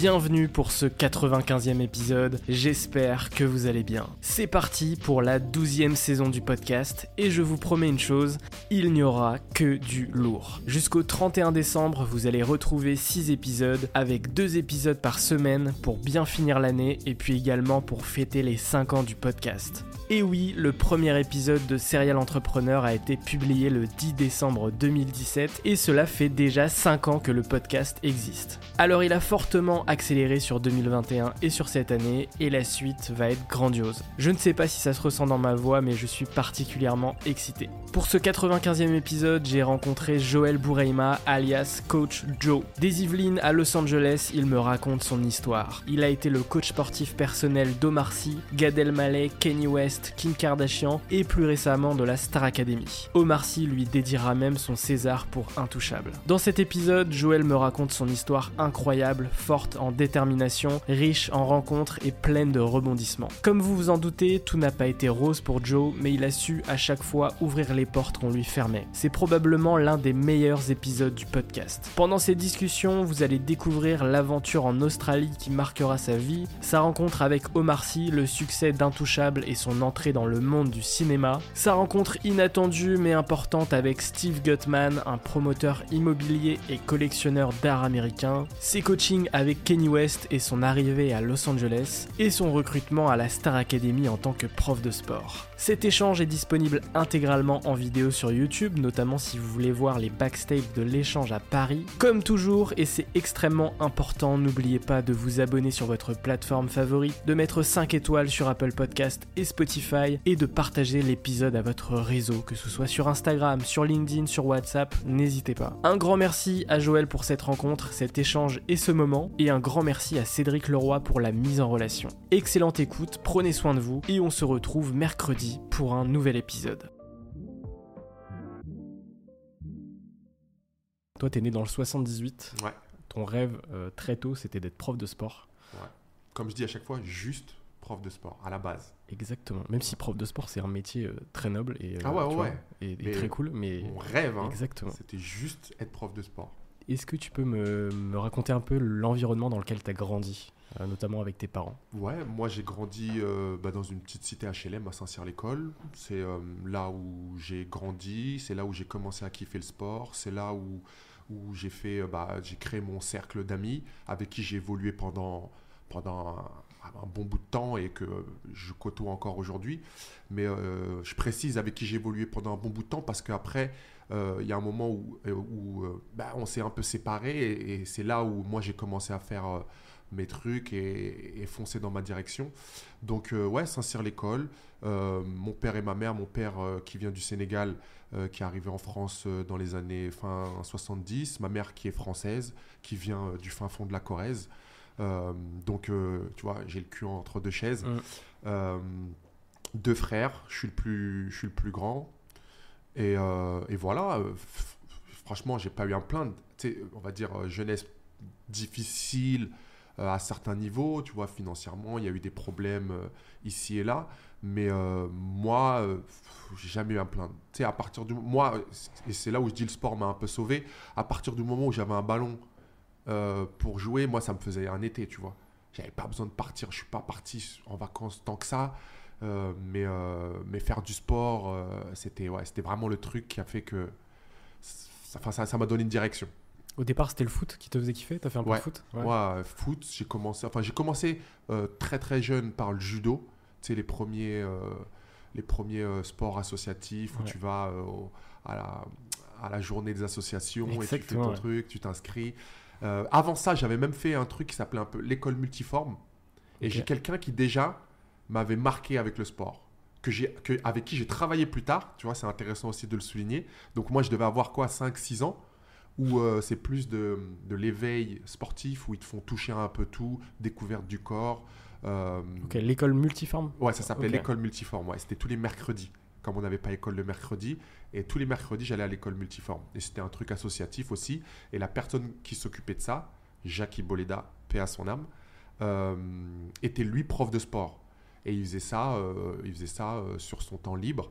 Bienvenue pour ce 95e épisode, j'espère que vous allez bien. C'est parti pour la 12e saison du podcast et je vous promets une chose, il n'y aura que du lourd. Jusqu'au 31 décembre, vous allez retrouver 6 épisodes avec 2 épisodes par semaine pour bien finir l'année et puis également pour fêter les 5 ans du podcast. Et oui, le premier épisode de Serial Entrepreneur a été publié le 10 décembre 2017 et cela fait déjà 5 ans que le podcast existe. Alors il a fortement accéléré sur 2021 et sur cette année et la suite va être grandiose. Je ne sais pas si ça se ressent dans ma voix mais je suis particulièrement excité. Pour ce 95e épisode, j'ai rencontré Joël Boureima alias Coach Joe. Des Yvelines à Los Angeles, il me raconte son histoire. Il a été le coach sportif personnel d'Omar Sy, Gad Elmaleh, Kenny West, Kim Kardashian et plus récemment de la Star Academy. Omar Sy lui dédiera même son César pour Intouchable. Dans cet épisode, Joël me raconte son histoire forte en détermination, riche en rencontres et pleine de rebondissements. Comme vous vous en doutez, tout n'a pas été rose pour Joe, mais il a su à chaque fois ouvrir les portes qu'on lui fermait. C'est probablement l'un des meilleurs épisodes du podcast. Pendant ces discussions, vous allez découvrir l'aventure en Australie qui marquera sa vie, sa rencontre avec Omar Sy, le succès d'Intouchable et son entrée dans le monde du cinéma, sa rencontre inattendue mais importante avec Steve Gutman, un promoteur immobilier et collectionneur d'art américain, ses coachings avec Kenny West et son arrivée à Los Angeles, et son recrutement à la Star Academy en tant que prof de sport. Cet échange est disponible intégralement en vidéo sur YouTube, notamment si vous voulez voir les backstage de l'échange à Paris. Comme toujours, et c'est extrêmement important, n'oubliez pas de vous abonner sur votre plateforme favorite, de mettre 5 étoiles sur Apple Podcast et Spotify, et de partager l'épisode à votre réseau, que ce soit sur Instagram, sur LinkedIn, sur WhatsApp, n'hésitez pas. Un grand merci à Joël pour cette rencontre, cet échange et ce moment, et un grand merci à Cédric Leroy pour la mise en relation. Excellente écoute, prenez soin de vous, et on se retrouve mercredi pour un nouvel épisode. Toi, t'es né dans le 78. Ouais. Ton rêve euh, très tôt, c'était d'être prof de sport. Ouais. Comme je dis à chaque fois, juste prof de sport, à la base. Exactement. Même si prof de sport, c'est un métier euh, très noble et, euh, Ah ouais, vois, ouais. et, très cool. Mais Mon rêve, hein, exactement. c'était juste être prof de sport. Est-ce que tu peux me, raconter un peu l'environnement dans lequel tu as grandi, euh, notamment avec tes parents? Ouais, moi j'ai grandi euh, bah, dans une petite cité HLM à Saint-Cyr-l'École. C'est euh, là où j'ai grandi, c'est là où j'ai commencé à kiffer le sport, c'est là où, j'ai fait, bah, j'ai créé mon cercle d'amis avec qui j'ai évolué pendant, pendant un, un bon bout de temps et que je côtoie encore aujourd'hui. Mais je précise avec qui j'ai évolué pendant un bon bout de temps parce qu'après, il y a un moment où, euh, où euh, bah, on s'est un peu séparés et, et c'est là où moi j'ai commencé à faire euh, mes trucs et, et foncer dans ma direction. Donc euh, ouais, Saint-Cyr l'école. Euh, mon père et ma mère, mon père euh, qui vient du Sénégal, euh, qui est arrivé en France euh, dans les années fin 70. Ma mère qui est française, qui vient euh, du fin fond de la Corrèze. Euh, donc, euh, tu vois, j'ai le cul entre deux chaises. Euh, deux frères, je suis le plus, je suis le plus grand. Et, euh, et voilà, euh, franchement, j'ai pas eu me plaindre. On va dire euh, jeunesse difficile à certains niveaux, tu vois, financièrement, il y a eu des problèmes ici et là. Mais moi, euh, j'ai jamais eu à me plaindre. Tu sais, à partir du moi, et c'est là où je dis le sport m'a un peu sauvé. À partir du moment où j'avais un ballon pour jouer, moi, ça me faisait un été, tu vois. J'avais pas besoin de partir. Je suis pas parti en vacances tant que ça. Euh, mais, euh, mais faire du sport, euh, c'était ouais, c'était vraiment le truc qui a fait que ça enfin, ça ça m'a donné une direction. Au départ, c'était le foot qui te faisait kiffer? T'as fait un peu Ouais. de foot? Euh, foot, j'ai commencé, enfin, j'ai commencé très très jeune par le judo. Tu sais, les premiers, les premiers sports associatifs où Ouais. tu vas au- à, la, à la journée des associations et tu fais Exactement, ton ouais. truc, tu t'inscris. Avant ça, j'avais même fait un truc qui s'appelait un peu l'école multiforme. Et j'ai quelqu'un qui déjà m'avait marqué avec le sport. Que j'ai, que, avec qui j'ai travaillé plus tard, tu vois, c'est intéressant aussi de le souligner. Donc moi, je devais avoir quoi, 5-6 ans où euh, c'est plus de, de l'éveil sportif, où ils te font toucher un peu tout, découverte du corps. euh, Ok, l'école multiforme Ouais, ça s'appelait Ok. l'école multiforme. Ouais. C'était tous les mercredis, comme on n'avait pas école le mercredi. Et tous les mercredis, j'allais à l'école multiforme. Et c'était un truc associatif aussi. Et la personne qui s'occupait de ça, Jackie Boleda, paix à son âme, euh, était lui prof de sport. Et il faisait ça, euh, il faisait ça euh, sur son temps libre.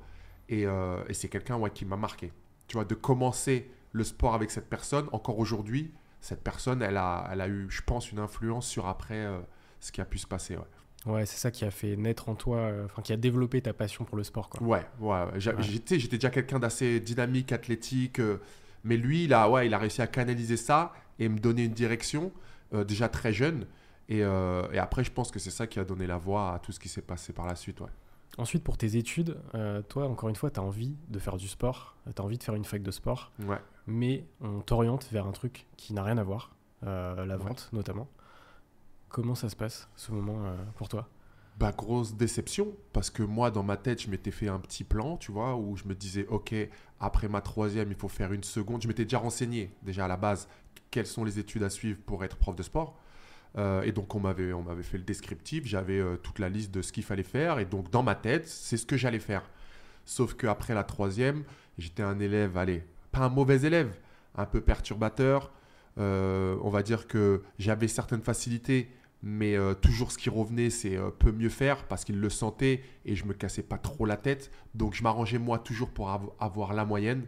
Et, euh, et c'est quelqu'un ouais, qui m'a marqué. Tu vois, de commencer le sport avec cette personne, encore aujourd'hui, cette personne, elle a, elle a eu, je pense, une influence sur après euh, ce qui a pu se passer. Ouais. Ouais, c'est ça qui a fait naître en toi, euh, enfin qui a développé ta passion pour le sport. Quoi. Ouais, ouais. ouais. Ouais. J'étais, j'étais déjà quelqu'un d'assez dynamique, athlétique. euh, mais lui, il a, ouais, il a réussi à canaliser ça et me donner une direction déjà très jeune. Et, euh, et après, je pense que c'est ça qui a donné la voie à tout ce qui s'est passé par la suite. Ouais. Ensuite, pour tes études, euh, toi, encore une fois, tu as envie de faire du sport, tu as envie de faire une fac de sport, Ouais. mais on t'oriente vers un truc qui n'a rien à voir, euh, la Ouais. vente notamment. Comment ça se passe, ce moment, pour toi? Bah, grosse déception, parce que moi, dans ma tête, je m'étais fait un petit plan, tu vois, où je me disais, OK, après ma troisième, il faut faire une seconde. Je m'étais déjà renseigné, déjà à la base, quelles sont les études à suivre pour être prof de sport. Euh, et donc, on m'avait, on m'avait fait le descriptif, j'avais euh, toute la liste de ce qu'il fallait faire, et donc, dans ma tête, c'est ce que j'allais faire. Sauf qu'après la troisième, j'étais un élève, allez, pas un mauvais élève, un peu perturbateur. Euh, on va dire que j'avais certaines facilités, mais toujours ce qui revenait, c'est peu mieux faire parce qu'il le sentait et je me cassais pas trop la tête. Donc je m'arrangeais moi toujours pour av- avoir la moyenne.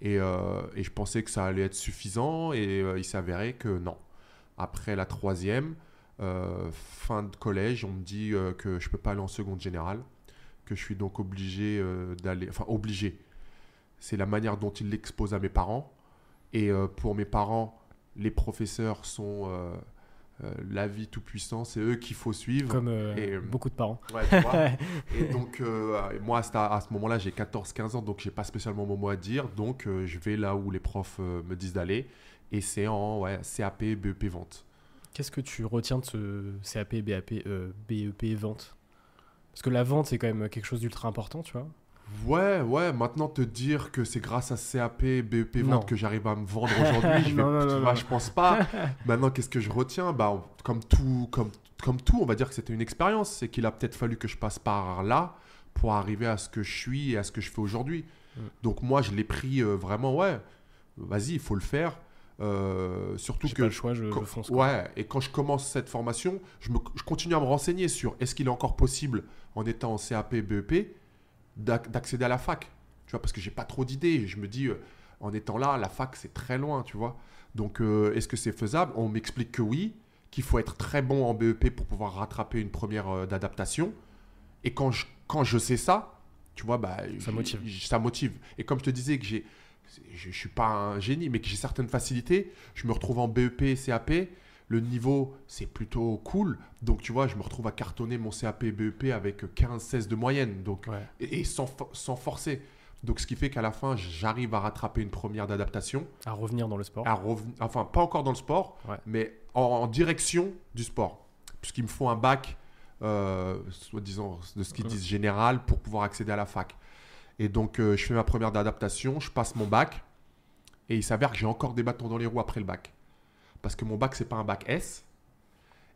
Et, je pensais que ça allait être suffisant et il s'avérait que non. Après la troisième, euh, fin de collège, on me dit euh, que je peux pas aller en seconde générale, que je suis donc obligé euh, d'aller, enfin obligé. C'est la manière dont il l'expose à mes parents. Et pour mes parents, les professeurs sont l'avis tout puissant, c'est eux qu'il faut suivre. Comme Et, beaucoup de parents. Ouais, tu vois. et donc, moi, à, à ce moment-là, j'ai 14-15 ans, donc j'ai pas spécialement mon mot à dire. Donc, je vais là où les profs me disent d'aller. Et c'est en ouais, CAP, BEP, vente. Qu'est-ce que tu retiens de ce CAP, BAP, euh, BEP, vente? Parce que la vente, c'est quand même quelque chose d'ultra important, tu vois. Ouais, ouais, maintenant te dire que c'est grâce à CAP, BEP, Non. vente que j'arrive à me vendre aujourd'hui, je, vais- Non, non, tu non, vois, non. je pense pas. Maintenant, qu'est-ce que je retiens? Bah, on- comme, tout, comme, comme tout, on va dire que c'était une expérience. C'est qu'il a peut-être fallu que je passe par là pour arriver à ce que je suis et à ce que je fais aujourd'hui. Mm. Donc moi, je l'ai pris euh, vraiment, ouais, vas-y, il faut le faire. Euh, surtout que pas le choix, je, quand- je fonce. ouais, et quand je commence cette formation, je, me- je continue à me renseigner sur est-ce qu'il est encore possible, en étant en CAP, BEP, d'ac- d'accéder à la fac. Tu vois, parce que j'ai pas trop d'idées. Je me dis, euh, en étant là, la fac, c'est très loin, tu vois. Donc, euh, est-ce que c'est faisable? On m'explique que oui, qu'il faut être très bon en BEP pour pouvoir rattraper une première d'adaptation. Et quand je, quand je sais ça, tu vois, bah, Ça motive. Ça motive. Et comme je te disais que j'ai, je, je suis pas un génie, mais que j'ai certaines facilités, je me retrouve en BEP et CAP. Le niveau, c'est plutôt cool. Donc, tu vois, je me retrouve à cartonner mon CAP et BEP avec 15-16 de moyenne. Donc, Ouais. et, et sans, fo- sans forcer. Donc, ce qui fait qu'à la fin, j'arrive à rattraper une première d'adaptation. À revenir dans le sport. À Enfin, pas encore dans le sport, Ouais. mais en, en direction du sport. Puisqu'il me faut un bac, euh, soi-disant, de ce qu'ils disent général, pour pouvoir accéder à la fac. Et donc, euh, je fais ma première adaptation, je passe mon bac. Et il s'avère que j'ai encore des bâtons dans les roues après le bac. Parce que mon bac, c'est pas un bac S.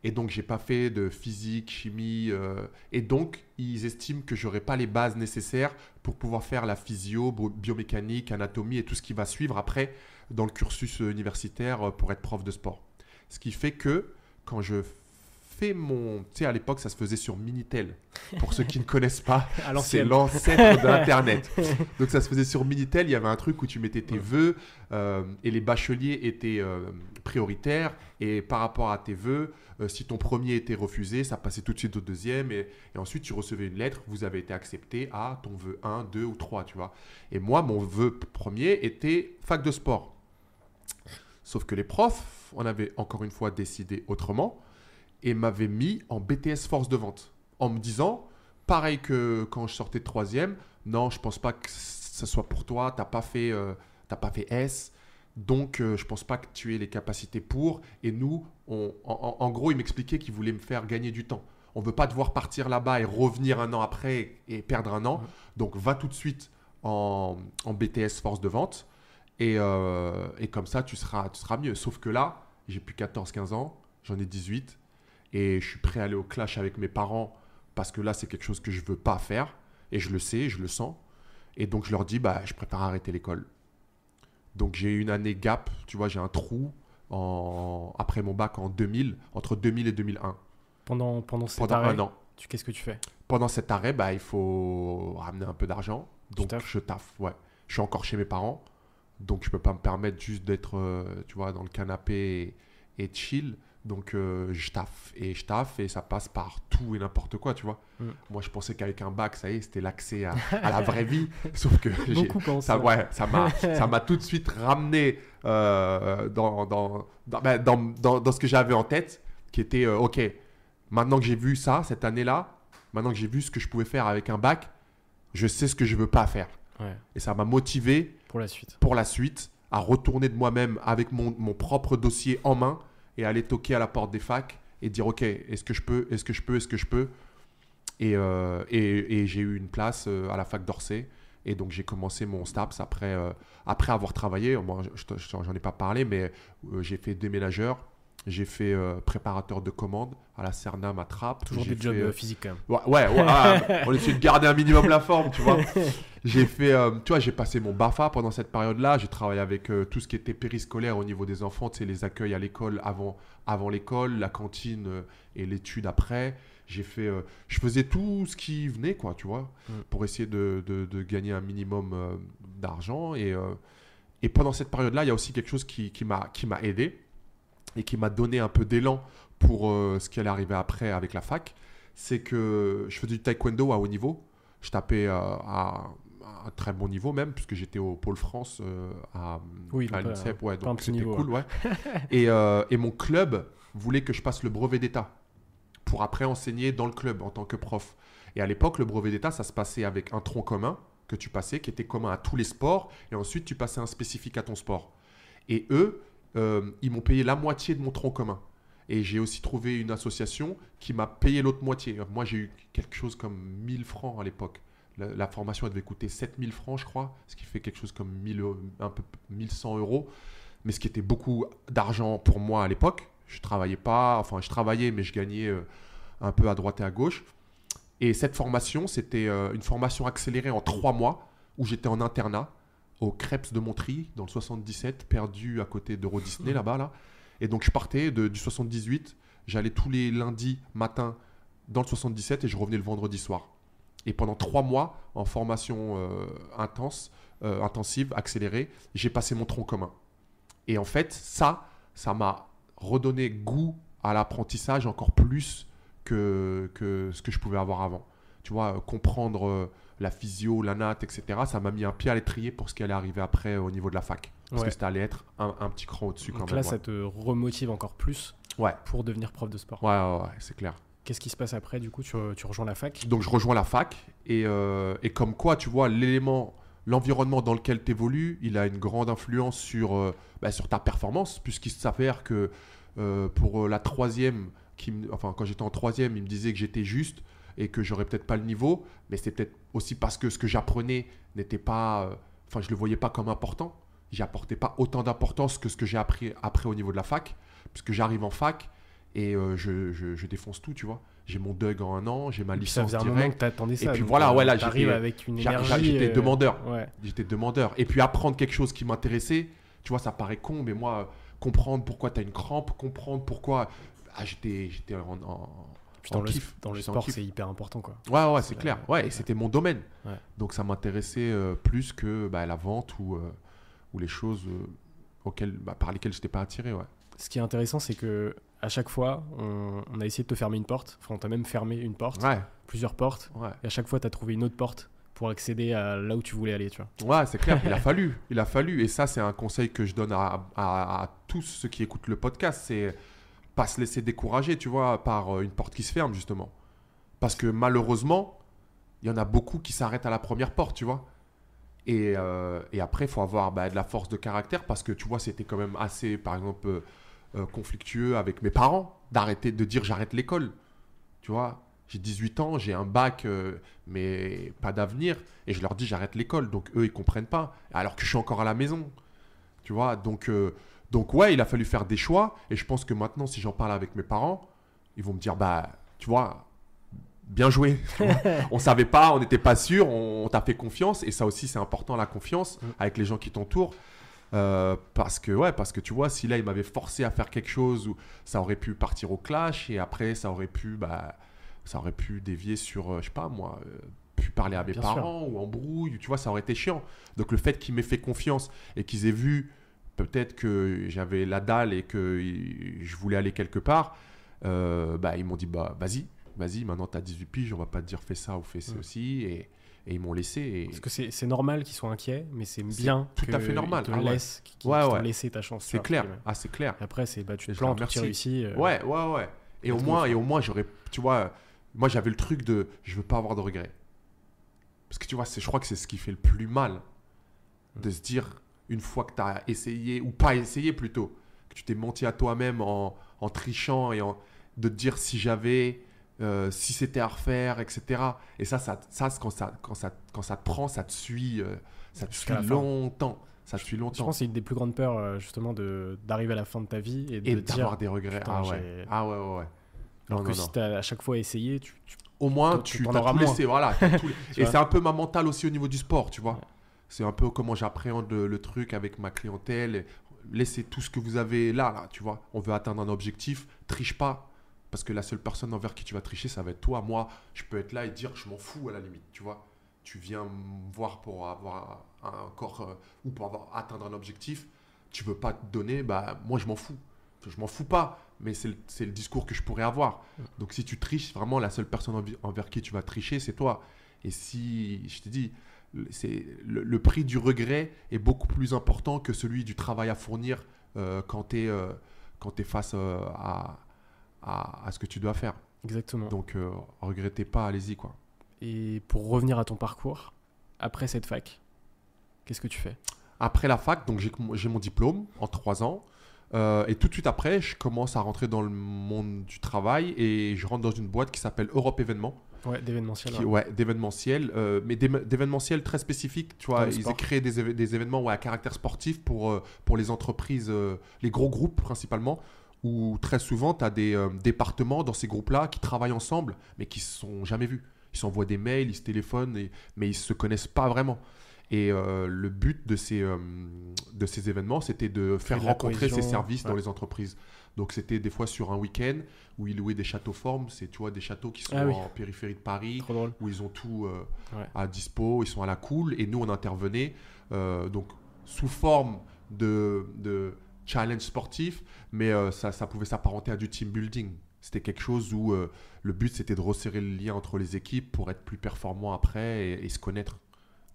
Et donc, j'ai pas fait de physique, chimie. euh, et donc, ils estiment que j'aurai pas les bases nécessaires pour pouvoir faire la physio, biomécanique, anatomie et tout ce qui va suivre après dans le cursus euh, universitaire pour être prof de sport. Ce qui fait que quand je fais mon... Tu sais, à l'époque, ça se faisait sur Minitel. Pour ceux qui ne connaissent pas, c'est l'ancêtre d'Internet. Donc ça se faisait sur Minitel, il y avait un truc où tu mettais tes vœux euh, et les bacheliers étaient euh, prioritaires et par rapport à tes vœux, euh, si ton premier était refusé, ça passait tout de suite au deuxième et, et ensuite tu recevais une lettre, vous avez été accepté à ton vœu 1, 2 ou 3, tu vois. Et moi, mon vœu premier était fac de sport. Sauf que les profs, on avait encore une fois décidé autrement et m'avaient mis en BTS force de vente en me disant, pareil que quand je sortais de troisième, non, je pense pas que ce soit pour toi, t'as pas fait, euh, pas fait S, donc euh, je pense pas que tu aies les capacités pour. Et nous, on- en, gros, ils m'expliquaient qu'ils voulaient me faire gagner du temps. On veut pas devoir partir là-bas et revenir un an après et perdre un an. Donc va tout de suite en, en BTS force de vente. Et, euh, et comme ça, tu seras, tu seras mieux. Sauf que là, j'ai plus 14-15 ans, j'en ai 18. Et je suis prêt à aller au clash avec mes parents parce que là, c'est quelque chose que je veux pas faire. Et je le sais, je le sens. Et donc, je leur dis, bah, je préfère arrêter l'école. Donc, j'ai une année gap, tu vois, j'ai un trou en... après mon bac en 2000, entre 2000 et 2001, Pendant, pendant cet pendant arrêt, un an. tu- qu'est-ce que tu fais? Pendant cet arrêt, bah, il faut ramener un peu d'argent. Donc, je taffe, ouais. Je suis encore chez mes parents. Donc, je peux pas me permettre juste d'être, euh, tu vois, dans le canapé et, et chill. Donc, euh, je taffe et je taffe et ça passe par tout et n'importe quoi, tu vois. Mm. Moi, je pensais qu'avec un bac, ça y est, c'était l'accès à, à la vraie vie. Sauf que ça, ouais, ça m'a, ça m'a tout de suite ramené euh, dans, dans, dans, ben, dans, dans- dans ce que j'avais en tête, qui était, euh, ok, maintenant que j'ai vu ça, cette année-là, maintenant que j'ai vu ce que je pouvais faire avec un bac, je sais ce que je veux pas faire. Ouais, Et ça m'a motivé pour la suite. pour la suite à retourner de moi-même avec mon, mon propre dossier en main et aller toquer à la porte des facs et dire, ok, est-ce que je peux, est-ce que je peux, est-ce que je peux? Et, euh, et, et j'ai eu une place euh, à la fac d'Orsay. Et donc j'ai commencé mon STAPS après, euh, après avoir travaillé. Moi, je- je- je- j'en ai pas parlé, mais euh, j'ai fait déménageur, j'ai fait euh, préparateur de commandes à la Cernam à Trappes. Toujours des jobs fait, euh, physiques quand même. Ouais, ouais, ouais, ah, on essaie de garder un minimum la forme, tu vois. J'ai fait, euh, tu vois, j'ai passé mon BAFA pendant cette période-là. J'ai travaillé avec euh, tout ce qui était périscolaire au niveau des enfants, tu sais, les accueils à l'école avant, avant l'école, la cantine euh, et l'étude après. J'ai fait, je faisais tout ce qui venait, quoi, tu vois, Mm. pour essayer de, de- de gagner un minimum d'argent. Et, et pendant cette période-là, il y a aussi quelque chose qui, qui m'a aidé et qui m'a donné un peu d'élan pour ce qui allait arriver après avec la fac. C'est que je faisais du taekwondo à haut niveau. Je tapais à un très bon niveau même, puisque j'étais au Pôle France euh, à, Oui, à donc, l'INSEP. Ouais, c'était cool, ouais. et, euh, et mon club voulait que je passe le brevet d'État pour après enseigner dans le club en tant que prof. Et à l'époque, le brevet d'État, ça se passait avec un tronc commun que tu passais, qui était commun à tous les sports, et ensuite tu passais un spécifique à ton sport. Et eux, euh, ils m'ont payé la moitié de mon tronc commun. Et j'ai aussi trouvé une association qui m'a payé l'autre moitié. Moi, j'ai eu quelque chose comme 1000 francs à l'époque. La, formation, elle devait coûter 7000 francs, je crois, ce qui fait quelque chose comme 1000, euros- un peu 1100 euros. Mais ce qui était beaucoup d'argent pour moi à l'époque. Je travaillais pas, enfin, je travaillais, mais je gagnais euh, un peu à droite et à gauche. Et cette formation, c'était euh, une formation accélérée en trois mois où j'étais en internat au Crêpes de Montry, dans le 77, perdu à côté d'Euro Disney là-bas. Là. Et donc je partais de- du 78, j'allais tous les lundis matin dans le 77 et je revenais le vendredi soir. Et pendant trois mois, en formation euh, intense, euh, intensive, accélérée, j'ai passé mon tronc commun. Et en fait, ça, ça m'a redonné goût à l'apprentissage encore plus que, que ce que je pouvais avoir avant. Tu vois, euh, comprendre la physio, la natte, etc., ça m'a mis un pied à l'étrier pour ce qui allait arriver après au niveau de la fac. Parce Ouais. que c'était allé être un, un petit cran au-dessus quand Donc même. là, ouais. ça te remotive encore plus Ouais. pour devenir prof de sport. Ouais, ouais, ouais, c'est clair. Qu'est-ce qui se passe après Du coup, tu, rejoins la fac Donc je rejoins la fac et, euh, et comme quoi, tu vois, l'élément, l'environnement dans lequel tu évolues, il a une grande influence sur, euh, bah, sur ta performance, puisqu'il s'avère que euh, pour la troisième, enfin quand j'étais en troisième, il me disait que j'étais juste. et que j'aurais peut-être pas le niveau, mais c'est peut-être aussi parce que ce que j'apprenais n'était pas, enfin je le voyais pas comme important. J'y apportais pas autant d'importance que ce que j'ai appris après au niveau de la fac, puisque j'arrive en fac et euh, je, je, je défonce tout, tu vois. J'ai mon DUG en un an, j'ai ma Et puis ça licence faisait un que t'attendais ça. puis donc, voilà, euh, ouais, là, j'étais- avec une énergie. j'étais euh, demandeur. Ouais. J'étais demandeur. Et puis apprendre quelque chose qui m'intéressait, tu vois, ça paraît con, mais moi, euh, comprendre pourquoi tu as une crampe, comprendre pourquoi. Ah, j'étais j'étais en, en- Puis dans en le, kiff. dans le sport, c'est hyper important, quoi. Ouais, ouais, C'est c'est la- clair. Ouais, et c'était mon domaine. Ouais. Donc ça m'intéressait plus que bah, la vente ou, ou les choses auxquelles, bah, par lesquelles je n'étais pas attiré. Ouais. Ce qui est intéressant, c'est que à chaque fois, on, on a essayé de te fermer une porte. Enfin, on t'a même fermé une porte, Ouais, plusieurs portes. ouais. Et à chaque fois, tu as trouvé une autre porte pour accéder à là où tu voulais aller, tu vois. Ouais, c'est clair, il a fallu. Il a fallu. Et ça, c'est un conseil que je donne à, à- à tous ceux qui écoutent le podcast. C'est pas se laisser décourager, tu vois, par euh, une porte qui se ferme, justement. Parce que malheureusement, il y en a beaucoup qui s'arrêtent à la première porte, tu vois. Et, euh, et après, il faut avoir bah, de la force de caractère parce que, tu vois, c'était quand même assez, par exemple, euh, conflictueux avec mes parents d'arrêter de dire j'arrête l'école. Tu vois, j'ai 18 ans, j'ai un bac, euh, mais pas d'avenir. Et je leur dis j'arrête l'école. Donc eux, ils comprennent pas. Alors que je suis encore à la maison. Tu vois, donc, euh, donc ouais, il a fallu faire des choix. Et je pense que maintenant, si j'en parle avec mes parents, ils vont me dire bah, tu vois, bien joué. on savait pas, on n'était pas sûr, on, on t'a fait confiance. Et ça aussi, c'est important, la confiance Mm. avec les gens qui t'entourent. Euh, parce que ouais, parce que tu vois, si là il m'avait forcé à faire quelque chose où ça aurait pu partir au clash et après ça aurait pu, bah, ça aurait pu dévier sur, euh, je sais pas moi, euh, pu parler à mes Bien parents ou embrouille, tu vois, ça aurait été chiant. Donc le fait qu'ils m'aient fait confiance et qu'ils aient vu peut-être que j'avais la dalle et que je voulais aller quelque part, euh, bah ils m'ont dit bah vas-y, vas-y, maintenant tu as 18 piges, on va pas te dire fais ça ou fais ceci et, et ils m'ont laissé. Et... Parce que c'est normal qu'ils soient inquiets, mais c'est bien tout à fait normal. ils te Ah ouais. laissent, Ouais, ouais. laissé ta chance. C'est clair, ah c'est clair. Et après, c'est bah, tu te plantes tu réussis. euh, Ouais, ouais, ouais. Et au moins, et au moins, j'aurais, tu vois, moi j'avais le truc de, je veux pas avoir de regrets. Parce que tu vois, je crois que c'est ce qui fait le plus mal, de se dire une fois que tu as essayé ou pas essayé plutôt, que tu t'es menti à toi-même en, en trichant et en, de te dire si j'avais, euh, si c'était à refaire, etc. Et ça, ça, ça, quand ça, quand ça, quand ça te prend, ça te suit, euh, ça te suit longtemps. Ça te suit Je longtemps. pense que c'est une des plus grandes peurs, euh, justement, de- d'arriver à la fin de ta vie et de Et d'avoir des regrets. Ah ouais. Ah ouais, ouais, ouais. Alors Non, que non, si tu as à chaque fois essayé, tu, tu- Au moins, tu t'en auras laissé. Voilà, tout- Et c'est un peu ma mentale aussi au niveau du sport, tu vois. Ouais. C'est un peu comment j'appréhende le, le truc avec ma clientèle. Laissez tout ce que vous avez là, là, tu vois. On veut atteindre un objectif, triche pas. Parce que la seule personne envers qui tu vas tricher, ça va être toi. Moi, je peux être là et dire, je m'en fous à la limite, tu vois. Tu viens me voir pour avoir un corps euh, ou pour avoir, atteindre un objectif. Tu veux pas te donner, bah moi je m'en fous. Je m'en fous pas, mais c'est le, discours que je pourrais avoir. Donc si tu triches, vraiment la seule personne envers qui tu vas tricher, c'est toi. Et si, je te dis, le- c'est le, le prix du regret est beaucoup plus important que celui du travail à fournir euh, quand tu es, face euh, à, à, à ce que tu dois faire. Exactement. Donc euh, regrettez pas, allez-y quoi. Et pour revenir à ton parcours, après cette fac, qu'est-ce que tu fais? Après la fac, donc j'ai mon diplôme en trois ans. Euh, et tout de suite après, je commence à rentrer dans le monde du travail et je rentre dans une boîte qui s'appelle Europe Événements. Ouais, d'événementiel. qui- ouais. d'événementiel, euh, mais d'événementiel très spécifiques. Tu vois, ils ont créé des, événements ouais, à caractère sportif pour, pour les entreprises, euh, les gros groupes principalement, où très souvent, tu as des euh, départements dans ces groupes-là qui travaillent ensemble, mais qui se sont jamais vus. Ils s'envoient des mails, ils se téléphonent, et- mais ils se connaissent pas vraiment. Et euh, le but de ces, euh, de ces événements, c'était de faire de rencontrer ces services dans les entreprises. Donc c'était des fois sur un week-end où ils louaient des châteaux formes, c'est tu vois des châteaux qui sont Ah oui. en périphérie de Paris, où ils ont tout Ouais. à dispo, ils sont à la cool, et nous on intervenait donc sous forme de, de challenge sportif, mais euh, ça, ça pouvait s'apparenter à du team building. C'était quelque chose où euh, le but c'était de resserrer le lien entre les équipes pour être plus performant après et, et se connaître.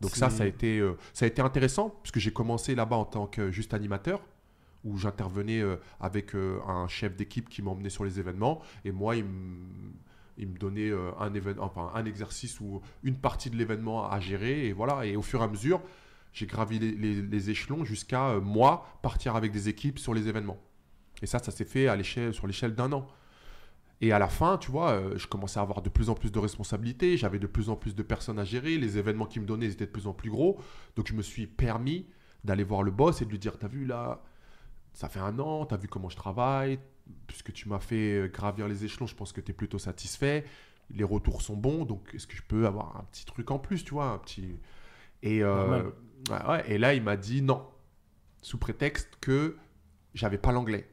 Donc ça, ça a été, euh, ça a été intéressant puisque j'ai commencé là-bas en tant que juste animateur où j'intervenais avec un chef d'équipe qui m'emmenait sur les événements et moi il me il me donnait un, enfin, un exercice ou une partie de l'événement à gérer et voilà et au fur et à mesure j'ai gravi les, échelons jusqu'à euh, moi partir avec des équipes sur les événements et ça ça s'est fait à sur l'échelle d'un an Et à la fin, tu vois, euh, je commençais à avoir de plus en plus de responsabilités, j'avais de plus en plus de personnes à gérer, les événements qu'ils me donnaient étaient de plus en plus gros. Donc je me suis permis d'aller voir le boss et de lui dire, t'as vu là, ça fait un an, t'as vu comment je travaille, puisque tu m'as fait euh, gravir les échelons, je pense que tu es plutôt satisfait, les retours sont bons, donc est-ce que je peux avoir un petit truc en plus, tu vois, un petit... Et. Ouais, ouais, et là, il m'a dit non, sous prétexte que j'avais pas l'anglais.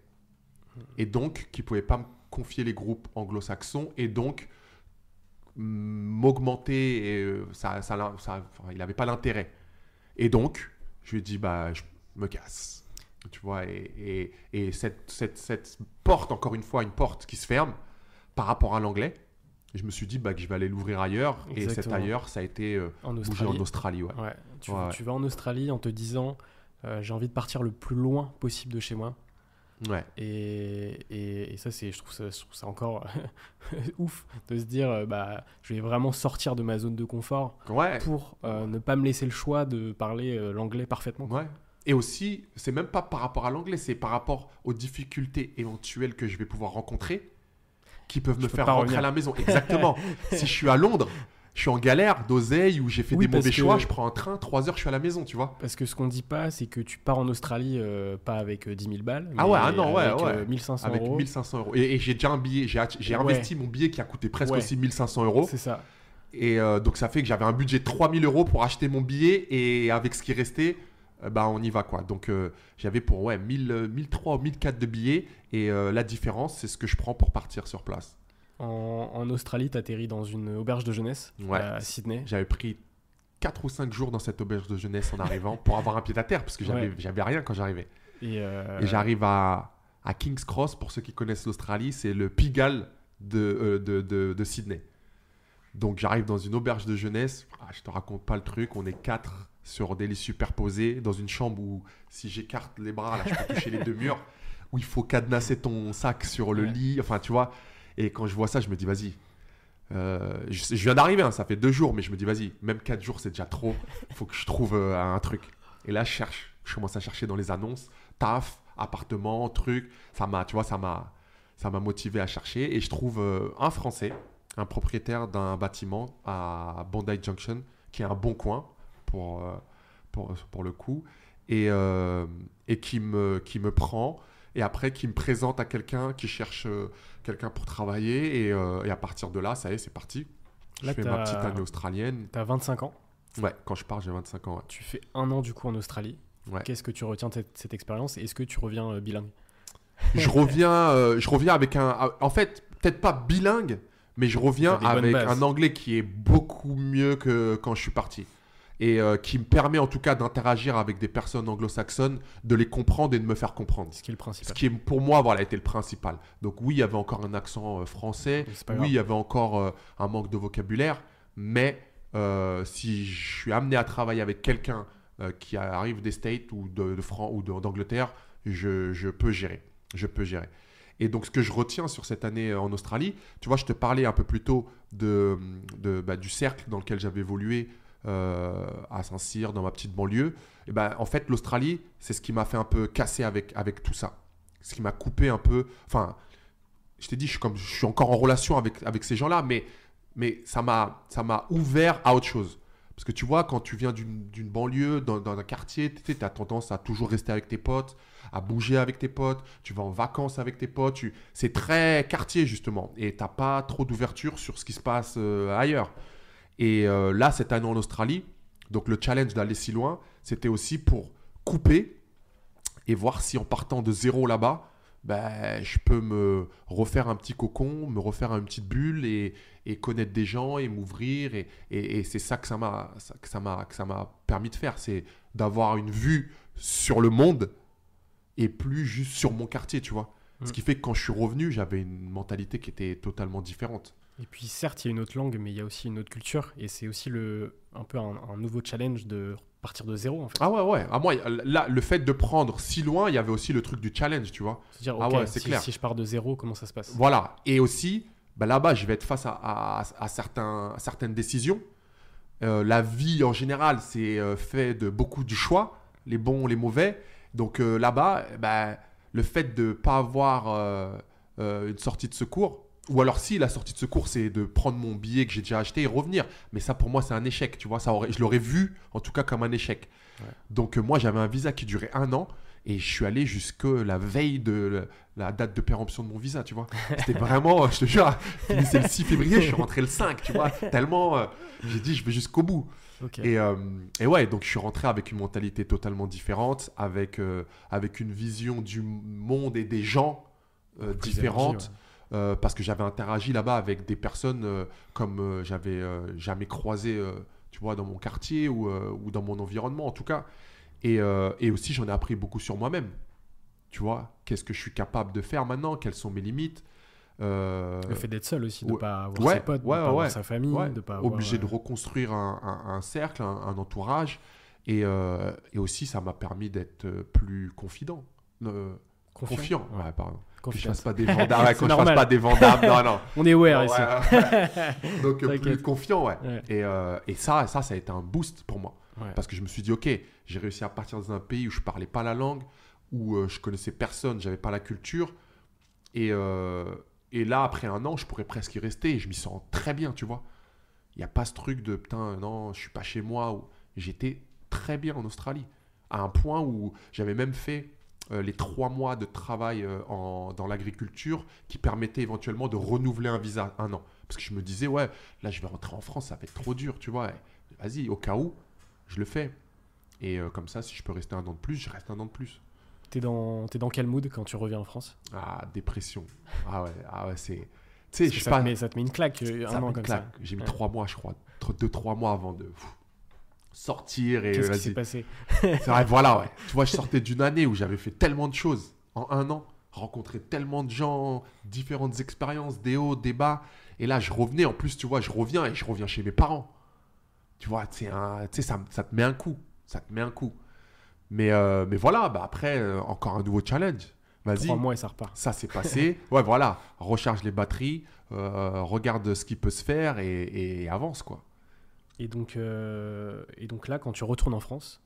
Et donc, qu'il pouvait pas me confier les groupes anglo-saxons et donc mm, m'augmenter. et, euh, Ça, ça, l'a- ça- enfin, il n'avait pas l'intérêt. Et donc, je lui ai dit, bah, je me casse. Tu vois, et, et, et cette, cette, cette porte, encore une fois, une porte qui se ferme par rapport à l'anglais, je me suis dit bah, que je vais aller l'ouvrir ailleurs. Et cet ailleurs, ça a été euh, En Australie. en Australie. Ouais. Ouais. Tu, Ouais. tu vas en Australie en te disant euh, j'ai envie de partir le plus loin possible de chez moi. Ouais. Et, et, et ça, c'est, je, trouve ça, je trouve ça encore ouf de se dire euh, bah, je vais vraiment sortir de ma zone de confort Ouais. pour euh, ne pas me laisser le choix de parler l'anglais parfaitement. Ouais. Et aussi, c'est même pas par rapport à l'anglais, c'est par rapport aux difficultés éventuelles que je vais pouvoir rencontrer qui peuvent me faire rentrer revenir. à la maison. Exactement. si je suis à Londres, je suis en galère d'oseille ou j'ai fait Oui, des mauvais que- choix, je prends un train, 3 heures, je suis à la maison, tu vois. Parce que ce qu'on dit pas, c'est que tu pars en Australie euh, pas avec euh, 10 000 balles, Ah ouais, ah non, ouais, avec ouais. euh, 1500 Avec euros. 1500 euros. Et, et j'ai déjà un billet, j'ai Ouais. investi mon billet qui a coûté presque Ouais. aussi 1500 euros. C'est ça. Et euh, donc ça fait que j'avais un budget de 3000 euros pour acheter mon billet et avec ce qui restait, euh, bah, on y va quoi. Donc euh, j'avais pour ouais, 1000, euh, 1003 ou 1004 de billets et euh, la différence c'est ce que je prends pour partir sur place. En, en Australie, tu atterris dans une auberge de jeunesse Ouais. à Sydney. J'avais pris 4 ou 5 jours dans cette auberge de jeunesse en arrivant pour avoir un pied à terre parce que j'avais Ouais. rien quand j'arrivais. Et, euh, Et j'arrive à, à King's Cross, pour ceux qui connaissent l'Australie, c'est le Pigalle de, euh, de, de- de Sydney. Donc j'arrive dans une auberge de jeunesse, Ah, je te raconte pas le truc, on est quatre sur des lits superposés, dans une chambre où si j'écarte les bras, là je peux toucher les deux murs, où il faut cadenasser ton sac sur le Ouais. lit, enfin tu vois. Et quand je vois ça, je me dis vas-y. Euh, je, viens d'arriver, hein, ça fait deux jours, mais je me dis vas-y, même quatre jours c'est déjà trop, il faut que je trouve euh, un truc. Et là je cherche, je commence à chercher dans les annonces, taf, appartement, truc. Ça m'a, tu vois, ça m'a, ça m'a motivé à chercher. Et je trouve euh, un Français, un propriétaire d'un bâtiment à Bondi Junction, qui est un bon coin pour, pour, pour le coup, et, et qui, me, qui me prend. Et après, qui me présente à quelqu'un qui cherche quelqu'un pour travailler. Et, euh, et à partir de là, ça y est, c'est parti. Je Là, fais ma petite année australienne. T'as 25 ans, Ouais, quand je pars, j'ai 25 ans. ouais. tu fais un an du coup en Australie. Ouais. Qu'est-ce que tu retiens de cette, cette expérience est-ce que tu reviens euh, bilingue? Je reviens, euh, je reviens avec un. En fait, peut-être pas bilingue, mais je reviens avec un anglais qui est beaucoup mieux que quand je suis parti. Et euh, qui me permet en tout cas d'interagir avec des personnes anglo-saxonnes, de les comprendre et de me faire comprendre. Ce qui est le Ce principal. qui est pour moi voilà, était le principal. Donc oui, il y avait encore un accent euh, français, oui, grave. il y avait encore euh, un manque de vocabulaire, mais si je suis amené à travailler avec quelqu'un qui arrive des States ou de, de France ou d'Angleterre, je, je peux gérer. Je peux gérer. Et donc, ce que je retiens sur cette année en Australie, tu vois, je te parlais un peu plus tôt de, de- bah, du cercle dans lequel j'avais évolué euh, à Saint-Cyr, dans ma petite banlieue. Et ben, en fait, l'Australie, c'est ce qui m'a fait un peu casser avec, avec tout ça. Ce qui m'a coupé un peu. Enfin, je t'ai dit, je suis, comme, je suis encore en relation avec, avec ces gens-là, mais, mais ça m'a ouvert à autre chose. Parce que tu vois, quand tu viens d'une banlieue, dans, un quartier, tu as tendance à toujours rester avec tes potes, à bouger avec tes potes, tu vas en vacances avec tes potes. C'est très quartier, justement. Et tu pas trop d'ouverture sur ce qui se passe euh, ailleurs. Et euh, là, cette année en Australie, donc le challenge d'aller si loin, c'était aussi pour couper et voir si en partant de zéro là-bas, ben, je peux me refaire un petit cocon, me refaire une petite bulle et, et connaître des gens et m'ouvrir. Et, et- et c'est ça que ça m'a ça- que ça m'a que ça m'a permis de faire, c'est d'avoir une vue sur le monde et plus juste sur mon quartier, tu vois. Ce Mm. qui fait que quand je suis revenu, j'avais une mentalité qui était totalement différente. Et puis certes, il y a une autre langue, mais il y a aussi une autre culture. Et c'est aussi le, un peu un, un nouveau challenge de partir de zéro, en fait. Ah ouais, ouais. Ah, moi, là, le fait de prendre si loin, il y avait aussi le truc du challenge, tu vois. Dire, Ah ouais, c'est si, clair. si je pars de zéro, comment ça se passe? Voilà. Et aussi, bah, là-bas, je vais être face à, à- à certains, à certaines décisions. Euh, la vie, en général, c'est euh, fait de beaucoup de choix, les bons, les mauvais. Donc euh, là-bas, bah, le fait de ne pas avoir une sortie de secours, ou alors si la sortie de secours c'est de prendre mon billet que j'ai déjà acheté et revenir. Mais ça pour moi c'est un échec, tu vois. Ça aurait, je l'aurais vu en tout cas comme un échec. Donc euh, moi j'avais un visa qui durait un an et je suis allé jusque la veille de la date de péremption de mon visa, tu vois. C'était vraiment, je te jure, c'est le 6 février, je suis rentré le 5, tu vois. Tellement, euh, j'ai dit je vais jusqu'au bout. Et, euh, et, ouais, donc je suis rentré avec une mentalité totalement différente, avec, avec une vision du monde et des gens différentes. Euh, parce que j'avais interagi là-bas avec des personnes euh, comme euh, j'avais jamais croisé, tu vois, dans mon quartier ou, ou, dans mon environnement en tout cas. Et, et aussi, j'en ai appris beaucoup sur moi-même. Tu vois, qu'est-ce que je suis capable de faire maintenant? Quelles sont mes limites? Le fait d'être seul aussi, de ne pas avoir ses potes, de pas avoir sa famille, de pas avoir... Obligé de reconstruire un, un, cercle, un, entourage. Et, et, aussi, ça m'a permis d'être plus confident. confiant? confiant. Ouais, pardon. Quand je fasse pas des quand je fasse pas des vendables, non, non. On est aware ici. Donc plus confiant, ouais. Et, euh, et, ça, ça, ça a été un boost pour moi. Parce que je me suis dit, ok, j'ai réussi à partir dans un pays où je parlais pas la langue, où euh, je connaissais personne, j'avais pas la culture. Et, euh, et là, après un an, je pourrais presque y rester et je m'y sens très bien, tu vois. Il n'y a pas ce truc de putain, non, je suis pas chez moi. J'étais très bien en Australie. À un point où j'avais même fait euh, les trois mois de travail euh, en, dans l'agriculture qui permettaient éventuellement de renouveler un visa un an. Parce que je me disais, ouais, là je vais rentrer en France, ça va être trop dur, tu vois. Vas-y, au cas où, je le fais. Et euh, comme ça, si je peux rester un an de plus, je reste un an de plus. T'es dans, es dans quel mood quand tu reviens en France? Ah, dépression. Ah ouais, ah ouais c'est. Tu sais, ça, pas... te met, ça te met une claque, un an comme ça. J'ai mis trois mois, je crois. Deux, trois mois avant de sortir et Qu'est-ce qui s'est passé C'est vrai, voilà, ouais. Tu vois, je sortais d'une année où j'avais fait tellement de choses en un an, rencontré tellement de gens, différentes expériences, des hauts, des bas. Et là, je revenais, en plus, tu vois, je reviens et je reviens chez mes parents. Tu vois, tu sais, ça, ça te met un coup. Ça te met un coup. Mais, euh, mais voilà, bah après, euh, encore un nouveau challenge. Vas-y. Trois mois et ça repart. Ça, c'est passé. ouais, voilà. Recharge les batteries, euh, regarde ce qui peut se faire et, et avance, quoi. Et donc, euh, et donc là, quand tu retournes en France,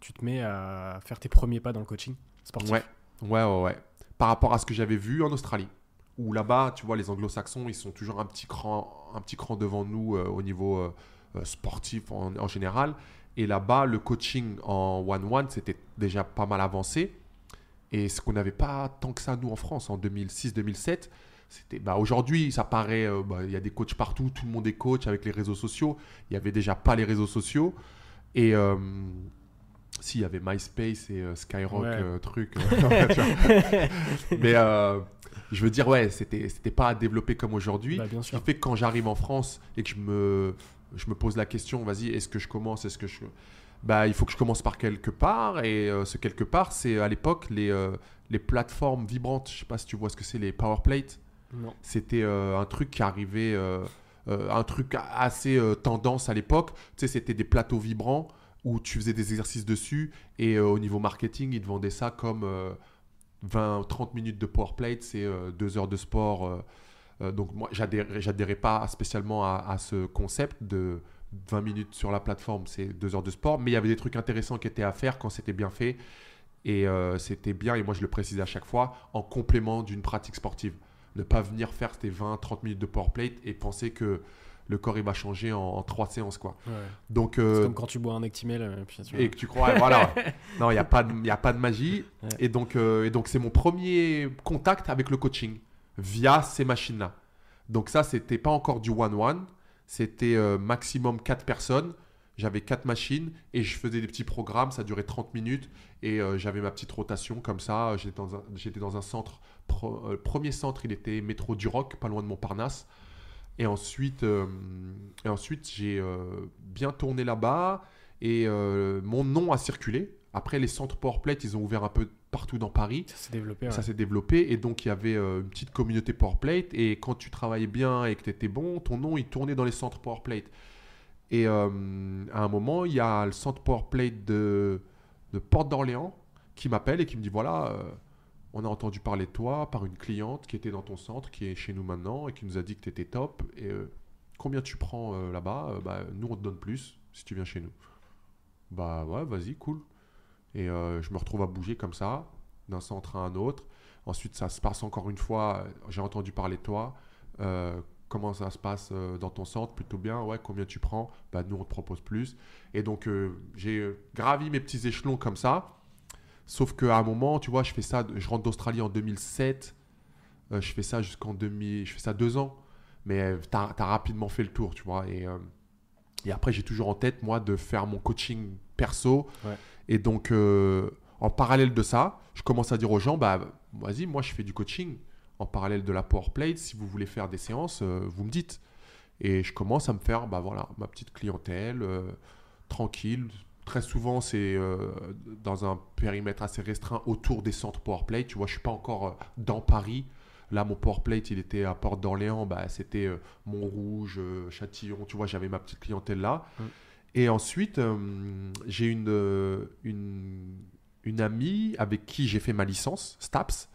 tu te mets à faire tes premiers pas dans le coaching sportif. Ouais, ouais, ouais. Par rapport à ce que j'avais vu en Australie, où là-bas, tu vois, les anglo-saxons, ils sont toujours un petit cran, un petit cran devant nous euh, au niveau euh, sportif en, en, général. Et là-bas, le coaching en one-one, c'était déjà pas mal avancé. Et ce qu'on n'avait pas tant que ça, nous, en France, en 2006-2007, c'était bah, aujourd'hui ça paraît euh, bah, il y a des coachs partout tout le monde est coach avec les réseaux sociaux il y avait déjà pas les réseaux sociaux et euh, si il y avait MySpace et euh, Skyrock truc mais je veux dire ouais c'était c'était pas à développer comme aujourd'hui bah, ce qui fait que quand j'arrive en France et que je me je me pose la question vas-y est-ce que je commence est-ce que je bah, il faut que je commence par quelque part. Et ce quelque part, c'est à l'époque les, les plateformes vibrantes. Je sais pas si tu vois ce que c'est, les PowerPlate. C'était euh, un truc qui arrivait, euh, euh, un truc assez tendance à l'époque. Tu sais, c'était des plateaux vibrants où tu faisais des exercices dessus et au niveau marketing, ils te vendaient ça comme 20-30 minutes de power plate, c'est 2 heures de sport. donc moi, j'adhérais pas spécialement à, ce concept de 20 minutes sur la plateforme, c'est 2 heures de sport, mais il y avait des trucs intéressants qui étaient à faire quand c'était bien fait. Et c'était bien, et moi je le précise à chaque fois, en complément d'une pratique sportive ne pas venir faire tes 20-30 minutes de power plate et penser que le corps il va changer en, trois séances quoi. Donc euh, c'est comme quand tu bois un Actimel euh, et que tu crois voilà. non, il y a pas de il a pas de magie et donc euh, et donc c'est mon premier contact avec le coaching via ces machines là. Donc ça c'était pas encore du one one, c'était maximum 4 personnes. J'avais quatre machines et je faisais des petits programmes, ça durait 30 minutes et j'avais ma petite rotation comme ça. J'étais dans, un, dans un centre le euh, premier centre, il était métro du Roc, pas loin de Montparnasse. Et ensuite, euh, et ensuite j'ai euh, bien tourné là-bas et mon nom a circulé. Après, les centres PowerPlate, ils ont ouvert un peu partout dans Paris. Ça s'est développé. Ça s'est développé. Et donc, il y avait une petite communauté PowerPlate. Et quand tu travaillais bien et que tu étais bon, ton nom, il tournait dans les centres PowerPlate. Et à un moment, il y a le centre PowerPlate de, de Porte d'Orléans qui m'appelle et qui me dit voilà, on a entendu parler de toi par une cliente qui était dans ton centre, qui est chez nous maintenant et qui nous a dit que tu étais top. Et euh, combien tu prends euh, là-bas? Euh, bah, Nous, on te donne plus si tu viens chez nous. Bah ouais, vas-y, cool. Et je me retrouve à bouger comme ça. d'un centre à un autre. Ensuite, ça se passe encore une fois. J'ai entendu parler de toi. Comment ça se passe dans ton centre? Plutôt bien? Ouais, combien tu prends? Bah, Nous, on te propose plus. Et donc, j'ai gravi mes petits échelons comme ça. Sauf qu'à un moment, tu vois, je fais ça. Je rentre d'Australie en 2007. je fais ça jusqu'en 2000. Je fais ça deux ans. Mais tu as, rapidement fait le tour, tu vois. Et, et après, j'ai toujours en tête, moi, de faire mon coaching perso. Et donc, en parallèle de ça, je commence à dire aux gens, bah, vas-y, moi, je fais du coaching en parallèle de la PowerPlate. Si vous voulez faire des séances, euh, vous me dites. Et je commence à me faire bah, voilà, ma petite clientèle, euh, tranquille. Très souvent, c'est euh, dans un périmètre assez restreint autour des centres PowerPlate. Tu vois, je ne suis pas encore dans Paris. Là, mon PowerPlate, il était à Porte d'Orléans. Bah, C'était Montrouge, Châtillon. Tu vois, j'avais ma petite clientèle là. Mmh. Et ensuite, j'ai une, une, une amie avec qui j'ai fait ma licence, STAPS,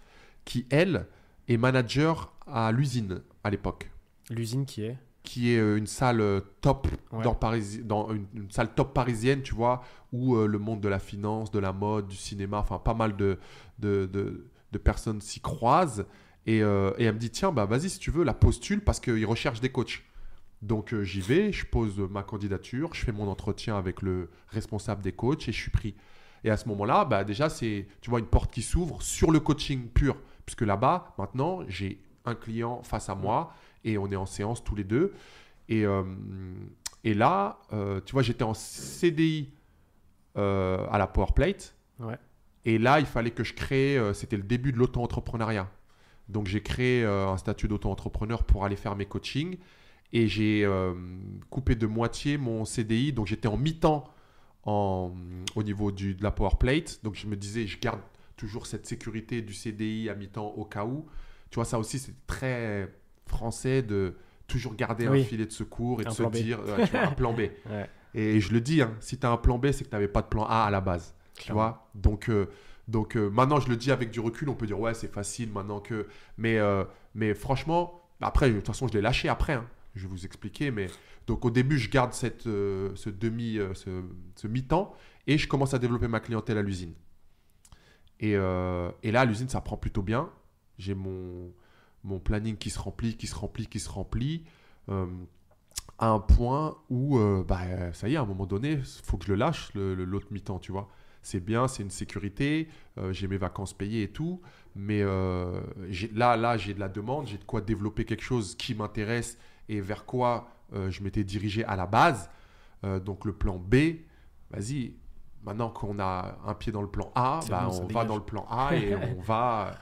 qui, elle, est manager à l'usine à l'époque. L'usine qui est? Qui est euh, une salle euh, top dans, Paris, dans une, salle top parisienne, tu vois, où euh, le monde de la finance, de la mode, du cinéma, enfin pas mal de, de, de, personnes s'y croisent. Et, et, elle me dit, tiens, bah, vas-y si tu veux, la postule parce qu'ils recherchent des coachs. Donc j'y vais, je pose ma candidature, je fais mon entretien avec le responsable des coachs et je suis pris. Et à ce moment-là, bah, déjà, c'est, tu vois, une porte qui s'ouvre sur le coaching pur. Puisque là-bas, maintenant, j'ai un client face à moi et on est en séance tous les deux. Et, euh, et là, euh, tu vois, j'étais en CDI euh, à la PowerPlate. Ouais. Et là, il fallait que je crée, c'était le début de l'auto-entrepreneuriat. Donc, j'ai créé un statut d'auto-entrepreneur pour aller faire mes coachings. Et j'ai coupé de moitié mon CDI. Donc, j'étais en mi-temps en, au niveau du, de la PowerPlate. Donc, je me disais, je garde toujours cette sécurité du CDI à mi-temps au cas où. Tu vois, ça aussi, c'est très français de toujours garder un filet de secours et de se dire, tu as un plan B. Et je le dis, hein, si tu as un plan B, c'est que tu n'avais pas de plan A à la base. Tu vois Donc, euh, donc euh, maintenant, je le dis avec du recul, on peut dire, ouais, c'est facile maintenant que. Mais, euh, mais franchement, après, de toute façon, je l'ai lâché après. Hein. Je vais vous expliquer. Mais donc, au début, je garde cette, ce demi, ce, ce mi-temps et je commence à développer ma clientèle à l'usine. Euh, et, là, à l'usine, ça prend plutôt bien. J'ai mon, mon planning qui se remplit, qui se remplit, qui se remplit. Euh, à un point où, euh, bah, ça y est, à un moment donné, il faut que je le lâche, l'autre mi-temps, tu vois. C'est bien, c'est une sécurité, j'ai mes vacances payées et tout, mais là, là j'ai de la demande, j'ai de quoi développer quelque chose qui m'intéresse et vers quoi je m'étais dirigé à la base. donc le plan B, vas-y, Maintenant qu'on a un pied dans le plan A, bah, on va dans le plan A et on va,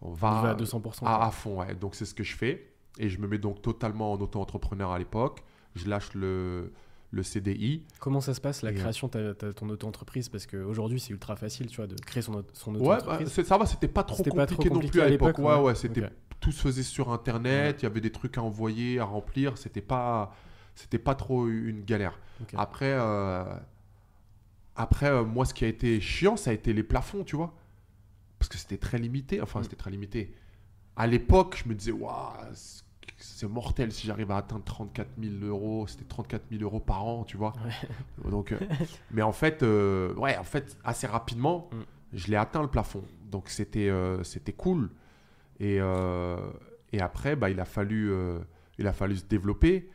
on va, à 200%. À, fond. Donc c'est ce que je fais. Et je me mets donc totalement en auto-entrepreneur à l'époque. Je lâche le, le CDI. Comment ça se passe la création de ton auto-entreprise? Parce qu'aujourd'hui, c'est ultra facile, tu vois, de créer son, son auto-entreprise. Ouais, ça va, c'était pas trop compliqué, non plus à l'époque. Ouais, ouais, c'était tout se faisait sur Internet. Il y avait des trucs à envoyer, à remplir. C'était pas, c'était pas trop une galère. Après. Euh, après, euh, moi, ce qui a été chiant, ça a été les plafonds, tu vois. Parce que c'était très limité. Enfin, mm. c'était très limité. À l'époque, je me disais, waouh, c'est mortel si j'arrive à atteindre 34 000 euros. C'était 34 000 euros par an, tu vois. Donc, euh, mais en fait, euh, ouais, en fait, assez rapidement, mm. je l'ai atteint le plafond. Donc, c'était c'était cool. Et, et après, bah, il, a fallu, il a fallu se développer.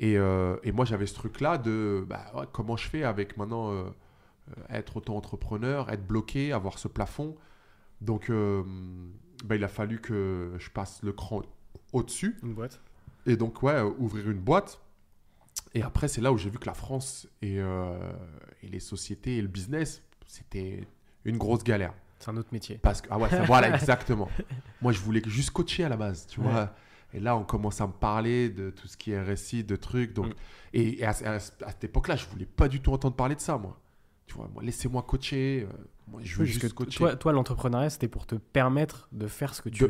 Et, et moi, j'avais ce truc-là de bah, comment je fais avec maintenant euh, être auto-entrepreneur, être bloqué, avoir ce plafond. Donc, euh, bah, il a fallu que je passe le cran au-dessus. Une boîte. Et donc, ouais, euh, ouvrir une boîte. Et après, c'est là où j'ai vu que la France et, et, les sociétés et le business, c'était une grosse galère. C'est un autre métier. Parce que, ah ouais, voilà, exactement. Moi, je voulais juste coacher à la base, tu vois. Et là, on commence à me parler de tout ce qui est récit, de trucs. Donc, mm. et, à, à, cette époque-là, je voulais pas du tout entendre parler de ça, moi. Tu vois, moi, laissez-moi coacher. Euh, moi, je veux juste coacher. Toi, toi l'entrepreneuriat, c'était pour te permettre de faire ce que tu,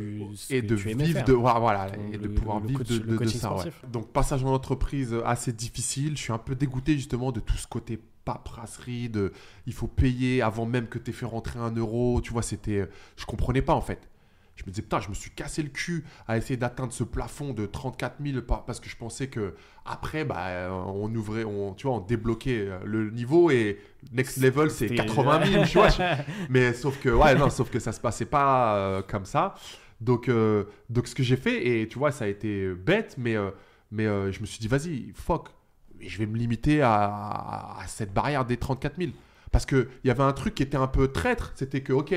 et de vivre de voilà, et de pouvoir vivre de, de, ça. Donc passage en entreprise assez difficile. Je suis un peu dégoûté justement de tout ce côté paperasserie, de il faut payer avant même que tu aies fait rentrer un euro. Tu vois, c'était, je comprenais pas en fait. Je me disais, putain, je me suis cassé le cul à essayer d'atteindre ce plafond de 34 000 par- parce que je pensais que après, bah, on ouvrait, on, tu vois, on débloquait euh, le niveau et next level, c'est C'était- 80 000, tu vois. Mais sauf que, ouais, non, sauf que ça se passait pas euh, comme ça. Donc, euh, donc ce que j'ai fait, et tu vois, ça a été bête, mais, euh, mais je me suis dit, vas-y, fuck, je vais me limiter à, à cette barrière des 34 000. Parce qu'il y avait un truc qui était un peu traître, c'était que, ok,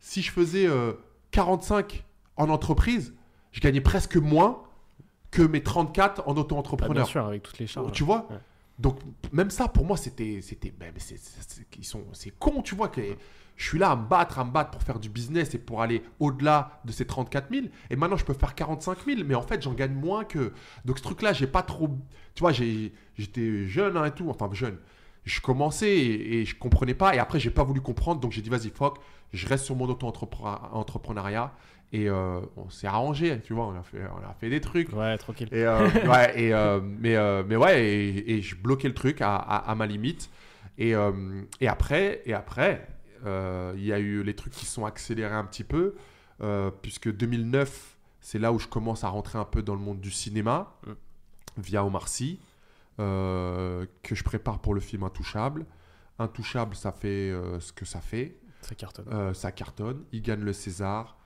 si je faisais 45 en entreprise, je gagnais presque moins que mes 34 en Ah, bien auto-entrepreneur. sûr, avec toutes les charges. tu vois Ouais. Donc, même ça, pour moi, c'était. c'était mais c'est, con, tu vois. Que je suis là à me battre, à me battre pour faire du business et pour aller au-delà de ces 34 000. Et maintenant, je peux faire 45 000, mais en fait, j'en gagne moins que. Donc, ce truc-là, j'ai pas trop. Tu vois, j'étais jeune hein, et tout. Enfin, jeune. Je commençais et, et je comprenais pas. Et après, j'ai pas voulu comprendre. Donc, j'ai dit, vas-y, fuck, je reste sur mon auto-entrepreneuriat. Et euh, on s'est arrangé, tu vois. On a fait, on a fait des trucs. Ouais, tranquille. Et, euh, ouais, et, euh, mais, mais ouais, et, et je bloquais le truc à, à- à ma limite. Et, et après, et après il y a eu les trucs qui sont accélérés un petit peu, puisque 2009, c'est là où je commence à rentrer un peu dans le monde du cinéma, Mm. via Omar Sy, euh, que je prépare pour le film Intouchable. Intouchable, ça fait euh, ce que ça fait. Ça cartonne. Euh, ça cartonne. Il gagne le César.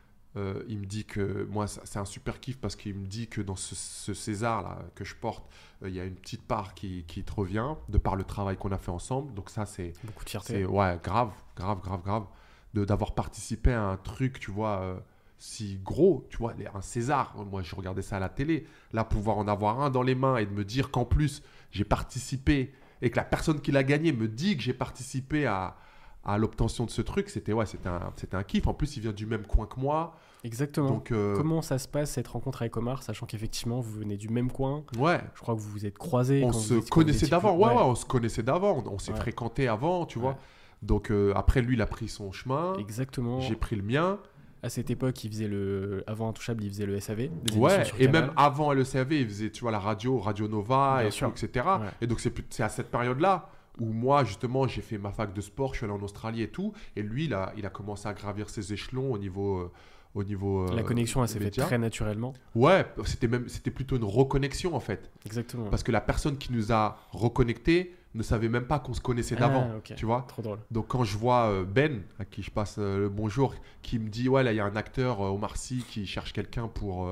Il me dit que moi, c'est un super kiff parce qu'il me dit que dans ce, ce César là que je porte, il y a une petite part qui, qui te revient de par le travail qu'on a fait ensemble. Donc ça, c'est Beaucoup de c'est fierté. ouais grave, grave, grave, grave de d'avoir participé à un truc, tu vois. si gros, tu vois, un César, moi je regardais ça à la télé, là pouvoir en avoir un dans les mains et de me dire qu'en plus j'ai participé et que la personne qui l'a gagné me dit que j'ai participé à, à l'obtention de ce truc, c'était ouais, c'était un, un kiff. En plus, il vient du même coin que moi, Exactement. donc euh, Comment ça se passe cette rencontre avec Omar, sachant qu'effectivement vous venez du même coin? Ouais, Je crois que vous vous êtes croisés. on quand se connaissait d'avant, plus- ouais, ouais, on se connaissait d'avant, on, on s'est Ouais. fréquenté avant, tu vois. Donc euh, après, lui, il a pris son chemin, Exactement. j'ai pris le mien. À cette époque, il faisait le. Avant Intouchable, il faisait le SAV. Ouais, et même avant LECAV, il faisait, tu vois, la radio, Radio Nova, et tout, etc. Ouais. Et donc, c'est à cette période-là où moi, justement, j'ai fait ma fac de sport, je suis allé en Australie et tout. Et lui, il a, il a commencé à gravir ses échelons au niveau. euh, au niveau euh, La connexion, elle s'est faite très naturellement. Ouais, c'était même c'était plutôt une reconnexion en fait. Exactement. Parce que la personne qui nous a reconnectés ne savait même pas qu'on se connaissait d'avant. Ah, ok. Tu vois Trop drôle. Donc quand je vois euh, Ben, à qui je passe euh, le bonjour, qui me dit ouais là il y a un acteur euh, Omar Sy qui cherche quelqu'un pour,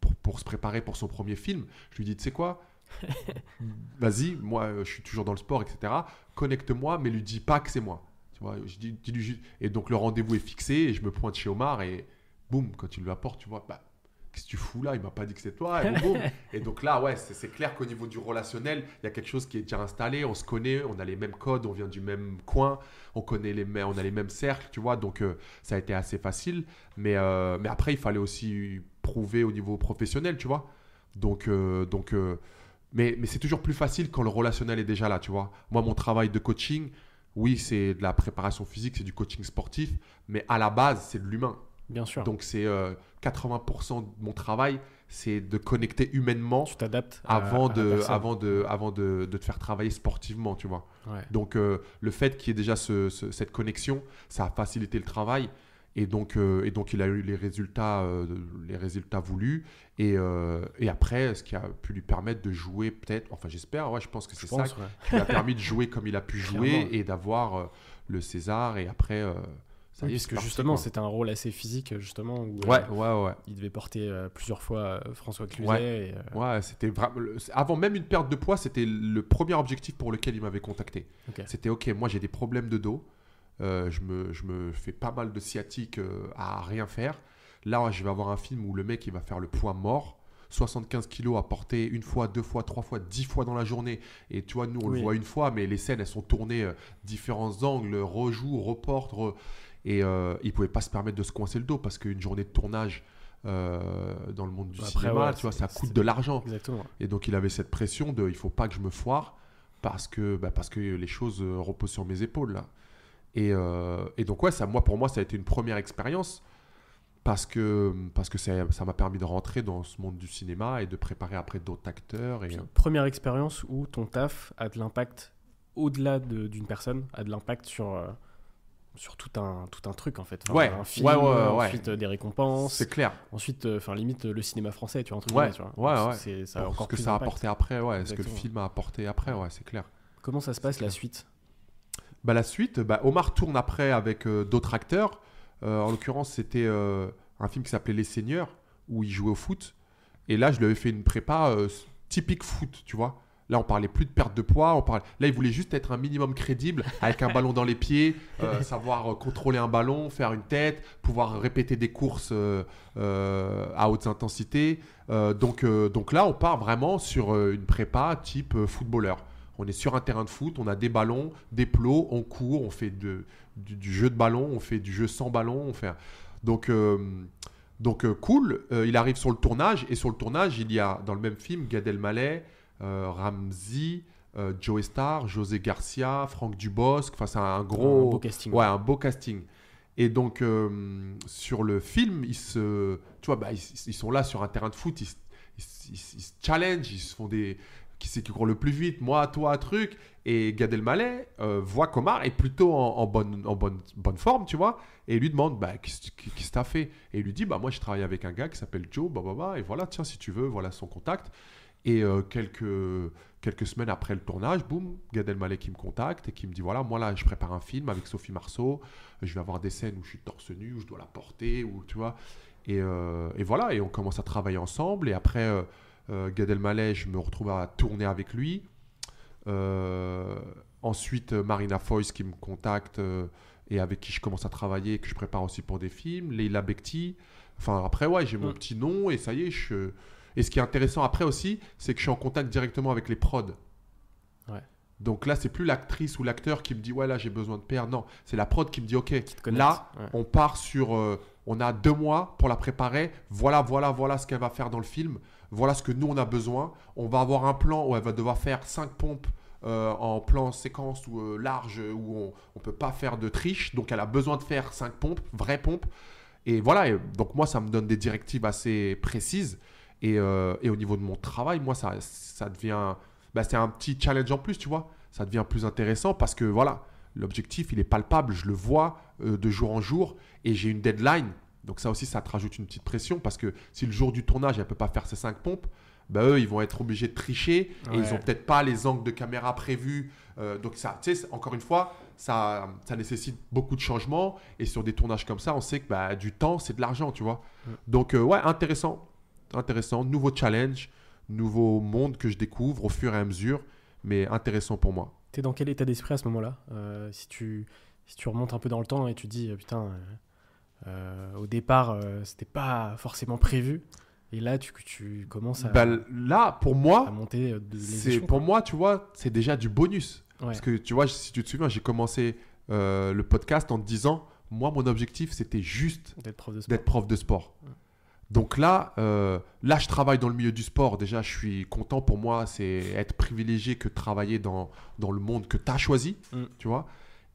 pour pour se préparer pour son premier film, je lui dis tu sais quoi? Vas-y, moi je suis toujours dans le sport etc. Connecte-moi mais lui dis pas que c'est moi. Tu vois, je dis, et donc le rendez-vous est fixé et je me pointe chez Omar et boum quand il lui apporte tu vois bah qu'est-ce que tu fous là? Il m'a pas dit que c'est toi. Et, boum, boum. Et donc là, ouais, c'est clair qu'au niveau du relationnel, il y a quelque chose qui est déjà installé. On se connaît, on a les mêmes codes, on vient du même coin, on connaît les mêmes, on a les mêmes cercles, tu vois. Donc euh, ça a été assez facile. Mais, euh, mais après, il fallait aussi prouver au niveau professionnel, tu vois. Donc, euh, donc mais, mais c'est toujours plus facile quand le relationnel est déjà là, tu vois. Moi, mon travail de coaching, oui, c'est de la préparation physique, c'est du coaching sportif, mais à la base, c'est de l'humain. Bien sûr. Donc c'est euh, 80% de mon travail, c'est de connecter humainement tu t'adaptes à- avant à de, avant de, avant de, de te faire travailler sportivement, tu vois. Ouais. Donc euh, le fait qu'il y ait déjà ce- ce- cette connexion, ça a facilité le travail. Et donc, euh, et donc il a eu les résultats, euh, les résultats voulus. Et, euh, et après, ce qui a pu lui permettre de jouer peut-être, enfin j'espère, ouais, je pense que c'est ça ouais. qui lui a permis de jouer comme il a pu jouer Clairement. et d'avoir euh, le César. Et après, euh, est, parce que justement, c'était un rôle assez physique, justement, où euh, Ouais, ouais, ouais. il devait porter euh, plusieurs fois euh, François Cluzet. Ouais. euh, Ouais, c'était vraiment. Avant même une perte de poids, c'était le premier objectif pour lequel il m'avait contacté. Ok. C'était ok, moi j'ai des problèmes de dos. euh, je, me, je me fais pas mal de sciatique euh, à rien faire. Là, je vais avoir un film où le mec il va faire le poids mort. 75 kilos à porter une fois, deux fois, trois fois, dix fois dans la journée. Et tu vois, nous on Oui. le voit une fois, mais les scènes elles sont tournées euh, différents angles, rejoue, reporte. re- Et euh, il pouvait pas se permettre de se coincer le dos parce qu'une journée de tournage euh, dans le monde du Après, cinéma, ouais, tu vois, ça coûte de l'argent. Et donc il avait cette pression de il faut pas que je me foire parce que, bah, parce que les choses euh, reposent sur mes épaules là. Et, euh, et donc ouais, ça, moi, pour moi ça a été une première expérience parce que, parce que ça m'a permis de rentrer dans ce monde du cinéma et de préparer après d'autres acteurs. Et, Puis, première expérience où ton taf a de l'impact au-delà de- d'une personne, a de l'impact sur, sur tout un, tout un truc en fait. Ouais, Un film, ouais, ouais, ouais. ensuite euh, des récompenses, C'est clair. ensuite, euh, enfin limite le cinéma français, tu vois, un truc Ouais, tu vois. C'est, ça a Pour encore ce que ça a apporté après, ouais. Ce que le film a apporté après, ouais, c'est clair. Comment ça se passe la suite? Bah, la suite, bah, Omar tourne après avec euh, d'autres acteurs. En l'occurrence, c'était un film qui s'appelait Les Seigneurs, où il jouait au foot. Et là, je lui avais fait une prépa typique foot, tu vois. Là, on parlait plus de perte de poids. On parlait... Là, il voulait juste être un minimum crédible, avec un ballon dans les pieds, euh, savoir euh, contrôler un ballon, faire une tête, pouvoir répéter des courses euh, à haute intensité. Donc, donc là, on part vraiment sur une prépa type footballeur. On est sur un terrain de foot, on a des ballons, des plots, on court, on fait de- du, du jeu de ballon, on fait du jeu sans ballon. On fait... Donc, donc cool. Il arrive sur le tournage et sur le tournage, il y a dans le même film Gad Elmaleh, Ramsey, euh, Joe Star, José Garcia, Franck Dubosc. Enfin, c'est un gros, Un beau casting. ouais, un beau casting. Et donc euh, sur le film, ils se, tu vois, bah, ils, ils sont là sur un terrain de foot, ils, se- ils ils challenge, ils se font des, qui c'est qui court le plus vite, moi, toi, truc. Et Gad Elmaleh euh, voit qu'Omar est plutôt en, en bonne, en bonne, bonne forme, tu vois. Et il lui demande, bah, qu'est-ce qu'est-ce que t'as fait? Et il lui dit, bah, moi, je travaille avec un gars qui s'appelle Joe, bah, bah, bah, et voilà, tiens, si tu veux, voilà son contact. Et euh, quelques, quelques semaines après le tournage, boum, Gad Elmaleh qui me contacte et qui me dit, voilà, moi, là, je prépare un film avec Sophie Marceau. Je vais avoir des scènes où je suis torse nu, où je dois la porter, ou tu vois. Et, euh, et voilà, et on commence à travailler ensemble. Et après, euh, euh, Gad Elmaleh, je me retrouve à tourner avec lui. Ensuite, Marina Foïs qui me contacte et avec qui je commence à travailler, que je prépare aussi pour des films. Leila Bekti. Enfin, après, ouais, j'ai mon petit nom et ça y est. Je... Et ce qui est intéressant après aussi, c'est que je suis en contact directement avec les prods. Ouais. Donc là, c'est plus l'actrice ou l'acteur qui me dit, ouais, là, j'ai besoin de PR. Non, c'est la prod qui me dit, ok, là, Ouais. on part sur. euh, on a deux mois pour la préparer. Voilà, voilà, voilà ce qu'elle va faire dans le film. Voilà ce que nous, on a besoin. On va avoir un plan où elle va devoir faire cinq pompes euh, en plan séquence ou euh, large où on ne peut pas faire de triche. Donc, elle a besoin de faire cinq pompes, vraies pompes. Et voilà. et donc, moi, ça me donne des directives assez précises. Et, euh, et au niveau de mon travail, moi, ça, ça devient. bah, c'est un petit challenge en plus, tu vois. Ça devient plus intéressant parce que voilà, l'objectif, il est palpable. Je le vois euh, de jour en jour et j'ai une deadline. Donc ça aussi, ça te rajoute une petite pression parce que si le jour du tournage, elle ne peut pas faire ses cinq pompes, bah eux, ils vont être obligés de tricher et ils n'ont peut-être pas les angles de caméra prévus. Euh, donc ça, tu sais, encore une fois, ça, ça nécessite beaucoup de changements et sur des tournages comme ça, on sait que bah, du temps, c'est de l'argent, tu vois. Donc euh, ouais, intéressant, intéressant, nouveau challenge, nouveau monde que je découvre au fur et à mesure, mais intéressant pour moi. T'es dans quel état d'esprit à ce moment-là Euh, si, tu, si tu remontes un peu dans le temps et tu te dis, euh, putain, euh, au départ, euh, c'était pas forcément prévu. Et là, tu, tu commences à, Bah, là, pour moi, monter c'est pour moi, tu vois, c'est déjà du bonus. Ouais. Parce que tu vois, si tu te souviens, j'ai commencé le podcast en te disant, moi, mon objectif, c'était juste D'être prof de sport. d'être prof de sport. Ouais. Donc là, euh, là, je travaille dans le milieu du sport. Déjà, je suis content pour moi. C'est être privilégié que de travailler dans, dans le monde que tu as choisi. Mm. Tu vois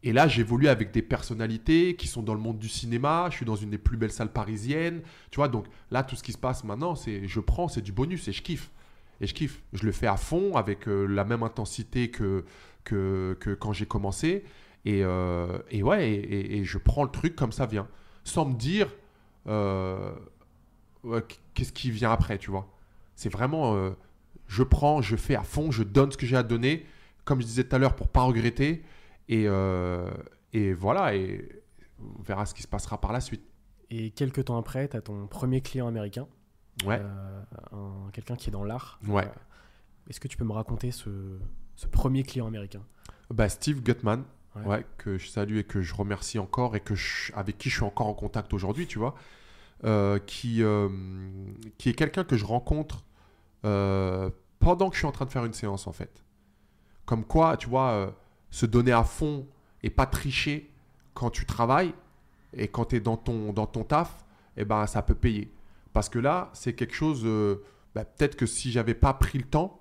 Et là, j'évolue avec des personnalités qui sont dans le monde du cinéma. Je suis dans une des plus belles salles parisiennes. Tu vois Donc là, tout ce qui se passe maintenant, c'est je prends, c'est du bonus et je kiffe. Et je kiffe. Je le fais à fond avec euh, la même intensité que, que, que quand j'ai commencé. Et, euh, et ouais, et, et- et je prends le truc comme ça vient. Sans me dire, qu'est-ce qui vient après, tu vois? C'est vraiment, euh, je prends, je fais à fond, je donne ce que j'ai à donner, comme je disais tout à l'heure, pour pas regretter. Et, euh, et voilà, et on verra ce qui se passera par la suite. Et quelques temps après, tu as ton premier client américain, Ouais. euh, un- quelqu'un qui est dans l'art. Ouais. Est-ce que tu peux me raconter ce, ce premier client américain? Bah, Steve Gutman, Ouais. ouais, que je salue et que je remercie encore et que je- avec qui je suis encore en contact aujourd'hui, tu vois, qui, euh, qui est quelqu'un que je rencontre euh, pendant que je suis en train de faire une séance, en fait. Comme quoi, tu vois, euh, se donner à fond et pas tricher quand tu travailles et quand tu es dans ton, dans ton taf, eh ben, ça peut payer. Parce que là, c'est quelque chose, euh, bah, peut-être que si j'avais pas pris le temps,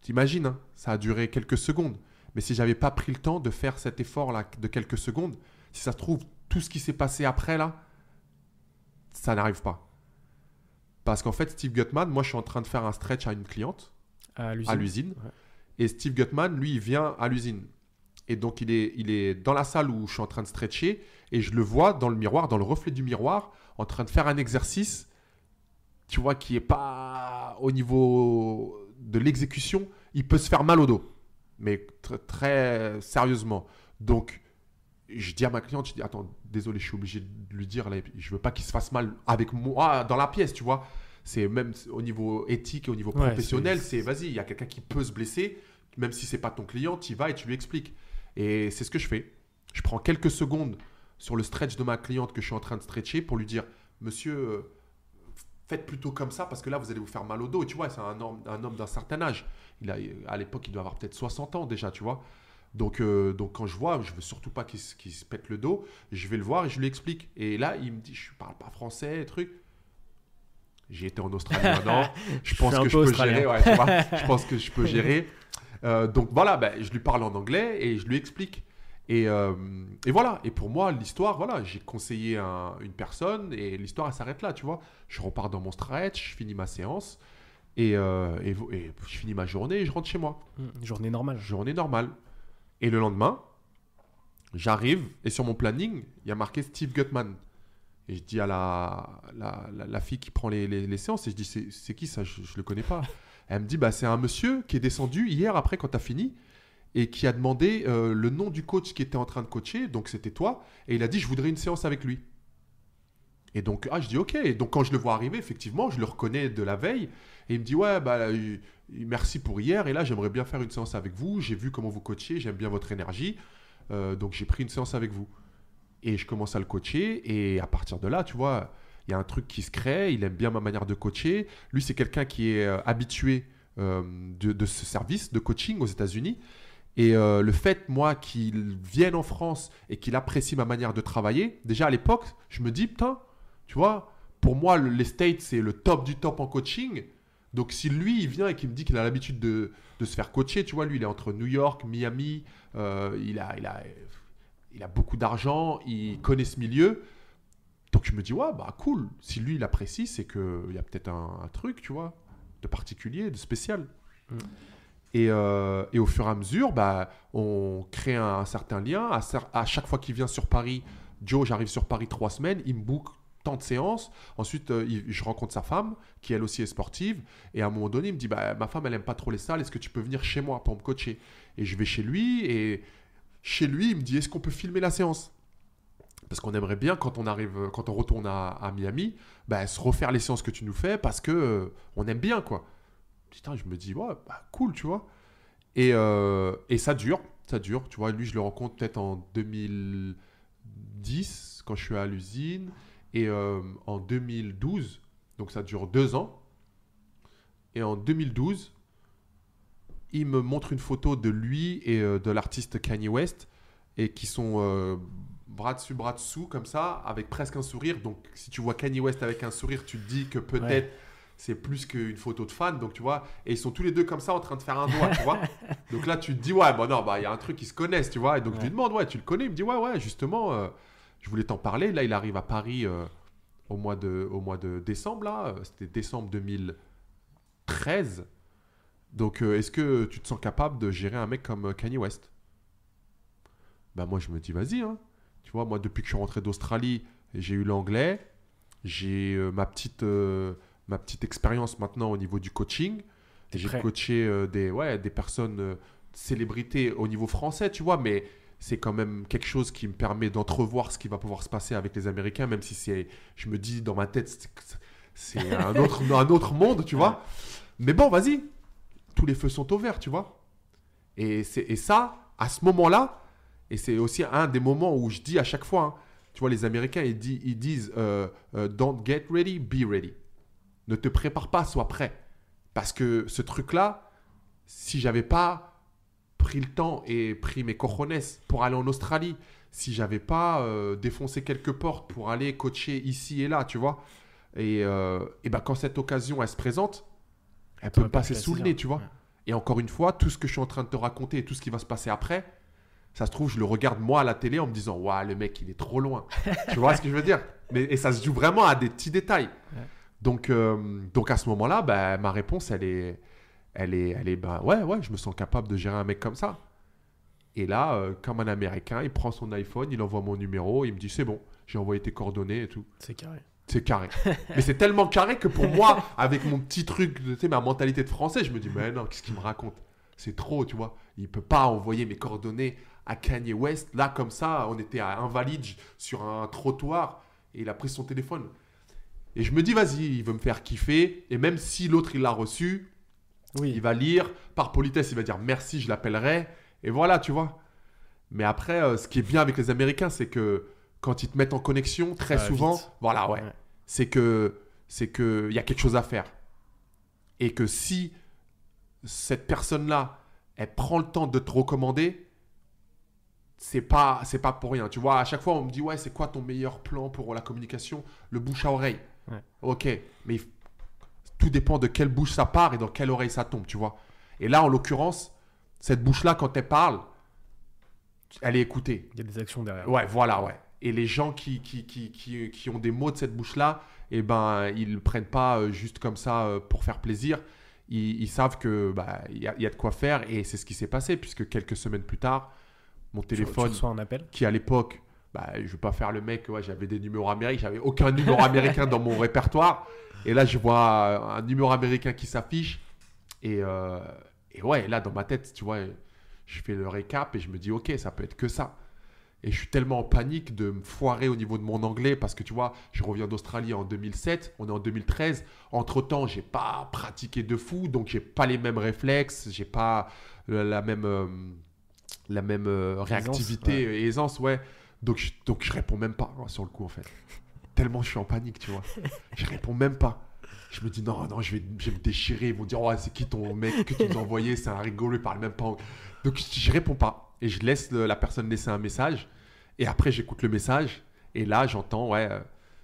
t'imagines, hein, ça a duré quelques secondes. Mais si j'avais pas pris le temps de faire cet effort-là de quelques secondes, si ça se trouve, tout ce qui s'est passé après là, ça n'arrive pas. Parce qu'en fait, Steve Gutman, moi je suis en train de faire un stretch à une cliente À l'usine. Ouais. Et Steve Gutman, lui, il vient à l'usine. Et donc, il est, il est dans la salle où je suis en train de stretcher. Et je le vois dans le miroir, dans le reflet du miroir, en train de faire un exercice, tu vois, qui est pas au niveau de l'exécution. Il peut se faire mal au dos. Mais tr- très sérieusement. Donc, je dis à ma cliente, je dis, attends, désolé, je suis obligé de lui dire, là, je veux pas qu'il se fasse mal avec moi dans la pièce, tu vois. C'est même au niveau éthique et au niveau Ouais, professionnel, c'est- vas-y, il y a quelqu'un qui peut se blesser, même si c'est pas ton client, tu y vas et tu lui expliques. Et c'est ce que je fais. Je prends quelques secondes sur le stretch de ma cliente que je suis en train de stretcher pour lui dire, monsieur, euh, faites plutôt comme ça parce que là, vous allez vous faire mal au dos. Et tu vois, c'est un homme, un homme d'un certain âge. Il a, à l'époque, il doit avoir peut-être 60 ans déjà, tu vois. Donc, euh, donc quand je vois, je veux surtout pas qu'il se, pète le dos, je vais le voir et je lui explique. Et là, il me dit, je parle pas français, truc. J'ai été en Australie maintenant. Je pense que je peu peux australien. gérer. ouais, tu vois. je pense que je peux gérer. Euh, donc voilà, ben, je lui parle en anglais et je lui explique. Et, euh, et voilà. Et pour moi, l'histoire, voilà, j'ai conseillé un- une personne et l'histoire, elle s'arrête là, tu vois. Je repars dans mon stretch, je finis ma séance et, euh, et, et je finis ma journée et je rentre chez moi. Mmh, Journée normale. Journée normale. Et le lendemain, j'arrive et sur mon planning, il y a marqué Steve Gutman. Et je dis à la, la, la- la fille qui prend les, les- les séances, et je dis c'est c'est qui ça? Je ne le connais pas. Elle me dit bah, c'est un monsieur qui est descendu hier après quand tu as fini et qui a demandé euh, le nom du coach qui était en train de coacher, donc c'était toi, et il a dit je voudrais une séance avec lui. Et donc, ah, je dis ok. Et donc, quand je le vois arriver, effectivement, je le reconnais de la veille. Et il me dit ouais, bah, euh, merci pour hier. Et là, j'aimerais bien faire une séance avec vous. J'ai vu comment vous coachiez. J'aime bien votre énergie. Euh, donc, j'ai pris une séance avec vous. Et je commence à le coacher. Et à partir de là, tu vois, il y a un truc qui se crée. Il aime bien ma manière de coacher. Lui, c'est quelqu'un qui est euh, habitué euh, de, ce service de coaching aux États-Unis. Et le fait, moi, qu'il vienne en France et qu'il apprécie ma manière de travailler, déjà à l'époque, je me dis, putain, tu vois, pour moi, le- les States, c'est le top du top en coaching. Donc, si lui, il vient et qu'il me dit qu'il a l'habitude de, de se faire coacher, tu vois, lui, il est entre New York, Miami, euh, il, a, il, a, il a beaucoup d'argent, il connaît ce milieu. Donc, je me dis, ouais, bah cool. Si lui, il apprécie, c'est qu'il y a peut-être un, un truc, tu vois, de particulier, de spécial. Mm. Et, euh, et au fur et à mesure, bah, on crée un, certain lien. À, à chaque fois qu'il vient sur Paris, Joe, j'arrive sur Paris trois semaines, il me book tant de séances. Ensuite, euh, je rencontre sa femme, qui elle aussi est sportive. Et à un moment donné, il me dit bah, Ma femme, elle aime pas trop les salles, est-ce que tu peux venir chez moi pour me coacher? Et je vais chez lui, et chez lui, il me dit Est-ce qu'on peut filmer la séance? Parce qu'on aimerait bien, quand on arrive, quand on retourne à, à Miami, bah, se refaire les séances que tu nous fais parce que euh, on aime bien, quoi. Putain, je me dis, ouais, bah, cool, tu vois. Et, euh, et ça dure, ça dure. Tu vois, lui, je le rencontre peut-être en 2010, quand je suis à l'usine, et euh, en 2012, donc ça dure deux ans. Et en 2012, il me montre une photo de lui et euh, de l'artiste Kanye West, et qui sont euh, bras dessus, bras dessous, comme ça, avec presque un sourire. Donc, si tu vois Kanye West avec un sourire, tu te dis que peut-être c'est plus qu'une photo de fan. Donc, tu vois, et ils sont tous les deux comme ça en train de faire un doigt, tu vois. Donc là, tu te dis, ouais, bon, non, bah, il y a un truc, ils se connaissent, tu vois. Et donc, je Ouais. lui demande, ouais, tu le connais? Il me dit, ouais, ouais, justement, euh, je voulais t'en parler. Là, il arrive à Paris euh, au, mois de, au mois de décembre, là. Euh, C'était décembre 2013. Donc, euh, est-ce que tu te sens capable de gérer un mec comme Kanye West? Bah, moi, je me dis, vas-y, hein. Tu vois, moi, depuis que je suis rentré d'Australie, j'ai eu l'anglais. J'ai euh, ma petite, ma petite expérience maintenant au niveau du coaching. J'ai coaché des, ouais, des personnes célébrités au niveau français, tu vois, mais c'est quand même quelque chose qui me permet d'entrevoir ce qui va pouvoir se passer avec les Américains, même si c'est, je me dis dans ma tête, c'est- un autre, un autre monde, tu vois. Mais bon, vas-y, tous les feux sont au vert, tu vois. Et, c'est- et ça, à ce moment-là, et c'est aussi un des moments où je dis à chaque fois, hein, tu vois, les Américains, ils, di- ils disent euh, euh, Don't get ready, be ready. Ne te prépare pas, sois prêt. Parce que ce truc-là, si j'avais pas pris le temps et pris mes cojones pour aller en Australie, si j'avais pas euh, défoncé quelques portes pour aller coacher ici et là, tu vois, et, euh, et ben quand cette occasion elle se présente, elle peut me passer pas sous le nez, hein. tu vois. Ouais. Et encore une fois, tout ce que je suis en train de te raconter et tout ce qui va se passer après, ça se trouve, je le regarde moi à la télé en me disant Waouh, le mec, il est trop loin. tu vois ce que je veux dire? Mais, Et ça se joue vraiment à des petits détails. Ouais. Donc, euh, donc à ce moment-là, bah, ma réponse, elle est, elle est, elle est bah, ouais, ouais, je me sens capable de gérer un mec comme ça. Et là, euh, comme un Américain, il prend son iPhone, il envoie mon numéro, il me dit c'est bon, j'ai envoyé tes coordonnées et tout. C'est carré. C'est carré. mais c'est tellement carré que pour moi, avec mon petit truc, tu sais, ma mentalité de français, je me dis, mais non, qu'est-ce qu'il me raconte? C'est trop, tu vois. Il peut pas envoyer mes coordonnées à Kanye West. Là, comme ça, on était à Invalide sur un trottoir et il a pris son téléphone. Et je me dis, vas-y, il veut me faire kiffer. Et même si l'autre, il l'a reçu, Oui. il va lire. Par politesse, il va dire merci, je l'appellerai. Et voilà, tu vois. Mais après, euh, ce qui est bien avec les Américains, c'est que quand ils te mettent en connexion, très va souvent, vite. voilà, ouais, Ouais. c'est que c'est que il y a quelque chose à faire. Et que si cette personne-là, elle prend le temps de te recommander, c'est pas c'est pas pour rien. Tu vois, à chaque fois, on me dit ouais, c'est quoi ton meilleur plan pour la communication? Le bouche à oreille. Ouais. Ok, mais tout dépend de quelle bouche ça part et dans quelle oreille ça tombe, tu vois. Et là, en l'occurrence, cette bouche-là, quand elle parle, elle est écoutée. Il y a des actions derrière. Ouais, voilà, ouais. Et les gens qui, qui, qui, qui, qui ont des mots de cette bouche-là, eh ben, ils ne prennent pas euh, juste comme ça euh, pour faire plaisir. Ils, ils savent que bah, il y, a, y a de quoi faire et c'est ce qui s'est passé puisque quelques semaines plus tard, mon Tu- Tu, téléphone, qui à l'époque, bah, je vais pas faire le mec, ouais, j'avais des numéros américains, j'avais aucun numéro américain dans mon répertoire. Et là, je vois euh, un numéro américain qui s'affiche. Et, euh, et ouais, là, dans ma tête, tu vois, je fais le récap et je me dis, ok, ça peut être que ça. Et je suis tellement en panique de me foirer au niveau de mon anglais parce que tu vois, je reviens d'Australie en 2007, on est en 2013. Entre temps, j'ai pas pratiqué de fou, donc j'ai pas les mêmes réflexes, j'ai pas la, la même, euh, la même euh, réactivité, ouais. et aisance, ouais. Donc je, donc réponds même pas hein, sur le coup en fait. Tellement je suis en panique, tu vois. Je réponds même pas. Je me dis non, non, je vais, je vais me déchirer. Ils vont dire, ouais, c'est qui ton mec que tu nous as envoyé? C'est un rigolo, il parle même pas. Donc je, je réponds pas. Et je laisse la personne laisser un message. Et après, j'écoute le message. Et là, j'entends, ouais, euh,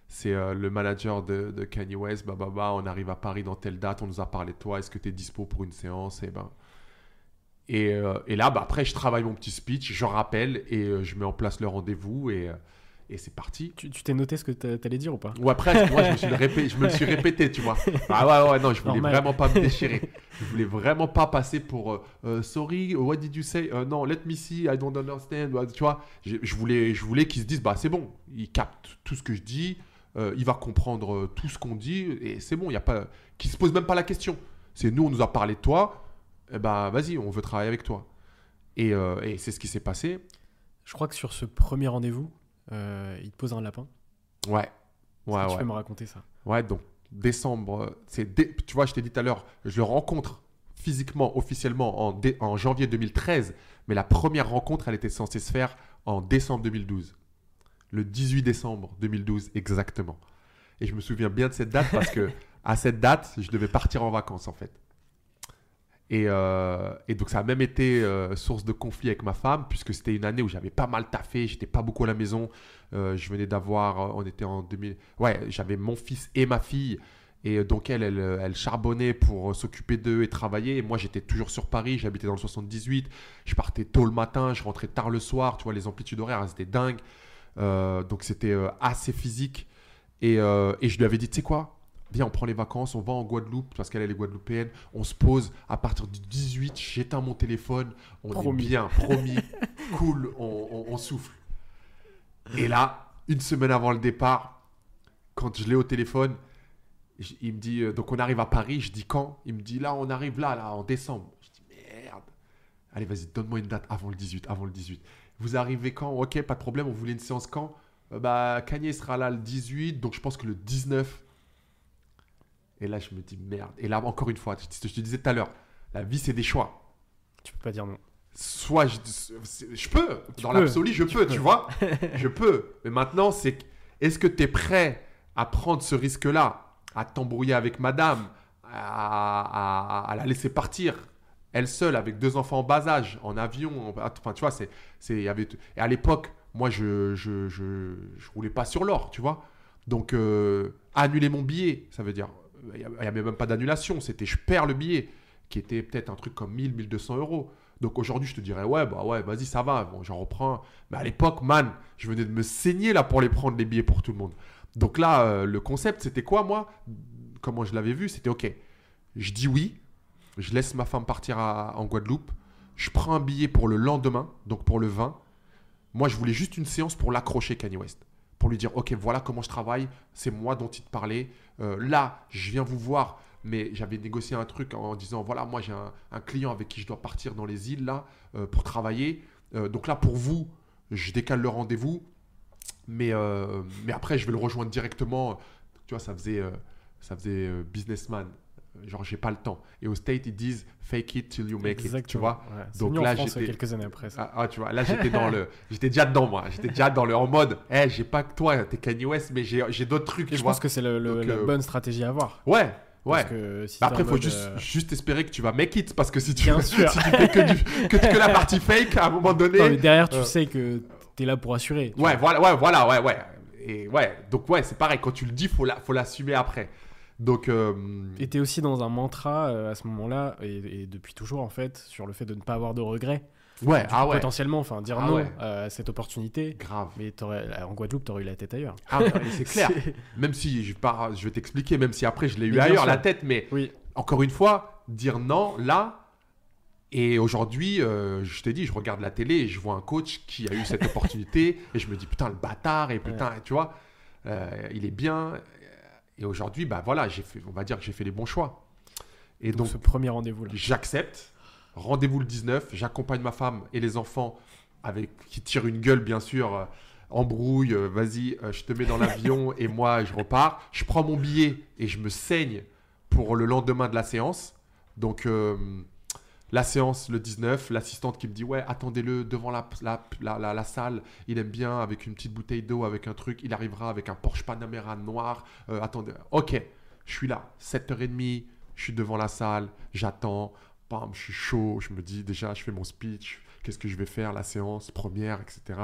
c'est euh, le manager de, Kanye West. Bah, bah, bah, on arrive à Paris dans telle date. On nous a parlé de toi. Est-ce que tu es dispo pour une séance? Et ben. Et, euh, et là, bah, après, je travaille mon petit speech, je rappelle et euh, je mets en place le rendez-vous et, euh, et c'est parti. Tu t'es noté ce que t'a- t'allais dire ou pas? Ou après, moi, je me, suis le répé- je me le suis répété, tu vois. Ah ouais, ouais, non, je voulais Normal. vraiment pas me déchirer. Je voulais vraiment pas passer pour euh, sorry, what did you say? Non, let me see, I don't understand. Ouais, Tu vois, je, je voulais, je voulais qu'ils se disent, bah c'est bon, il capte tout ce que je dis, euh, il va comprendre tout ce qu'on dit et c'est bon, il y a pas, qu'il se pose même pas la question. C'est nous, on nous a parlé de toi, eh ben vas-y, on veut travailler avec toi. Et, euh, et c'est ce qui s'est passé. Je crois que sur ce premier rendez-vous, euh, il te pose un lapin. Ouais, ouais, que Tu ouais. peux me raconter ça? Ouais, donc décembre, c'est dé- tu vois, je t'ai dit tout à l'heure, je le rencontre physiquement, officiellement en, dé- en janvier 2013, mais la première rencontre, elle était censée se faire en décembre 2012. Le 18 décembre 2012, exactement. Et je me souviens bien de cette date parce que à cette date, je devais partir en vacances en fait. Et, euh, et donc ça a même été euh, source de conflit avec ma femme puisque c'était une année où j'avais pas mal taffé, j'étais pas beaucoup à la maison. Euh, je venais d'avoir, on était en 2000, ouais, j'avais mon fils et ma fille. Et donc elle, elle, charbonnait pour s'occuper d'eux et travailler. Et moi, j'étais toujours sur Paris, j'habitais dans le 78. Je partais tôt le matin, je rentrais tard le soir. Tu vois, les amplitudes horaires, dingues. Euh, donc c'était assez physique. Et, et je lui avais dit, tu sais quoi? Viens, on prend les vacances, on va en Guadeloupe, parce qu'elle elle est guadeloupéenne. On se pose à partir du 18, j'éteins mon téléphone. On Promis. est bien, promis, cool, on, on- on souffle. Et là, une semaine avant le départ, quand je l'ai au téléphone, il me dit, euh, donc on arrive à Paris, je dis quand? Il me dit, là, on arrive là, là, en décembre. Je dis, merde. Allez, vas-y, donne-moi une date avant le 18, avant le 18. Vous arrivez quand? Ok, pas de problème, on voulait une séance quand? Euh, Bah, Kanye sera là le 18, donc je pense que le 19. Et là, je me dis, merde. Et là, encore une fois, je te, disais tout à l'heure, la vie, c'est des choix. Tu peux pas dire non. Soit je, je peux, dans l'absolu, je tu peux, peux. tu vois. je peux. Mais maintenant, c'est est-ce que tu es prêt à prendre ce risque-là, à t'embrouiller avec madame, à, à- à la laisser partir, elle seule, avec deux enfants en bas âge, en avion, en- enfin, tu vois, c'est, c'est, il y avait, et à l'époque, moi, je, je, je, je roulais pas sur l'or, tu vois. Donc, euh, annuler mon billet, ça veut dire, n'y avait même pas d'annulation, c'était je perds le billet, qui était peut-être un truc comme 1000, 1200 euros. Donc aujourd'hui, je te dirais, ouais, bah ouais, vas-y, ça va, bon, j'en reprends. Mais à l'époque, man, je venais de me saigner là pour les prendre les billets pour tout le monde. Donc là, euh, le concept, c'était quoi, moi? Comment je l'avais vu? C'était, ok, je dis oui, je laisse ma femme partir à- en Guadeloupe. Je prends un billet pour le lendemain, donc pour le 20. Moi, je voulais juste une séance pour l'accrocher, Kanye West. Pour lui dire, OK, voilà comment je travaille, c'est moi dont il te parlait. Euh, là, je viens vous voir, mais j'avais négocié un truc en disant, voilà, moi j'ai un, client avec qui je dois partir dans les îles, là, euh, pour travailler. Euh, donc là, pour vous, je décale le rendez-vous. Mais, après, je vais le rejoindre directement. Tu vois, ça faisait, ça faisait businessman genre j'ai pas le temps. Et au state ils disent fake it till you make it, tu vois. Donc là j'étais quelques années après ça. Ah, ah, tu vois, là j'étais dans le j'étais déjà dedans moi, j'étais déjà dans le en mode eh, j'ai pas que toi, t'es Kanye West mais j'ai d'autres trucs, Et je pense que c'est le, la euh, bonne stratégie à avoir. Ouais. Ouais. que si Après, il faut juste, euh, juste espérer que tu vas make it parce que si tu, si tu fais que, du, que, que, la partie fake, à un moment donné. Non, mais derrière, tu euh, sais que tu es là pour assurer. Ouais, voilà, ouais, voilà, ouais, ouais. Et ouais, donc ouais, c'est pareil. Quand tu le dis, faut la, faut l'assumer après. Donc, euh... Et aussi dans un mantra euh, à ce moment-là, et, depuis toujours en fait, sur le fait de ne pas avoir de regrets. Ouais, ah ouais. Potentiellement, enfin, dire ah non à cette opportunité. Grave. Mais en Guadeloupe, t'aurais eu la tête ailleurs. Ah, c'est clair. même si, je, je vais t'expliquer, même si après je l'ai eu ailleurs, la tête, mais oui. encore une fois, dire non, là. Et aujourd'hui, euh, je t'ai dit, je regarde la télé et je vois un coach qui a eu cette opportunité et je me dis putain le bâtard et putain, tu vois, euh, il est bien. Et aujourd'hui, bah voilà, j'ai fait, on va dire que j'ai fait les bons choix. Et donc, ce premier rendez-vous là. J'accepte. Rendez-vous le 19. J'accompagne ma femme et les enfants avec qui tirent une gueule bien sûr. Euh, embrouille, euh, vas-y, euh, je te mets dans l'avion et moi je repars. Je prends mon billet et je me saigne pour le lendemain de la séance. Donc la séance le 19, l'assistante qui me dit ouais attendez-le devant la, la, la, salle, il aime bien avec une petite bouteille d'eau, avec un truc, il arrivera avec un Porsche Panamera noir, euh, attendez, ok, je suis là, 7h30, je suis devant la salle, j'attends, bam, je suis chaud, je me dis déjà je fais mon speech, qu'est-ce que je vais faire, la séance, première, etc.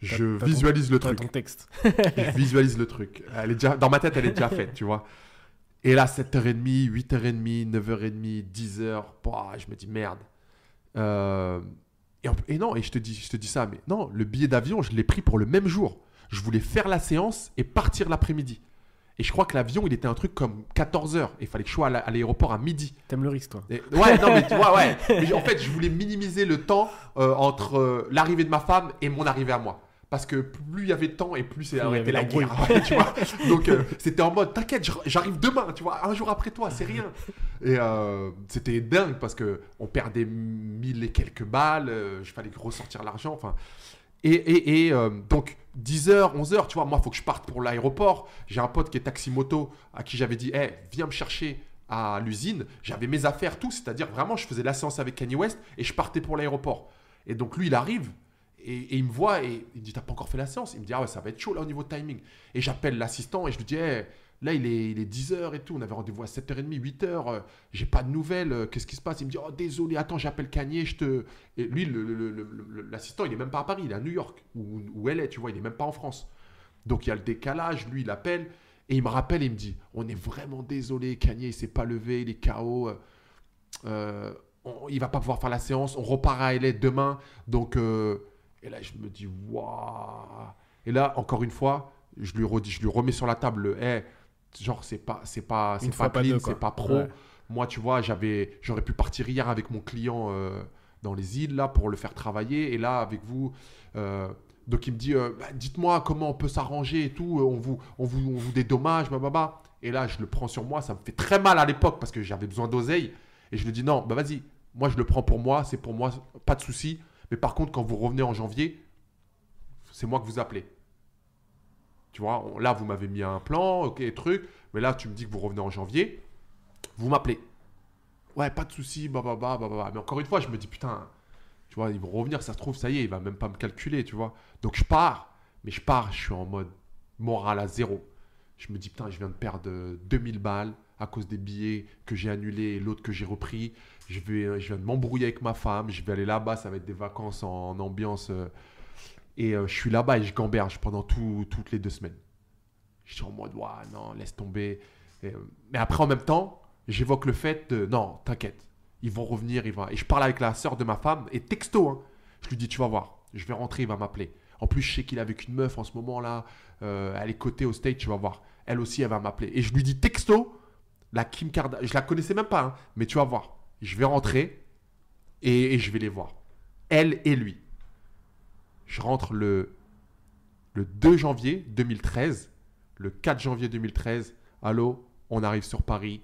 Je visualise le truc. Ton texte. je visualise le truc. Elle est déjà, dans ma tête, elle est déjà faite, tu vois. Et là, 7h30, 8h30, 9h30, 10h, je me dis merde. Euh, et, non, et je te, dis, je te dis ça, mais non, le billet d'avion, je l'ai pris pour le même jour. Je voulais faire la séance et partir l'après-midi. Et je crois que l'avion, il était un truc comme 14h. Il fallait que je sois à l'aéroport à midi. T'aimes le risque, toi Ouais, non, mais tu vois, ouais. en fait, je voulais minimiser le temps euh, entre euh, l'arrivée de ma femme et mon arrivée à moi parce que plus il y avait de temps et plus c'était la guerre. tu vois Donc euh, c'était en mode t'inquiète, j'arrive demain, tu vois, un jour après toi, c'est rien. Et euh, c'était dingue parce que on perdait mille et quelques balles, euh, il fallait ressortir l'argent, enfin. Et, et, donc 10h, 11h, tu vois, moi il faut que je parte pour l'aéroport. J'ai un pote qui est taxi-moto à qui j'avais dit hey, viens me chercher à l'usine. J'avais mes affaires, tout, c'est-à-dire vraiment je faisais la séance avec Kanye West et je partais pour l'aéroport. Et donc lui il arrive et, il me voit et il me dit T'as pas encore fait la séance? Il me dit Ah ouais, ça va être chaud là au niveau timing. Et j'appelle l'assistant et je lui dis Là, il est, il est 10h et tout. On avait rendez-vous à 7h30, 8h. Euh, j'ai pas de nouvelles. Euh, qu'est-ce qui se passe? Il me dit Oh, désolé, attends, j'appelle Kanye. Je te. Et lui, l'assistant, il est même pas à Paris. Il est à New York, où, où elle est, tu vois. Il est même pas en France. Donc, il y a le décalage. Lui, il appelle. Et il me rappelle et il me dit On est vraiment désolé. Kanye, il s'est pas levé. Il est KO. Euh, il va pas pouvoir faire la séance. On repart à LA demain. Donc. Et là, je me dis, waouh. Et là, encore une fois, je lui, redis, je lui remets sur la table le hey, genre, c'est pas, c'est pas, c'est pas clean, c'est pas pro. Moi, tu vois, j'avais, j'aurais pu partir hier avec mon client euh, dans les îles, là, pour le faire travailler. Et là, avec vous, euh, donc il me dit, euh, bah, dites-moi comment on peut s'arranger et tout. On vous, on vous, on vous dédommage, bah, Et là, je le prends sur moi. Ça me fait très mal à l'époque parce que j'avais besoin d'oseille. Et je lui dis, non, bah vas-y, moi, je le prends pour moi. C'est pour moi, pas de souci. Mais par contre, quand vous revenez en janvier, c'est moi que vous appelez. Tu vois, là, vous m'avez mis un plan, ok, truc. Mais là, tu me dis que vous revenez en janvier. Vous m'appelez. Ouais, pas de souci, bah, bah, bah, bah, bah. Mais encore une fois, je me dis, putain, tu vois, ils vont revenir, ça se trouve, ça y est, il va même pas me calculer, tu vois. Donc, je pars. Mais je pars, je suis en mode moral à zéro. Je me dis, putain, je viens de perdre 2000 balles à cause des billets que j'ai annulés et l'autre que j'ai repris. Je, vais, je viens de m'embrouiller avec ma femme. Je vais aller là-bas. Ça va être des vacances en, ambiance. Euh, et euh, je suis là-bas et je gamberge pendant toutes les deux semaines. Je suis en mode, ouais, non, laisse tomber. Euh, mais après, en même temps, j'évoque le fait de, non, t'inquiète, ils vont revenir. Ils vont... Et je parle avec la sœur de ma femme et texto, hein, je lui dis, tu vas voir, je vais rentrer, il va m'appeler. En plus, je sais qu'il est avec une meuf en ce moment-là. elle est cotée au stage, tu vas voir. Elle aussi, elle va m'appeler. Et je lui dis texto, la Kim Kardashian, je la connaissais même pas, hein, mais tu vas voir. Je vais rentrer et, je vais les voir. Elle et lui. Je rentre le, le 2 janvier 2013. Le 4 janvier 2013, allô, on arrive sur Paris.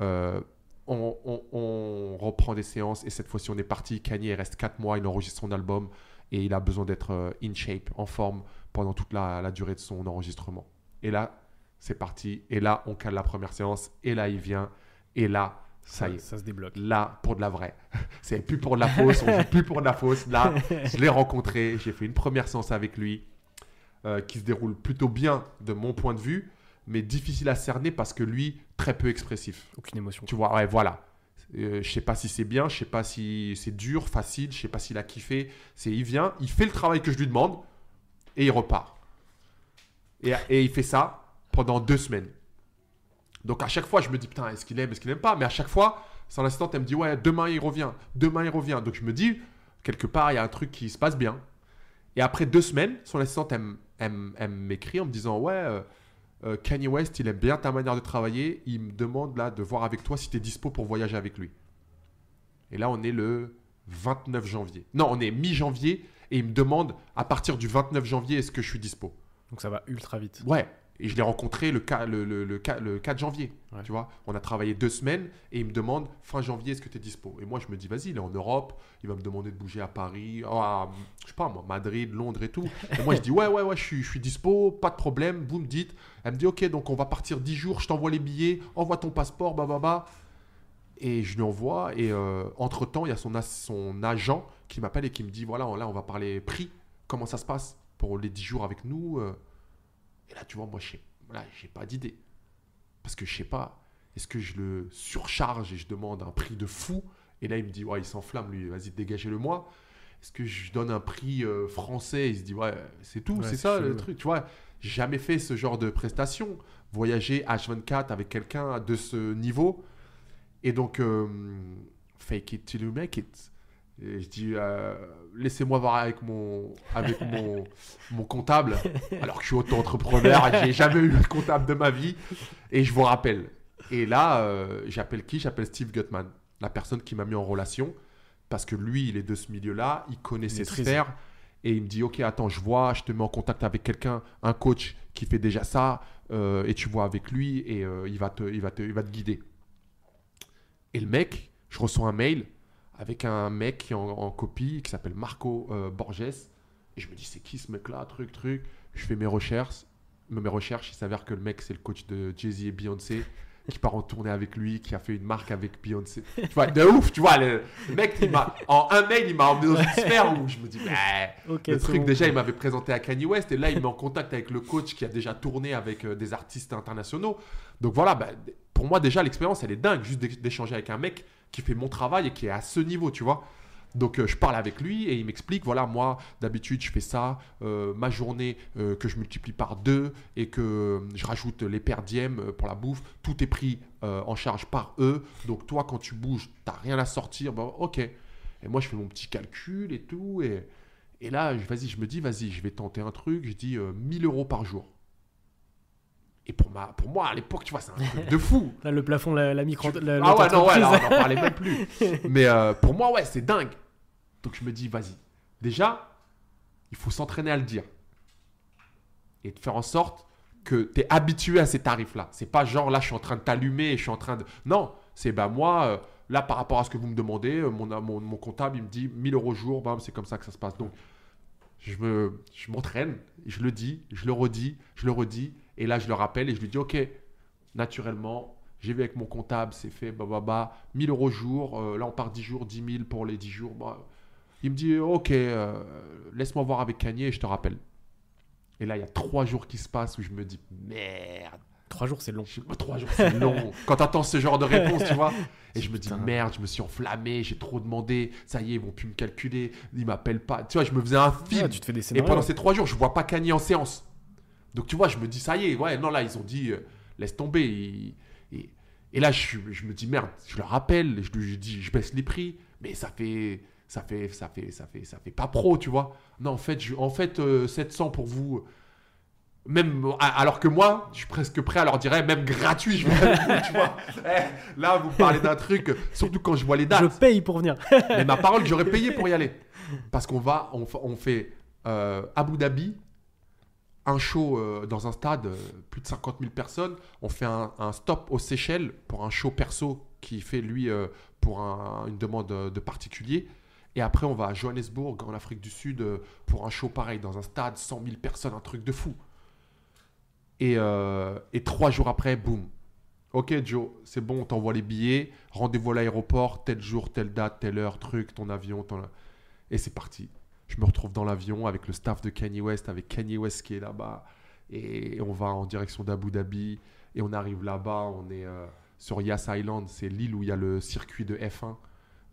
Euh, on, on- on reprend des séances et cette fois-ci on est parti. Kanye reste 4 mois, il enregistre son album et il a besoin d'être euh, in shape, en forme pendant toute la, la durée de son enregistrement. Et là, c'est parti. Et là, on cale la première séance. Et là, il vient. Et là, ça y est. Ça se débloque. Là, pour de la vraie. C'est plus pour de la fausse, on joue plus pour de la fausse. Là, je l'ai rencontré, j'ai fait une première séance avec lui euh, qui se déroule plutôt bien de mon point de vue, mais difficile à cerner parce que lui, très peu expressif. Aucune émotion. Tu vois, ouais, voilà. Euh, je sais pas si c'est bien, je sais pas si c'est dur, facile, je sais pas s'il a kiffé. C'est il vient, il fait le travail que je lui demande et il repart. Et, et il fait ça pendant deux semaines. Donc à chaque fois, je me dis putain, est-ce qu'il aime, est-ce qu'il aime pas? Mais à chaque fois, son assistante, elle me dit ouais, demain il revient, demain il revient. Donc je me dis quelque part, il y a un truc qui se passe bien. Et après deux semaines, son assistante, elle m'écrit en me disant ouais. euh, euh, Kanye West, il aime bien ta manière de travailler. Il me demande là de voir avec toi si tu es dispo pour voyager avec lui. Et là, on est le 29 janvier. Non, on est mi-janvier et il me demande à partir du 29 janvier est-ce que je suis dispo? Donc ça va ultra vite. Ouais. Et je l'ai rencontré le, ca- le, le, le ca- le 4 janvier. Ouais. Tu vois, on a travaillé deux semaines et il me demande fin janvier est-ce que tu es dispo? Et moi, je me dis vas-y, il est en Europe, il va me demander de bouger à Paris, à, je sais pas moi, Madrid, Londres et tout. Et moi, je dis ouais, ouais, ouais, je suis, je suis dispo, pas de problème. Vous me dites. Elle me dit ok, donc on va partir 10 jours, je t'envoie les billets, envoie ton passeport, bah, bah, bah. Et je lui envoie. Et euh, entre-temps, il y a son agent qui m'appelle et qui me dit voilà, là, on va parler prix. Comment ça se passe pour les 10 jours avec nous euh. Et là, tu vois, moi, je j'ai pas d'idée. Parce que je sais pas, est-ce que je le surcharge et je demande un prix de fou? Et là, il me dit ouais, il s'enflamme, lui, vas-y, dégagez-le moi. Est-ce que je donne un prix euh, français? Il se dit ouais, c'est tout, Ouais, c'est ça le truc. Tu vois, jamais fait ce genre de prestation. Voyager H24 avec quelqu'un de ce niveau. Et donc, euh, fake it till you make it. Et je dis, euh, laissez-moi voir avec mon, avec mon, mon comptable, alors que je suis auto-entrepreneur, et j'ai jamais eu de comptable de ma vie, et je vous rappelle. Et là, euh, j'appelle qui? J'appelle Steve Gutman, la personne qui m'a mis en relation, parce que lui, il est de ce milieu-là, il connaît ses sphères, et il me dit, ok, attends, je vois, je te mets en contact avec quelqu'un, un coach qui fait déjà ça, euh, et tu vois avec lui, et il, va te, il, va te, il va te guider. Et le mec, je reçois un mail avec un mec qui est en, en copie, qui s'appelle Marco euh, Borges. Et je me dis, c'est qui ce mec-là? Truc, truc. Je fais mes recherches. Mes recherches, il s'avère que le mec, c'est le coach de Jay-Z et Beyoncé, qui part en tournée avec lui, qui a fait une marque avec Beyoncé. Tu vois, de ouf, tu vois. Le, le mec, il m'a, en un mail, il m'a emmené dans une sphère où je me dis, bah, Ok, le truc, bon. déjà, il m'avait présenté à Kanye West et là, il met en contact avec le coach qui a déjà tourné avec euh, des artistes internationaux. Donc voilà, bah, pour moi, déjà, l'expérience, elle est dingue, juste d'é- d'échanger avec un mec qui fait mon travail et qui est à ce niveau, tu vois. Donc euh, je parle avec lui et il m'explique, voilà, moi, d'habitude, je fais ça, euh, ma journée euh, que je multiplie par deux et que je rajoute les perdièmes euh, pour la bouffe, tout est pris en charge par eux. Donc toi, quand tu bouges, t'as rien à sortir, bon, ok. Et moi, je fais mon petit calcul et tout, et... Et là, vas-y, je me dis, vas-y, je vais tenter un truc. Je dis euh, 1000 euros par jour. Et pour, ma, pour moi, à l'époque, tu vois, c'est un truc de fou. Là, le plafond, la, la micro. la- ah ouais, non, ouais, là, on n'en parlait même plus. Mais euh, pour moi, ouais, c'est dingue. Donc je me dis, vas-y. Déjà, il faut s'entraîner à le dire. Et de faire en sorte que tu es habitué à ces tarifs-là. C'est pas genre, là, je suis en train de t'allumer et je suis en train de... Non, c'est, bah moi, euh, là, par rapport à ce que vous me demandez, euh, mon, mon, mon comptable, il me dit 1000 euros jour, bam, c'est comme ça que ça se passe. Donc, je me, je m'entraîne, je le dis, je le redis, je le redis, et là je le rappelle et je lui dis ok, naturellement, j'ai vu avec mon comptable, c'est fait, bah bah bah, 1000 euros jour, euh, là on part 10 jours, 10 000 pour les 10 jours. bah. Il me dit ok, euh, laisse-moi voir avec Kanye et je te rappelle. Et là il y a trois jours qui se passent où je me dis merde, Trois jours, c'est long. je- trois jours c'est long. Quand t'entends ce genre de réponse, tu vois. Et je me dis merde, je me suis enflammé, j'ai trop demandé, ça y est, ils vont plus me calculer, ils m'appellent pas. Tu vois, je me faisais un film. Ah, tu te fais des Et pendant ces trois jours, je vois pas Kanye en séance. Donc tu vois, je me dis, ça y est, ouais, non, là, ils ont dit, euh, laisse tomber. Et, et- et là, je, je me dis, merde, je le rappelle, je lui dis, je baisse les prix, mais ça fait, ça fait, ça fait, ça fait, ça fait pas pro, tu vois. Non, en fait, je, en fait euh, 700 pour vous. Même, alors que moi, je suis presque prêt à leur dire, eh, même gratuit, je vais tu vois. Eh, là, vous parlez d'un truc, surtout quand je vois les dates. Je paye pour venir. Mais ma parole, j'aurais payé pour y aller. Parce qu'on va, on fait euh, Abu Dhabi, un show euh, dans un stade, euh, plus de 50 000 personnes. On fait un, stop aux Seychelles pour un show perso qui fait, lui, euh, pour un- une demande de particulier. Et après, on va à Johannesburg, en Afrique du Sud, pour un show pareil, dans un stade, 100 000 personnes, un truc de fou. Et, et trois jours après, boum. Ok, Joe, c'est bon, on t'envoie les billets. Rendez-vous à l'aéroport, tel jour, telle date, telle heure, truc, ton avion. Ton... Et c'est parti. Je me retrouve dans l'avion avec le staff de Kanye West, avec Kanye West qui est là-bas. Et on va en direction d'Abu Dhabi. Et on arrive là-bas, on est euh, sur Yas Island, c'est l'île où il y a le circuit de F1,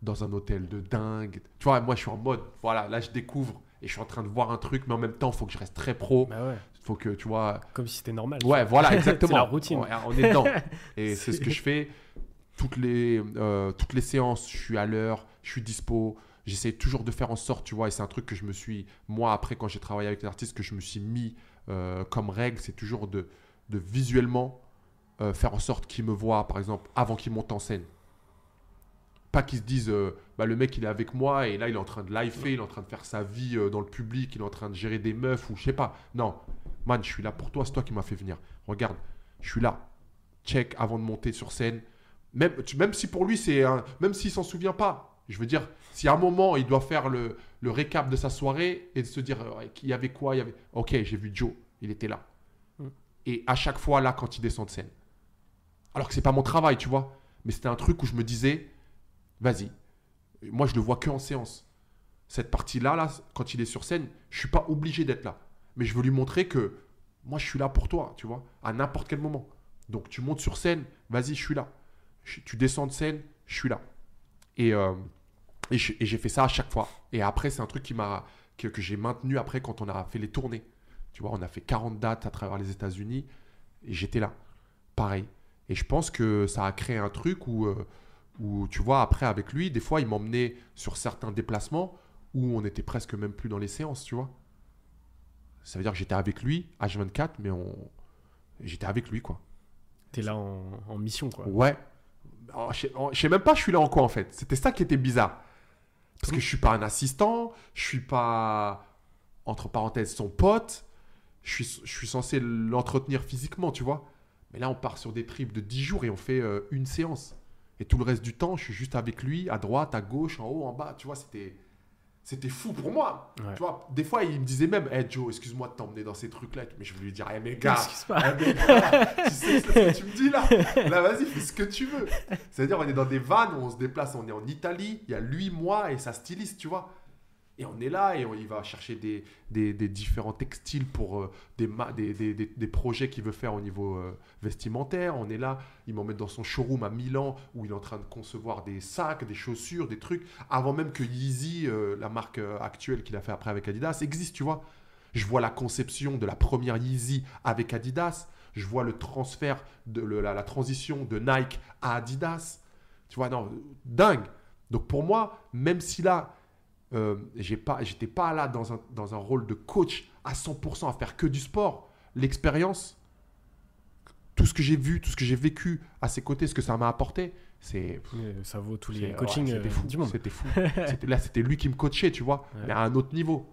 dans un hôtel de dingue. Tu vois, moi je suis en mode, voilà, là je découvre et je suis en train de voir un truc, mais en même temps, il faut que je reste très pro. Bah ouais, faut que, tu vois, comme si c'était normal. Ouais, voilà, exactement. C'est la routine. On est dedans. Et C'est- c'est ce que je fais. Toutes les, euh, toutes les séances, je suis à l'heure, je suis dispo. J'essaie toujours de faire en sorte, tu vois, et c'est un truc que je me suis, moi, après, quand j'ai travaillé avec les artistes, que je me suis mis euh, comme règle, c'est toujours de, de visuellement euh, faire en sorte qu'ils me voient, par exemple, avant qu'ils montent en scène. Pas qu'ils se disent, euh, bah, le mec, il est avec moi, et là, il est en train de lifer, il est en train de faire sa vie dans le public, il est en train de gérer des meufs, ou je sais pas. Non, man, je suis là pour toi, c'est toi qui m'as fait venir. Regarde, je suis là. Check avant de monter sur scène. Même, même si pour lui, c'est un- même s'il s'en souvient pas. Je veux dire, si à un moment, il doit faire le, le récap de sa soirée et de se dire, euh, il y avait quoi il y avait... Ok, j'ai vu Joe, il était là. Mm. Et à chaque fois, là, quand il descend de scène. Alors que c'est pas mon travail, tu vois. Mais c'était un truc où je me disais, vas-y. Moi, je le vois que en séance. Cette partie-là, là, quand il est sur scène, je suis pas obligé d'être là. Mais je veux lui montrer que moi, je suis là pour toi, tu vois, à n'importe quel moment. Donc, tu montes sur scène, vas-y, je suis là. Je- tu descends de scène, je suis là. Et, euh, et j'ai fait ça à chaque fois. Et après, c'est un truc qui m'a, que, que j'ai maintenu après quand on a fait les tournées. Tu vois, on a fait 40 dates à travers les États-Unis et j'étais là. Pareil. Et je pense que ça a créé un truc où, euh, où, tu vois, après, avec lui, des fois, il m'emmenait sur certains déplacements où on était presque même plus dans les séances, tu vois. Ça veut dire que j'étais avec lui, H24, mais on... j'étais avec lui, quoi. T'es là en, en mission, quoi. Ouais. Alors, Je sais- je sais même pas je suis là en quoi, en fait. C'était ça qui était bizarre. Parce que je suis pas un assistant, je suis pas, entre parenthèses, son pote. Je suis, je suis censé l'entretenir physiquement, tu vois. Mais là, on part sur des trips de 10 jours et on fait euh, une séance. Et tout le reste du temps, je suis juste avec lui, à droite, à gauche, en haut, en bas. Tu vois, c'était, c'était fou pour moi. Ouais. Tu vois, des fois, il me disait même, hey Joe, excuse-moi de t'emmener dans ces trucs-là. Mais je voulais lui dire, hey, mais gars, gars, tu sais ce que tu me dis là Là, vas-y, fais ce que tu veux. C'est-à-dire, on est dans des vannes, on se déplace, on est en Italie, il y a lui, moi et sa styliste, tu vois. Et on est là et il va chercher des, des, différents textiles pour euh, des, des, des, projets qu'il veut faire au niveau euh, vestimentaire. On est là, il m'emmène dans son showroom à Milan où il est en train de concevoir des sacs, des chaussures, des trucs, avant même que Yeezy, euh, la marque actuelle qu'il a fait après avec Adidas, existe, tu vois. Je vois la conception de la première Yeezy avec Adidas. Je vois le transfert, de la transition de Nike à Adidas. Tu vois, non, dingue. Donc pour moi, même si là, euh, pas, j'étais pas là dans un, dans un rôle de coach à 100% à faire que du sport, l'expérience, tout ce que j'ai vu, tout ce que j'ai vécu à ses côtés, ce que ça m'a apporté, c'est Ça vaut tous les ouais, coachings c'était euh, fou, du monde. C'était fou. Là, c'était lui qui me coachait, tu vois, Ouais. mais à un autre niveau.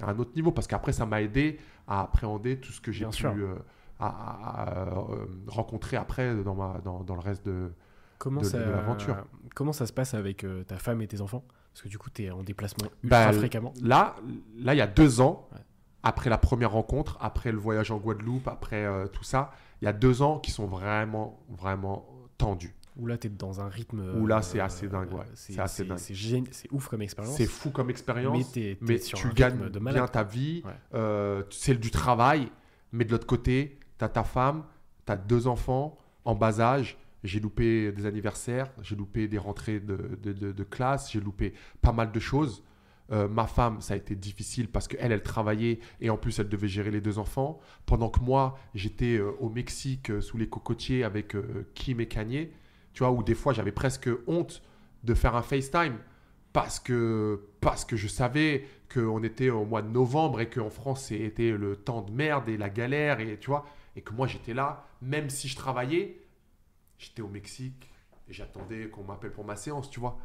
À un autre niveau, parce qu'après, ça m'a aidé à appréhender tout ce que j'ai pu euh, à- à- à, euh, rencontrer après dans, ma, dans, dans le reste de. Comment, de- ça, de l'aventure. comment ça se passe avec ta femme et tes enfants? Parce que du coup, tu es en déplacement ultra Bah, fréquemment. Là, là, il y a deux ans, Ouais. après la première rencontre, après le voyage en Guadeloupe, après euh, tout ça, il y a deux ans qui sont vraiment, vraiment tendus. Où là, tu es dans un rythme. euh, Où là, c'est assez dingue, ouais. C'est assez dingue. C'est gén- ouf comme expérience. C'est fou comme Mais expérience. mais sur tu gagnes bien ta vie, Ouais. euh, c'est du travail, mais de l'autre côté, tu as ta femme, tu as deux enfants en bas âge. J'ai loupé des anniversaires, j'ai loupé des rentrées de, de- de- classe, j'ai loupé pas mal de choses. Euh, ma femme, ça a été difficile parce qu'elle, elle travaillait et en plus, elle devait gérer les deux enfants. Pendant que moi, j'étais euh, au Mexique euh, sous les cocotiers avec Kim et Kanye, tu vois, où des fois, j'avais presque honte de faire un FaceTime parce que, parce que je savais qu'on était au mois de novembre et qu'en France, c'était le temps de merde et la galère, et tu vois, et que moi, j'étais là, même si je travaillais, j'étais au Mexique et j'attendais qu'on m'appelle pour ma séance, tu vois.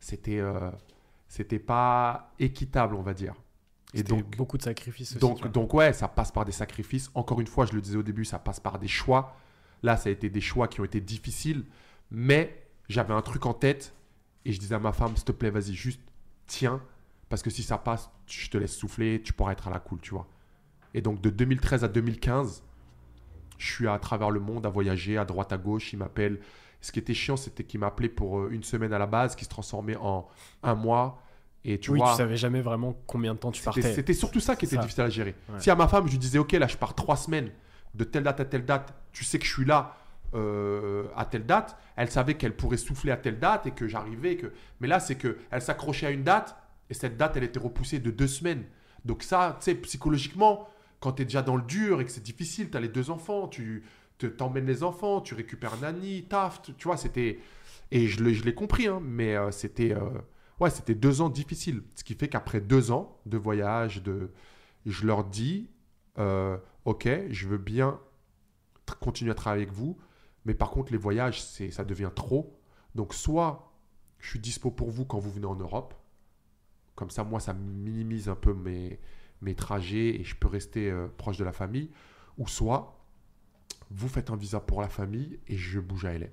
C'était euh, c'était pas équitable, on va dire. Et donc beaucoup de sacrifices aussi, Donc, donc ouais, ça passe par des sacrifices. Encore une fois, je le disais au début, ça passe par des choix. Là, ça a été des choix qui ont été difficiles, mais j'avais un truc en tête et je disais à ma femme, s'il te plaît, vas-y, juste tiens, parce que si ça passe, je te laisse souffler, tu pourras être à la cool, tu vois. Et donc de 2013 à 2015, je suis à travers le monde à voyager à droite à gauche. Il m'appelle. Ce qui était chiant, c'était qu'il m'appelait pour euh, une semaine à la base, qui se transformait en un mois. Et tu oui, vois, tu savais jamais vraiment combien de temps tu partais. C'était surtout ça qui était Ça. difficile à gérer. Ouais. Si à ma femme, je lui disais, OK, là, je pars trois semaines, de telle date à telle date, tu sais que je suis là euh, à telle date, elle savait qu'elle pourrait souffler à telle date et que j'arrivais. Que... Mais là, c'est qu'elle s'accrochait à une date et cette date, elle était repoussée de deux semaines. Donc ça, tu sais, psychologiquement, quand tu es déjà dans le dur et que c'est difficile, tu as les deux enfants, tu te- t'emmènes les enfants, tu récupères Nani, taf, tu vois, c'était... Et je l'ai compris, hein, mais euh, c'était... euh, Ouais, c'était deux ans difficiles. Ce qui fait qu'après deux ans de voyage, de... je leur dis, euh, ok, je veux bien continuer à travailler avec vous, mais par contre, les voyages, c'est, ça devient trop. Donc, soit je suis dispo pour vous quand vous venez en Europe, comme ça, moi, ça minimise un peu mes, mes trajets et je peux rester euh, proche de la famille, ou soit vous faites un visa pour la famille et je bouge à LA.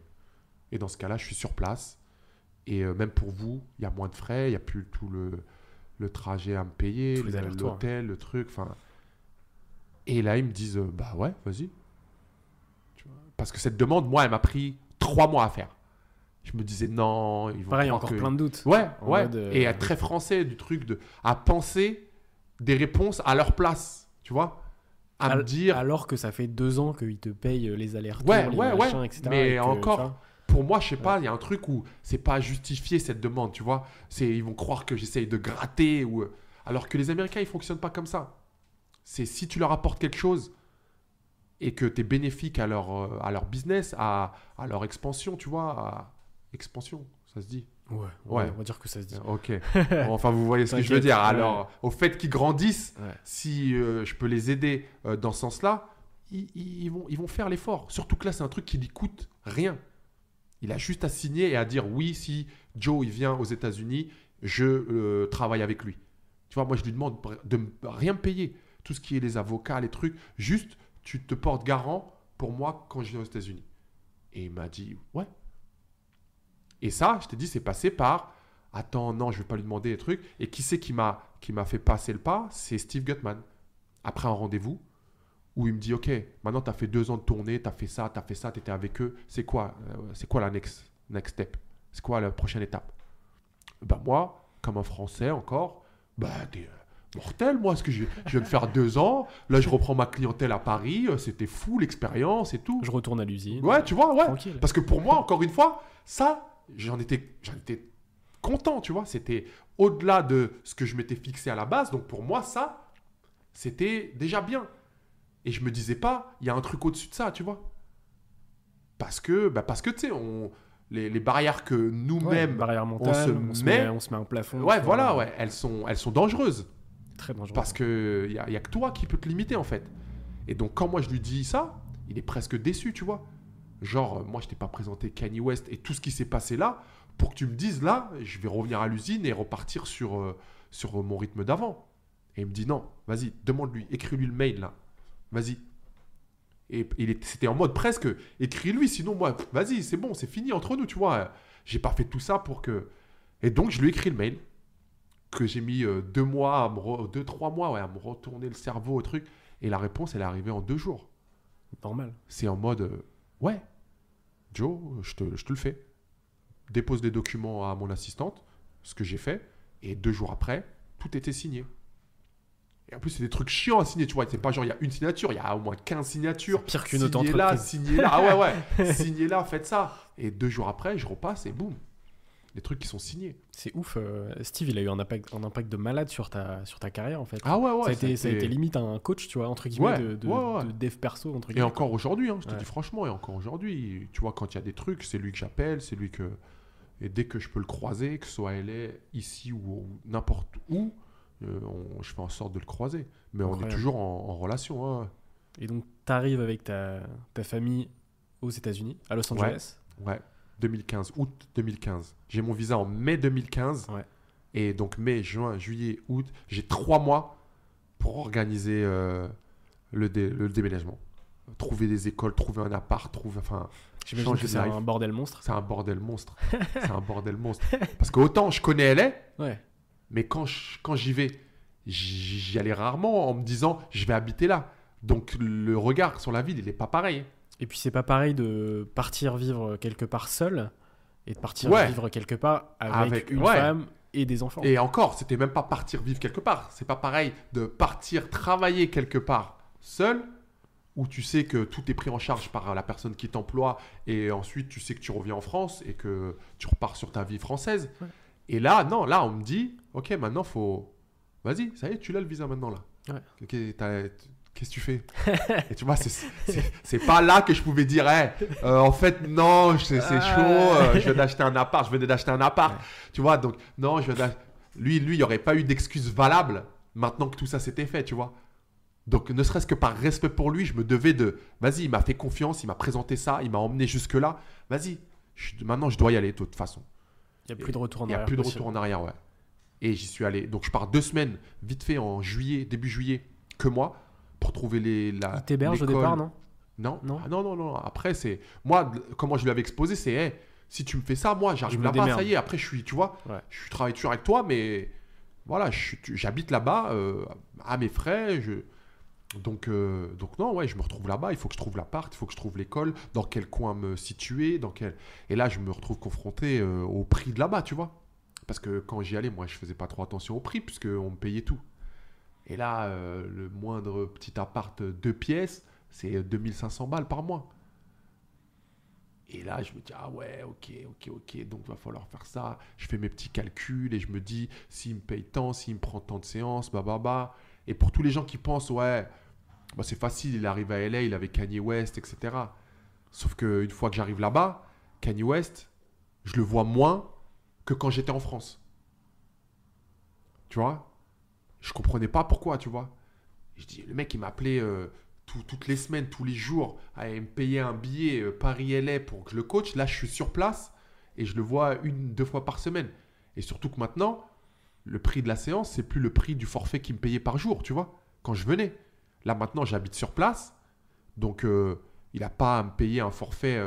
Et dans ce cas-là, je suis sur place. Et euh, même pour vous, il y a moins de frais, il n'y a plus tout le, le trajet à me payer, l'hôtel, le truc. Enfin. Et là, ils me disent, euh, bah ouais, vas-y. Parce que cette demande, moi, elle m'a pris trois mois à faire. Je me disais, non, ils vont Pareil, encore que- plein de doutes. Ouais, En ouais. Et être très français du truc de à penser des réponses à leur place, tu vois, à me dire. Alors que ça fait deux ans qu'ils te payent les allers-retours, Ouais, les ouais, machins, ouais. etc. Mais et encore, Pour moi, je sais pas, il y a un truc où c'est pas justifié cette demande, tu vois? C'est ils vont croire que j'essaye de gratter ou alors que les Américains ils fonctionnent pas comme ça. C'est si tu leur apportes quelque chose et que tu es bénéfique à leur euh, à leur business, à, à leur expansion, tu vois, à- expansion, ça se dit. Ouais, on va dire que ça se dit. Ok. Bon, enfin, vous voyez ce que je veux dire. ouais. Alors, au fait qu'ils grandissent, Ouais. si euh, je peux les aider euh, dans ce sens-là, ils, vont, ils vont faire l'effort. Surtout que là, c'est un truc qui lui coûte rien. Il a juste à signer et à dire oui, si Joe il vient aux États-Unis, je euh, travaille avec lui. Tu vois, moi, je lui demande de rien me payer. Tout ce qui est les avocats, les trucs, juste tu te portes garant pour moi quand je viens aux États-Unis. Et il m'a dit ouais. Et ça, je t'ai dit, c'est passé par attends, non, je vais pas lui demander des trucs. Et qui c'est qui m'a qui m'a fait passer le pas? C'est Steve Gutman. Après un rendez-vous où il me dit ok, maintenant tu as fait deux ans de tournée, tu as fait ça, tu as fait ça, tu étais avec eux. C'est quoi, euh, c'est quoi la next, next step? C'est quoi la prochaine étape? Bah moi, comme un Français encore, bah t'es euh, mortel moi, ce que je, je viens de faire deux ans. Là, je reprends ma clientèle à Paris. euh, C'était fou l'expérience et tout. Je retourne à l'usine. Ouais, tu vois, ouais. Tranquille. Parce que pour moi, encore une fois, ça, j'en étais, j'en étais content, tu vois. C'était au-delà de ce que je m'étais fixé à la base. Donc pour moi, ça, c'était déjà bien. Et je me disais pas, il y a un truc au-dessus de ça, tu vois. Parce que, bah parce que tu sais, on, les, les barrières que Ouais, nous-mêmes, barrière mentale, se on se, met- met, on se met un plafond. ouais, voilà, ouais, elles sont, elles sont dangereuses. Très dangereux. Parce que il y a, y a que toi qui peux te limiter en fait. Et donc quand moi je lui dis ça, il est presque déçu, tu vois. Genre, euh, moi je t'ai pas présenté Kanye West et tout ce qui s'est passé là pour que tu me dises là, je vais revenir à l'usine et repartir sur, euh, sur mon rythme d'avant. Et il me dit non, vas-y, demande-lui, écris-lui le mail là. Vas-y. Et c'était en mode presque, écris-lui, sinon moi, vas-y, c'est bon, c'est fini entre nous, tu vois. J'ai pas fait tout ça pour que. Et donc je lui écris le mail que j'ai mis euh, deux mois, à me re- deux, trois mois, ouais, à me retourner le cerveau au truc. Et la réponse, elle est arrivée en deux jours. Normal. C'est en mode, euh, ouais, Joe, je te, je te le fais. Dépose les documents à mon assistante, ce que j'ai fait. Et deux jours après, tout était signé. Et en plus, c'est des trucs chiants à signer, tu vois. C'est pas genre, il y a une signature, il y a au moins 15 signatures. Pire qu'une Signez là, auto-entreprise. signez là. Ah ouais, ouais. signez là, faites ça. Et deux jours après, je repasse et boum. Les trucs qui sont signés. C'est ouf. euh, Steve, il a eu un impact, un impact de malade sur ta, sur ta carrière, en fait. Ah ouais, ouais. ça, a été, ça a été- été limite un coach, tu vois, entre guillemets, Ouais, de, de, ouais, ouais. de dev perso, entre Et guillemets. encore aujourd'hui, hein, je te dis franchement, et encore aujourd'hui, tu vois, quand il y a des trucs, c'est lui que j'appelle, c'est lui que Et dès que je peux le croiser, que ce soit elle est ici ou, n'importe où, euh, on- je fais en sorte de le croiser. Mais on est toujours en, en relation. hein. Et donc, tu arrives avec ta, ta famille aux États-Unis, à Los. Angeles. Ouais, 2015, août 2015. J'ai mon visa en mai 2015. Ouais. Et donc mai, juin, juillet, août, j'ai trois mois pour organiser euh, le, dé- le déménagement. Trouver des écoles, trouver un appart, trouver... Enfin, J'imagine que c'est un bordel monstre. c'est un bordel monstre. c'est un bordel monstre. Parce que autant je connais LA, Ouais. mais quand j'y vais, j'y allais rarement en me disant je vais habiter là. Donc le regard sur la ville, il n'est pas pareil. Et puis, c'est pas pareil de partir vivre quelque part seul et de partir Ouais. vivre quelque part avec, Avec- une ouais. femme et des enfants. Et encore, c'était même pas partir vivre quelque part. C'est pas pareil de partir travailler quelque part seul, où tu sais que tout est pris en charge par la personne qui t'emploie, et ensuite tu sais que tu reviens en France et que tu repars sur ta vie française. Ouais. Et là, non, là, on me dit, ok, maintenant faut, vas-y, ça y est, tu l'as le visa maintenant là. Ouais. Ok, t'as- Qu'est-ce que tu fais? Et tu vois, c'est- pas là que je pouvais dire, Hey, euh, en fait, non, c'est c'est chaud, euh, je viens d'acheter un appart, je venais d'acheter un appart. Tu vois, donc, non, je viens Lui, lui, il n'y aurait pas eu d'excuse valable maintenant que tout ça s'était fait, tu vois. Donc, ne serait-ce que par respect pour lui, je me devais de. Vas-y, il m'a fait confiance, il m'a présenté ça, il m'a emmené jusque-là. Vas-y, maintenant, je dois y aller de toute façon. Il n'y a plus de retour en Il n'y a arrière. plus de retour en arrière, ouais. Et j'y suis allé. Donc, je pars deux semaines, vite fait, en juillet, début juillet, que moi, pour trouver les. La, Il t'héberge au départ, non Non, Non. Ah, non, non, non. Après, c'est. Moi, comment je lui avais exposé, c'est. hey, si tu me fais ça, moi, j'arrive là-bas, ça y est. Après, je suis, tu vois, Ouais. je travaille toujours avec toi, mais voilà, j'habite là-bas euh, à mes frais. Je... Donc, euh, donc, non, ouais, je me retrouve là-bas. Il faut que je trouve l'appart, il faut que je trouve l'école, dans quel coin me situer. Dans quel... Et là, je me retrouve confronté euh, au prix de là-bas, tu vois. Parce que quand j'y allais, moi, je faisais pas trop attention au prix, puisqu'on me payait tout. Et là, euh, le moindre petit appart deux pièces, c'est 2500 balles par mois. Et là, je me dis, ah ouais, ok, ok, ok, donc il va falloir faire ça. Je fais mes petits calculs et je me dis, s'il me paye tant, s'il me prend tant de séances, bah, bah, bah. Et pour tous les gens qui pensent, ouais, bah, c'est facile, il arrive à LA, il avait Kanye West, etc. Sauf qu'une fois que j'arrive là-bas, Kanye West, je le vois moins que quand j'étais en France. Tu vois? Je comprenais pas pourquoi, tu vois. Je dis, le mec, il m'appelait euh, tout- toutes les semaines, tous les jours, à me payer un billet euh, Paris-LA pour que je le coach. Là, je suis sur place et je le vois une, deux fois par semaine. Et surtout que maintenant, le prix de la séance, c'est plus le prix du forfait qu'il me payait par jour, tu vois, quand je venais. Là, maintenant, j'habite sur place. Donc, euh, il n'a pas à me payer un forfait.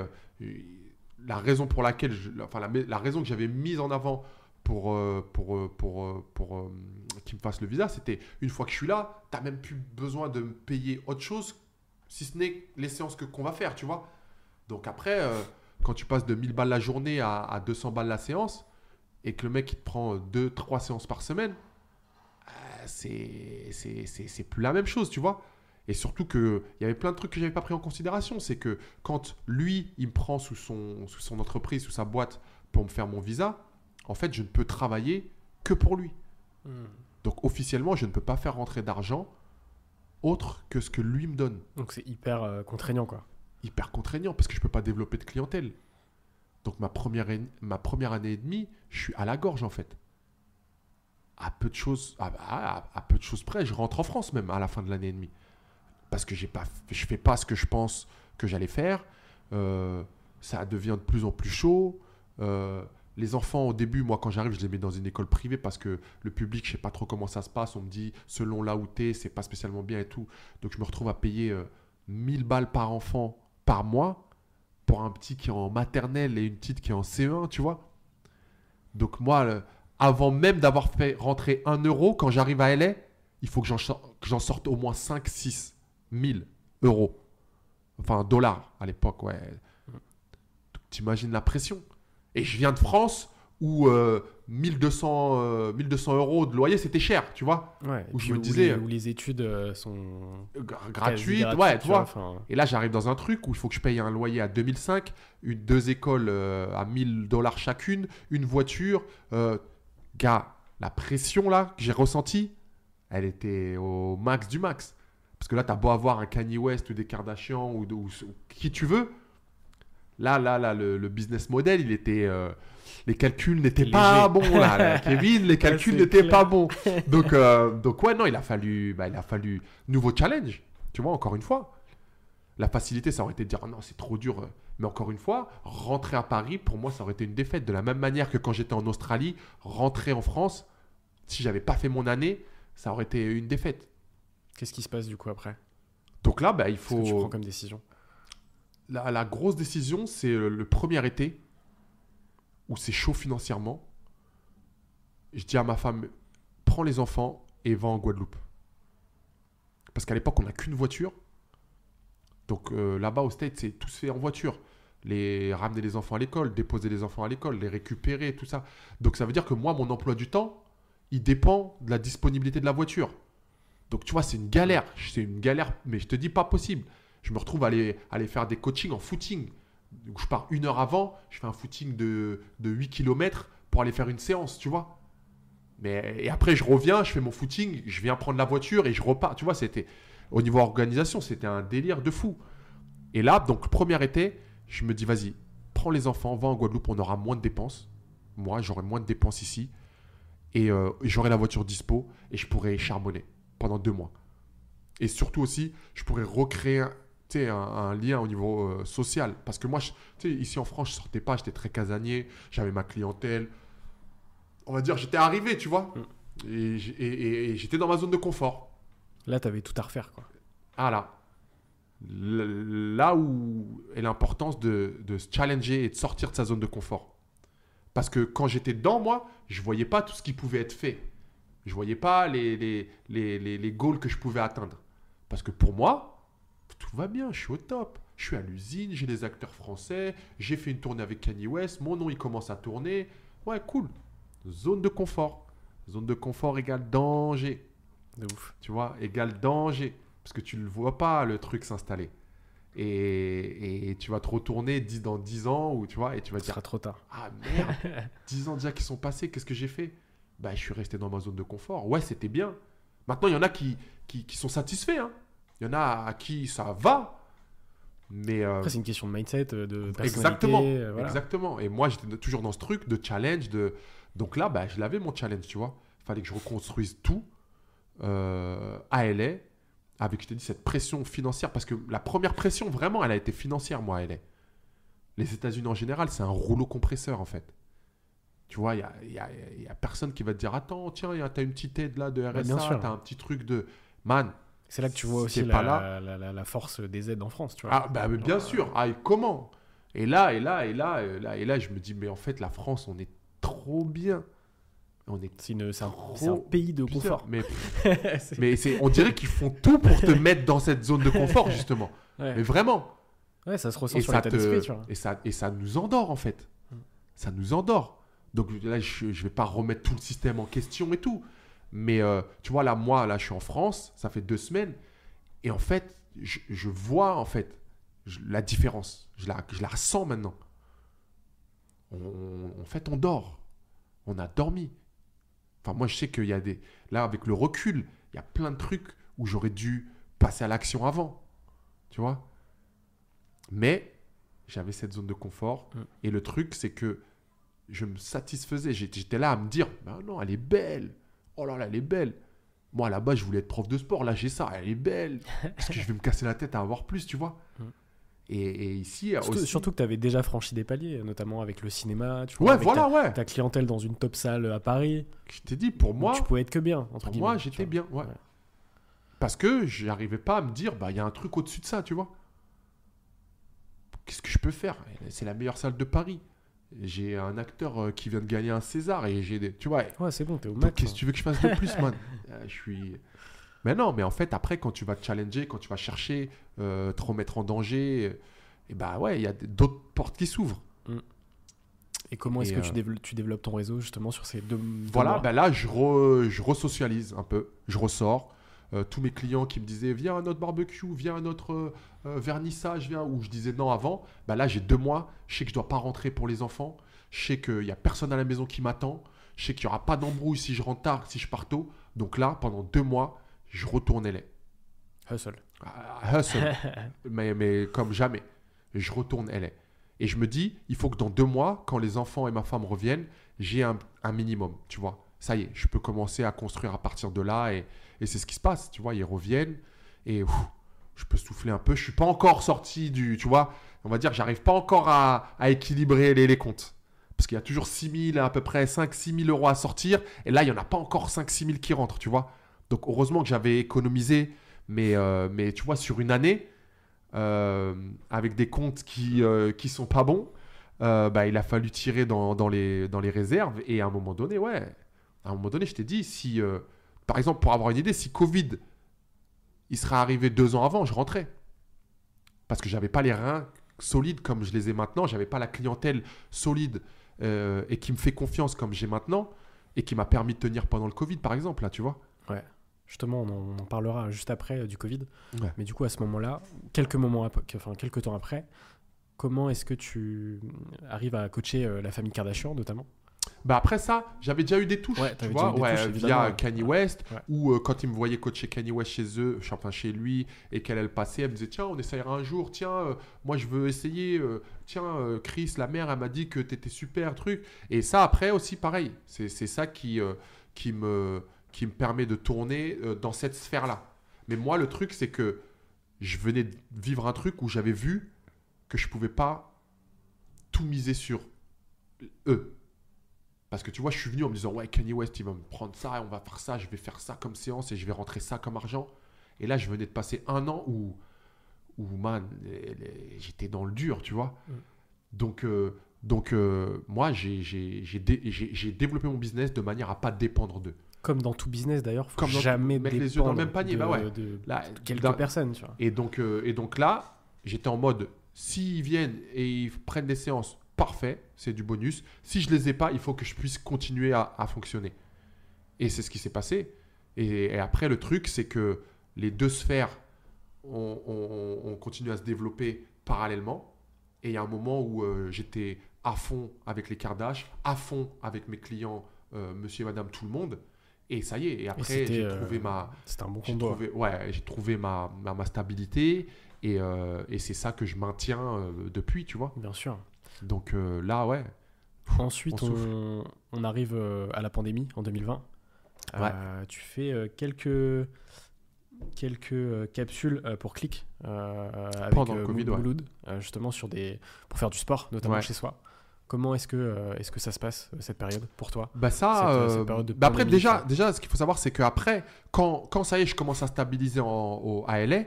la raison pour laquelle, enfin, la, raison que j'avais mise en avant pour, pour, pour, qu'il me fasse le visa, c'était une fois que je suis là, tu même plus besoin de me payer autre chose, si ce n'est les séances qu'on va faire, tu vois. Donc après, euh, quand tu passes de 1000 balles la journée à, à 200 balles la séance, et que le mec il te prend 2-3 séances par semaine, euh, c'est plus la même chose, tu vois. Et surtout qu'il y avait plein de trucs que j'avais pas pris en considération. C'est que quand lui, il me prend sous son, sous son entreprise, sous sa boîte pour me faire mon visa, en fait, je ne peux travailler que pour lui. Hmm. Donc officiellement, je ne peux pas faire rentrer d'argent autre que ce que lui me donne. Donc, c'est hyper euh, contraignant, quoi. Hyper contraignant parce que je ne peux pas développer de clientèle. Donc ma première, en- ma première année et demie, je suis à la gorge en fait. À peu de choses, à, à- à peu de choses près, je rentre en France même à la fin de l'année et demie. Parce que pas, je fais pas ce que je pense que j'allais faire. Euh, ça devient de plus en plus chaud. Euh, les enfants, au début, moi, quand j'arrive, je les mets dans une école privée parce que le public, je sais pas trop comment ça se passe. On me dit, selon là où c'est pas spécialement bien et tout. Donc, je me retrouve à payer euh, 1000 balles par enfant par mois pour un petit qui est en maternelle et une petite qui est en CE1, tu vois. Donc, moi, avant même d'avoir fait rentrer 1 euro, quand j'arrive à LA, il faut que j'en sorte au moins 5, 6 1000 euros. Enfin, dollars à l'époque, ouais. Donc, T'imagines la pression. Et je viens de France où euh, 1200, euh, 1200 euros de loyer, c'était cher, tu vois. Ouais. Où je me où disais, les, euh, où les études euh, sont Gra- quasi gratuite, gratuites, ouais, tu vois. enfin, Et là, j'arrive dans un truc où il faut que je paye un loyer à 2005, une, deux écoles euh, à 1000 dollars chacune, une voiture. Euh, gars, la pression là que j'ai ressentie, elle était au max du max. Parce que là, t'as beau avoir un Kanye West ou des Kardashians ou, de- ou- ou qui tu veux, Là, là, là, le, le business model, il était. euh, les calculs n'étaient pas bons, là, là. Kevin, les calculs n'étaient pas bons. Donc, euh, donc, ouais, non, il a fallu. bah, il a fallu. Nouveau challenge. Tu vois, encore une fois. La facilité, ça aurait été de dire, Ah non, c'est trop dur. Mais encore une fois, rentrer à Paris, pour moi, ça aurait été une défaite. De la même manière que quand j'étais en Australie, rentrer en France, si j'avais pas fait mon année, ça aurait été une défaite. Qu'est-ce qui se passe du coup après? Donc là, bah, il Qu'est-ce que tu faut. prends comme décision La, grosse décision, c'est le, le premier été où c'est chaud financièrement. Je dis à ma femme, prends les enfants et va en Guadeloupe. Parce qu'à l'époque, on n'a qu'une voiture. Donc euh, là-bas au States, c'est tout se fait en voiture. Les ramener les enfants à l'école, déposer les enfants à l'école, les récupérer, tout ça. Donc ça veut dire que moi, mon emploi du temps, il dépend de la disponibilité de la voiture. Donc tu vois, c'est une galère. C'est une galère, mais je te dis pas possible. Je me retrouve à aller, aller faire des coachings en footing. Je pars une heure avant, je fais un footing de, de 8 km pour aller faire une séance, tu vois. Mais, et après, je reviens, je fais mon footing, je viens prendre la voiture et je repars. Tu vois, c'était au niveau organisation, c'était un délire de fou. Et là, donc, premier été, je me dis, vas-y, prends les enfants, va en Guadeloupe, on aura moins de dépenses. Moi, j'aurai moins de dépenses ici. Et euh, j'aurai la voiture dispo et je pourrai charbonner pendant deux mois. Et surtout aussi, je pourrais recréer un, tu un, lien au niveau euh, social. Parce que moi, je- tu ici en France, je sortais pas, j'étais très casanier, j'avais ma clientèle. On va dire, j'étais arrivé, tu vois. Et, j'- et- et- et j'étais dans ma zone de confort. Là, t'avais tout à refaire quoi. Ah là. Là où est l'importance de, de se challenger et de sortir de sa zone de confort. Parce que quand j'étais dedans, moi, je voyais pas tout ce qui pouvait être fait. Je voyais pas les, les, les, les, les goals que je pouvais atteindre. Parce que pour moi, tout va bien, je suis au top. Je suis à l'usine, j'ai des acteurs français, j'ai fait une tournée avec Kanye West, mon nom il commence à tourner. Ouais, cool. Zone de confort. Zone de confort égale danger De ouf. tu vois, égale danger. Parce que tu ne le vois pas, le truc s'installer. Et, et tu vas te retourner 10 dans 10 ans, ou tu vois, et tu vas Ce dire sera trop tard. Ah merde, 10 ans déjà qui sont passés, qu'est-ce que j'ai fait? Bah, je suis resté dans ma zone de confort. Ouais, c'était bien. Maintenant, il y en a qui, qui, qui sont satisfaits. hein. Il y en a à qui ça va. Mais. euh, Après, c'est une question de mindset, euh, de personnalité. Exactement, euh, voilà. exactement. Et moi, j'étais toujours dans ce truc de challenge. De... Donc là, bah, je l'avais mon challenge, tu vois. Fallait que je reconstruise tout euh, à LA, avec, je t'ai dit, cette pression financière. Parce que la première pression, vraiment, elle a été financière, moi, à LA. Les États-Unis en général, c'est un rouleau compresseur, en fait. Tu vois, il n'y a, y a- y a personne qui va te dire Attends, tiens, tu as une petite aide là de RSA, sûr. tu as un petit truc de. Man, C'est là que tu vois Si aussi la, pas là- la, la- la force des aides en France, tu vois. Ah, bah, mais bien sûr. Ah, et comment? Et là, et là, et là, et là, et là, je me dis, mais en fait, la France, on est trop bien. On est C'est un, un pays de confort. Mais, C'est- mais c'est, on dirait qu'ils font tout pour te mettre dans cette zone de confort, justement. ouais. Mais vraiment. Ouais, ça se ressent Et sur ça, l'état te- d'esprit, tu vois. et, ça, et ça nous endort, en fait. Mm. Ça nous endort. Donc là, je ne vais pas remettre tout le système en question et tout. Mais euh, tu vois, là, moi, là, je suis en France, ça fait deux semaines. Et en fait, je, je vois, en fait, je- la différence. Je la, je la ressens maintenant. On- en fait, on dort. On a dormi. Enfin, moi, je sais qu'il y a des... Là, avec le recul, il y a plein de trucs où j'aurais dû passer à l'action avant. Tu vois? Mais j'avais cette zone de confort. Mm. Et le truc, c'est que je me satisfaisais. J'étais j'étais là à me dire, bah non, elle est belle. Oh là là, elle est belle. Moi, là-bas, je voulais être prof de sport. Là, j'ai ça. Elle est belle. Parce que je vais me casser la tête à avoir plus, tu vois. Mm. Et, et ici, Surtout, aussi... surtout que tu avais déjà franchi des paliers, notamment avec le cinéma, tu vois. Ouais, avec voilà, ouais. ta, clientèle dans une top salle à Paris. Je t'ai dit, pour moi, tu pouvais être que bien, entre pour moi j'étais bien. Ouais. Ouais. Parce que j'arrivais pas à me dire, bah, il y a un truc au-dessus de ça, tu vois. Qu'est-ce que je peux faire? C'est la meilleure salle de Paris. J'ai un acteur euh, qui vient de gagner un César et j'ai des. Tu vois, Ouais, c'est bon, t'es au max. qu'est-ce hein. que tu veux que je fasse de plus, man Euh, Je suis. Mais non, mais en fait, après, quand tu vas te challenger, quand tu vas chercher, euh, te remettre en danger, et bah ouais, il y a d'autres portes qui s'ouvrent. Et comment est-ce que euh, tu, développes, tu développes ton réseau justement sur ces deux. deux Voilà, mois? ben là, je, re- je resocialise un peu. Je ressors. Euh, tous mes clients qui me disaient viens à notre barbecue, viens à notre euh, euh, vernissage, viens, ou je disais non avant, ben là j'ai deux mois, je sais que je dois pas rentrer pour les enfants, je sais qu'il y a personne à la maison qui m'attend, je sais qu'il y aura pas d'embrouille si je rentre tard, si je pars tôt. Donc là, pendant deux mois, je retourne LA. Hustle. Ah, Hustle, mais, mais comme jamais. Je retourne LA. Et je me dis, il faut que dans deux mois, quand les enfants et ma femme reviennent, j'ai un, un minimum, tu vois. Ça y est, je peux commencer à construire à partir de là et, c'est ce qui se passe, tu vois. Ils reviennent et je peux souffler un peu. Je suis pas encore sorti du, tu vois, on va dire, j'arrive pas encore à, équilibrer les, comptes. Parce qu'il y a toujours 6 000, à peu près 5-6 000 euros à sortir. Et là, il n'y en a pas encore 5-6 000 qui rentrent, tu vois. Donc, heureusement que j'avais économisé. Mais, euh, mais tu vois, sur une année, euh, avec des comptes qui ne qui sont pas bons, euh, bah, il a fallu tirer dans, dans, les, dans les réserves. Et à un moment donné, ouais, à un moment donné, je t'ai dit, si, euh, par exemple, pour avoir une idée, si Covid, il serait arrivé deux ans avant, je rentrais. Parce que j'avais pas les reins solides comme je les ai maintenant, j'avais pas la clientèle solide euh, et qui me fait confiance comme j'ai maintenant et qui m'a permis de tenir pendant le Covid, par exemple, là, tu vois. Justement, on en, on en parlera juste après euh, du Covid. Ouais. Mais du coup, à ce moment-là, quelques moments, ap- que- enfin quelques temps après, comment est-ce que tu arrives à coacher euh, la famille Kardashian, notamment? Bah après ça, j'avais déjà eu des touches, Ouais, tu vois, ouais, touches, via. Kanye. West, ou euh, quand il me voyait coacher Kanye West chez eux, enfin chez lui, et qu'elle elle passait, elle me disait tiens, on essayera un jour, tiens, euh, moi je veux essayer, euh, tiens, Chris, la mère, elle m'a dit que t'étais super, truc. Et ça après aussi pareil, c'est c'est ça qui, qui, me, qui me permet de tourner dans cette sphère-là. Mais moi le truc c'est que je venais de vivre un truc où j'avais vu que je pouvais pas tout miser sur eux. Parce que tu vois, je suis venu en me disant, ouais, Kanye West, il va me prendre ça, on va faire ça, je vais faire ça comme séance et je vais rentrer ça comme argent. Et là, je venais de passer un an où, où man, j'étais dans le dur, tu vois. Mm. Donc, euh, donc euh, moi, j'ai dé- développé mon business de manière à pas dépendre d'eux. Comme dans tout business d'ailleurs, faut Comme jamais mettre les yeux dans le même panier, de, bah ouais. de Là, quelques d'un- personnes, tu vois. Et donc, euh, et donc là, j'étais en mode, s'ils viennent et ils prennent des séances, parfait, c'est du bonus. Si je les ai pas, il faut que je puisse continuer à, à fonctionner. Et c'est ce qui s'est passé. Et, et après, le truc, c'est que les deux sphères ont, ont- ont continué à se développer parallèlement. Et il y a un moment où euh, j'étais à fond avec les Kardashians, à fond avec mes clients, euh, monsieur et madame, tout le monde. Et ça y est. Et après, j'ai euh, trouvé ma, C'était un bon trouvé, ouais, j'ai trouvé ma, ma, ma stabilité et, et c'est ça que je maintiens depuis, tu vois. Bien sûr. Donc euh, là, ouais. Ensuite, on souffle. on, on arrive euh, à la pandémie en 2020. Ouais. Euh, tu fais quelques, quelques capsules pour Click avec Pendant le Covid, ouais. Justement sur des, pour faire du sport, notamment Ouais. chez soi. Comment est-ce que, euh, est-ce que ça se passe, cette période, pour toi? Bah ça, Cette, euh, cette période de bah après déjà, ça. déjà, ce qu'il faut savoir, c'est qu'après, quand, quand ça y est, je commence à stabiliser en, au, à LA,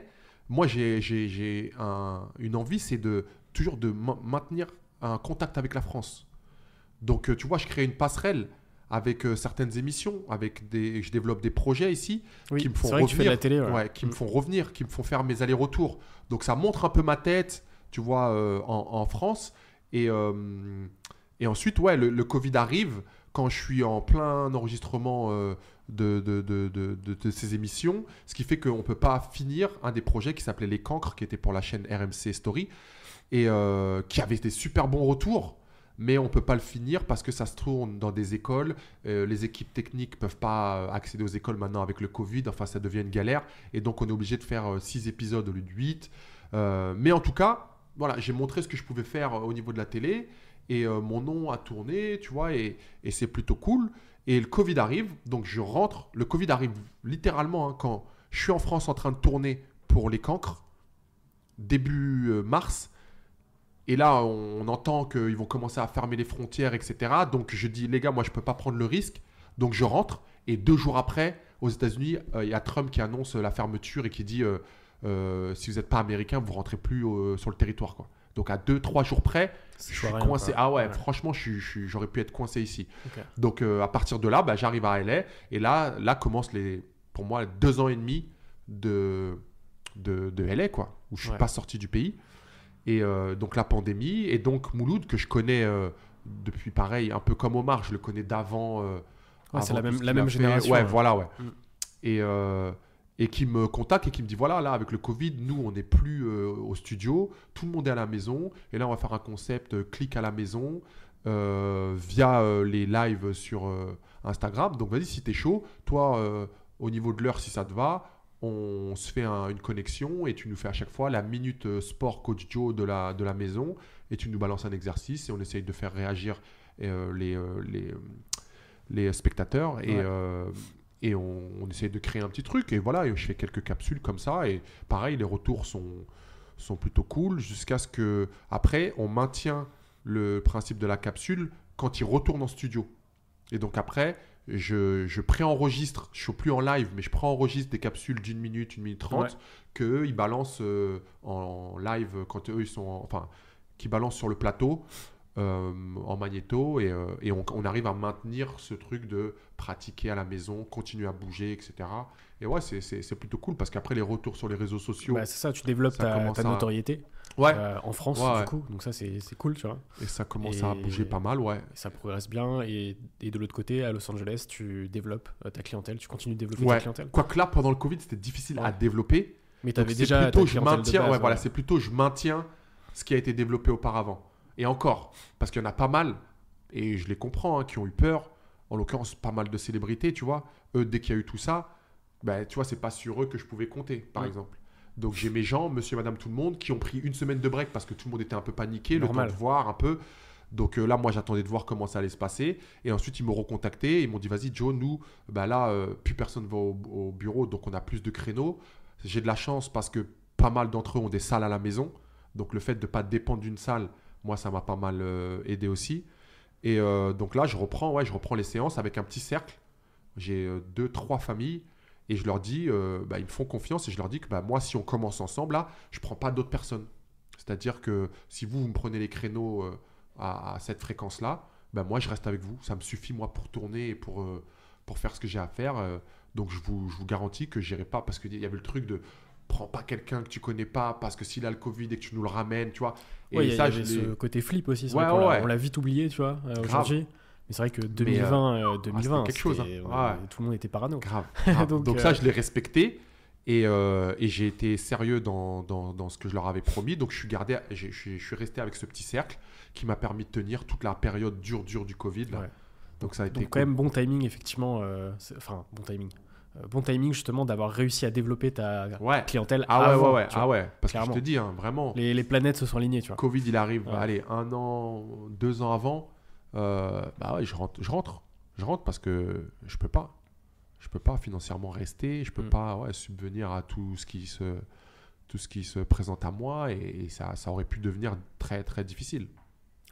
moi j'ai, j'ai, j'ai un- une envie, c'est de toujours de ma- maintenir un contact avec la France. Donc euh, tu vois, je crée une passerelle avec euh, certaines émissions, avec des, je développe des projets ici. Oui, qui me font de la revenir. télé. ouais. Ouais, qui me Mm. font revenir, qui me font faire mes allers-retours. Donc ça montre un peu ma tête, tu vois, euh, en, en France. Et, euh, et ensuite, ouais, le, le Covid arrive quand je suis en plein enregistrement de, de, de, de- de- de ces émissions, ce qui fait qu'on ne peut pas finir un des projets qui s'appelait Les Cancres, qui était pour la chaîne RMC Story, et euh, qui avait des super bons retours. Mais on ne peut pas le finir parce que ça se tourne dans des écoles. Euh, les équipes techniques ne peuvent pas euh, accéder aux écoles maintenant avec le Covid. Enfin, ça devient une galère. Et donc, on est obligé de faire 6 épisodes au lieu de 8. mais en tout cas, voilà, j'ai montré ce que je pouvais faire au niveau de la télé. Et mon nom a tourné, tu vois, et, c'est plutôt cool. Et le Covid arrive, donc je rentre. Le Covid arrive littéralement hein, quand je suis en France en train de tourner pour les cancres, début mars. Et là, on, on entend qu'ils vont commencer à fermer les frontières, etc. Donc je dis, les gars, moi, je ne peux pas prendre le risque. Donc je rentre. Et deux jours après, aux États-Unis, euh, il y a Trump qui annonce la fermeture et qui dit, euh, euh, si vous n'êtes pas américain, vous rentrez plus sur le territoire. Quoi. Donc à deux, trois jours près, C'est je suis coincé. Ah ouais, franchement, je suis- je suis- j'aurais pu être coincé ici. Donc euh, à partir de là, bah, j'arrive à LA et là, là commencent les, pour moi, deux ans et demi de, de, de LA, quoi, où je suis Ouais. pas sorti du pays. Et euh, donc la pandémie et donc Mouloud que je connais euh, depuis pareil, un peu comme Omar, je le connais d'avant. euh, Ouais, c'est la même- la même génération, Ouais, voilà, ouais. Mm. Et euh, et qui me contacte et qui me dit voilà là avec le Covid nous on n'est plus euh, au studio tout le monde est à la maison et là on va faire un concept euh, clic à la maison via les lives sur Instagram donc vas-y si t'es chaud toi au niveau de l'heure si ça te va on se fait un- une connexion et tu nous fais à chaque fois la minute euh, sport coach Joe de la, de la maison et tu nous balances un exercice et on essaye de faire réagir euh, les, euh, les, les spectateurs et, Ouais. euh, et on, on essaye de créer un petit truc et voilà, et je fais quelques capsules comme ça et pareil, les retours sont, sont plutôt cool jusqu'à ce que après on maintient le principe de la capsule quand il retourne en studio. Et donc après, je, je préenregistre, je suis plus en live, mais je préenregistre des capsules d'une minute, une minute trente, Ouais. qu'eux, ils balancent euh, en live quand eux, ils sont. en- enfin, qui balancent sur le plateau euh, en magnéto et, euh, et on, on arrive à maintenir ce truc de pratiquer à la maison, continuer à bouger, etc. Et ouais, c'est- plutôt cool parce qu'après, les retours sur les réseaux sociaux. Bah, c'est ça, tu développes ça ta, à- notoriété ouais, euh, en France, Ouais, du coup. Donc ça, c'est cool, tu vois. et ça commence et- à bouger pas mal, ouais. Ça progresse bien. Et, et de l'autre côté, à Los Angeles, tu développes euh, ta clientèle, tu continues de développer ta clientèle. Quoique là, pendant le Covid, c'était difficile à développer. Mais tu avais déjà plutôt je maintiens, base, ouais, voilà, c'est plutôt je maintiens ce qui a été développé auparavant. Et encore, parce qu'il y en a pas mal, et je les comprends, hein, qui ont eu peur. En l'occurrence, pas mal de célébrités, tu vois. Eux, dès qu'il y a eu tout ça, ben, tu vois, c'est pas sur eux que je pouvais compter, par exemple. Donc j'ai mes gens, monsieur, madame, tout le monde, qui ont pris une semaine de break parce que tout le monde était un peu paniqué, le temps de voir un peu. Donc euh, là, moi, j'attendais de voir comment ça allait se passer. Et ensuite, ils m'ont recontacté. Ils m'ont dit, vas-y, Joe, nous, bah là, euh, plus personne va au, au bureau, donc on a plus de créneaux. J'ai de la chance parce que pas mal d'entre eux ont des salles à la maison. Donc le fait de ne pas dépendre d'une salle, moi, ça m'a pas mal euh, aidé aussi. Et donc là, je reprends, ouais, je reprends les séances avec un petit cercle. J'ai deux, trois familles. Et je leur dis, euh, bah, ils me font confiance et je leur dis que bah, moi, si on commence ensemble, là, je prends pas d'autres personnes. C'est-à-dire que si vous, vous me prenez les créneaux euh, à, à cette fréquence-là, bah, moi, je reste avec vous. Ça me suffit, moi, pour tourner et pour, euh, pour faire ce que j'ai à faire. donc, je vous, je vous garantis que j'irai pas parce qu'il y avait le truc de prends pas quelqu'un que tu connais pas parce que s'il a le Covid et que tu nous le ramènes, tu vois. Et Ouais, il y, a- ça, l'ai- ce côté flip aussi. Ouais, ouais. On l'a vite oublié, tu vois, aujourd'hui. Mais c'est vrai que 2020, euh, 2020 quelque chose, hein. Ouais. tout le monde était parano. Grave. grave. Donc, donc euh, ça, je l'ai respecté. Et, euh, et j'ai été sérieux dans, dans, dans ce que je leur avais promis. Donc je suis, gardé, je suis, je suis resté avec ce petit cercle qui m'a permis de tenir toute la période dure, dure du Covid. là. Ouais. Donc ça a été Donc quand même bon timing effectivement, euh, enfin bon timing, Euh, bon timing justement d'avoir réussi à développer ta Ouais. clientèle Ah ouais, avant, ouais, ouais. tu vois. Ah ouais. Parce Clairement. que je te dis, hein, vraiment, Les, les planètes se sont alignées, tu vois. Covid, il arrive, Ouais. allez, un an, deux ans avant. Euh, bah ouais, je rentre, je rentre. Je rentre parce que je peux pas. Je peux pas financièrement rester. Je peux Mm. pas ouais, subvenir à tout ce qui se, tout ce qui se présente à moi. Et, et ça, ça aurait pu devenir très, très difficile.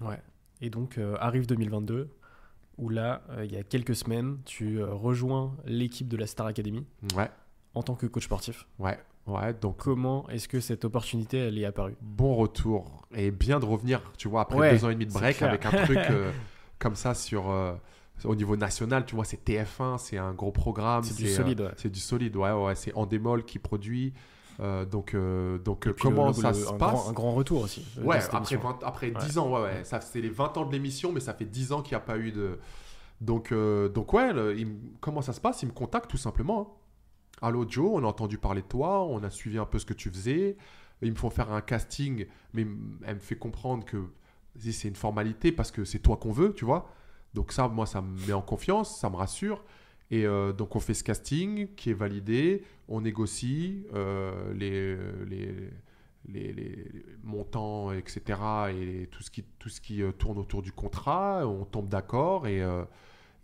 Ouais. Et donc euh, arrive 2022 où là, euh, il y a quelques semaines, tu rejoins l'équipe de la Star Academy Ouais, en tant que coach sportif. ouais, ouais. Donc, Comment est-ce que cette opportunité elle est apparue? bon retour. Et bien de revenir, tu vois, après Ouais, deux ans et demi de break, avec un truc euh, comme ça sur. euh, au niveau national, tu vois, c'est TF1, c'est un gros programme. C'est du euh, solide, ouais. C'est du solide, ouais, ouais. C'est Endemol qui produit. Euh, donc, donc comment le- ça le- se un passe grand, un grand retour aussi. Ouais, après, émission. 20 après Ouais. 10 ans, ouais, ouais. Ça, c'est les 20 ans de l'émission, mais ça fait 10 ans qu'il n'y a pas eu de. Donc, donc ouais, le- il me- comment ça se passe? Il me contacte tout simplement. hein. Allô Joe, on a entendu parler de toi, on a suivi un peu ce que tu faisais. Ils me font faire un casting, mais elle me fait comprendre que c'est une formalité parce que c'est toi qu'on veut, tu vois. Donc ça, moi, ça me met en confiance, ça me rassure. Et euh, donc on fait ce casting qui est validé, on négocie euh, les, montants, etc. et tout ce qui, euh, tourne autour du contrat. On tombe d'accord et,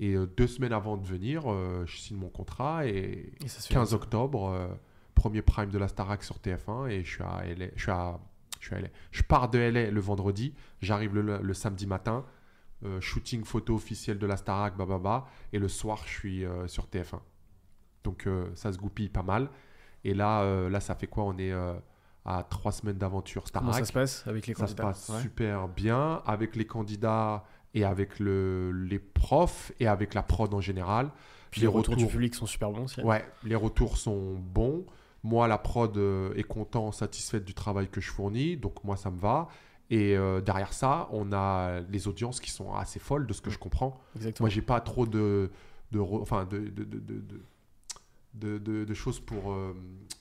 et euh, deux semaines avant de venir, euh, je signe mon contrat et Et ça se fait 15 comme ça. octobre, euh, premier prime de la Starac sur TF1 et je suis à LA, je suis à, je suis à LA. Je pars de LA le vendredi, j'arrive le, le samedi matin, euh, shooting photo officielle de la Starac, bababa, et le soir je suis euh, sur TF1. Donc euh, ça se goupille pas mal. Et là, là ça fait quoi? On est à trois semaines d'aventure Comment Starac. ça se passe avec les Ça se candidats? passe Ouais. super bien avec les candidats et avec le, les profs et avec la prod en général. Puis les retours du public sont super bons aussi. Ouais, les retours sont bons. Moi, la prod euh, est content, satisfaite du travail que je fournis, donc moi, ça me va. Et euh, derrière ça, on a les audiences qui sont assez folles de ce que je comprends. Exactement. Moi, j'ai pas trop de, de, re- enfin, de, de, de, de, de- de- de- de choses pour, euh,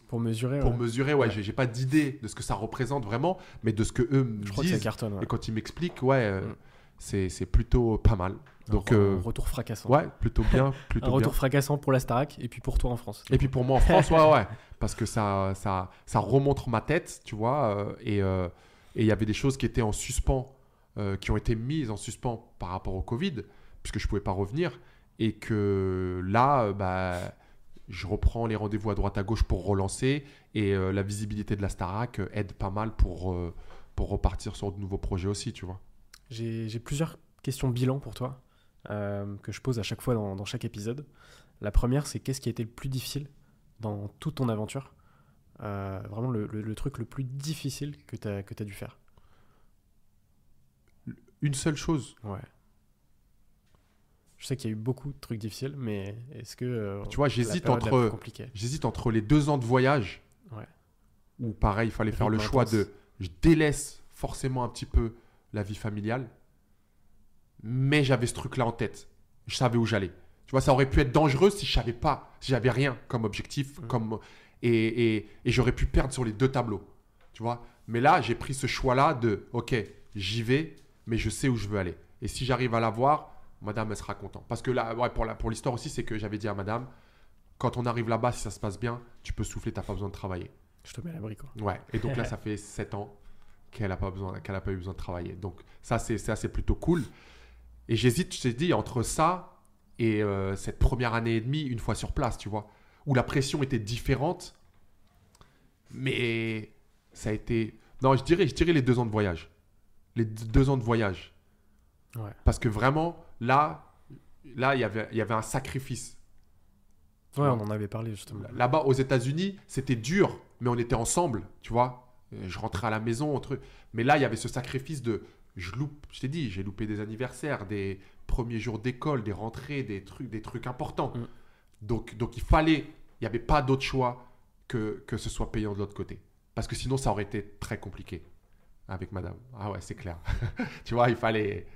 Pour mesurer, pour ouais. mesurer. Ouais, Ouais. j'ai pas d'idée de ce que ça représente vraiment, mais de ce que eux me je crois que ça cartonne. ouais. Et quand ils m'expliquent, ouais, euh, Mm. C'est plutôt pas mal. Donc, un, euh, retour fracassant. ouais, plutôt bien, plutôt un bien. retour fracassant pour la Starac et puis pour toi en France. Et puis pour moi en France, ouais, ouais, parce que ça, ça, ça remonte ma tête, tu vois, euh, et euh, et il y avait des choses qui étaient en suspens, euh, qui ont été mises en suspens par rapport au Covid, puisque je pouvais pas revenir, et que là, bah, je reprends les rendez-vous à droite à gauche pour relancer, et la visibilité de la Starac aide pas mal pour pour repartir sur de nouveaux projets aussi, tu vois. J'ai plusieurs questions bilan pour toi euh, que je pose à chaque fois dans, dans chaque épisode. La première, c'est qu'est-ce qui a été le plus difficile dans toute ton aventure Euh, Vraiment le, le- le truc le plus difficile que tu as, dû faire? Une seule chose, Ouais. Je sais qu'il y a eu beaucoup de trucs difficiles, mais est-ce que. euh, tu vois, j'hésite entre J'hésite entre les deux ans de voyage, Ouais. où pareil, il fallait faire le choix intense. de je délaisse forcément un petit peu la vie familiale, mais j'avais ce truc-là en tête. Je savais où j'allais. Tu vois, ça aurait pu être dangereux si je savais pas, si j'avais rien comme objectif, Mhm. comme et, et- et j'aurais pu perdre sur les deux tableaux. Tu vois, mais là, j'ai pris ce choix-là de ok, j'y vais, mais je sais où je veux aller. Et si j'arrive à l'avoir, madame, elle sera contente. Parce que là, ouais, pour la- pour l'histoire aussi, c'est que j'avais dit à madame, quand on arrive là-bas, si ça se passe bien, tu peux souffler, t'as pas besoin de travailler. Je te mets à l'abri, quoi. Ouais. Et donc là, ça fait 7 ans qu'elle n'a pas besoin, qu'elle a pas eu besoin de travailler. Donc ça, c'est ça, c'est plutôt cool. Et j'hésite, je t'ai dit, entre ça et euh, cette première année et demie, une fois sur place, tu vois, où la pression était différente, mais ça a été. Non, je dirais, je dirais les deux ans de voyage. Les deux ans de voyage. Ouais. Parce que vraiment, là, là, il y avait, il y avait un sacrifice. Ouais, on en avait parlé justement. Là-bas, aux États-Unis, c'était dur, mais on était ensemble, tu vois. Euh, Je rentrais à la maison, truc. Mais là, il y avait ce sacrifice de. Je loupe, je t'ai dit, j'ai loupé des anniversaires, des premiers jours d'école, des rentrées, des trucs, des trucs importants. Mm. Donc, donc, il fallait. Il n'y avait pas d'autre choix que, que ce soit payant de l'autre côté. Parce que sinon, ça aurait été très compliqué avec madame. Ah ouais, c'est clair. tu vois, il fallait.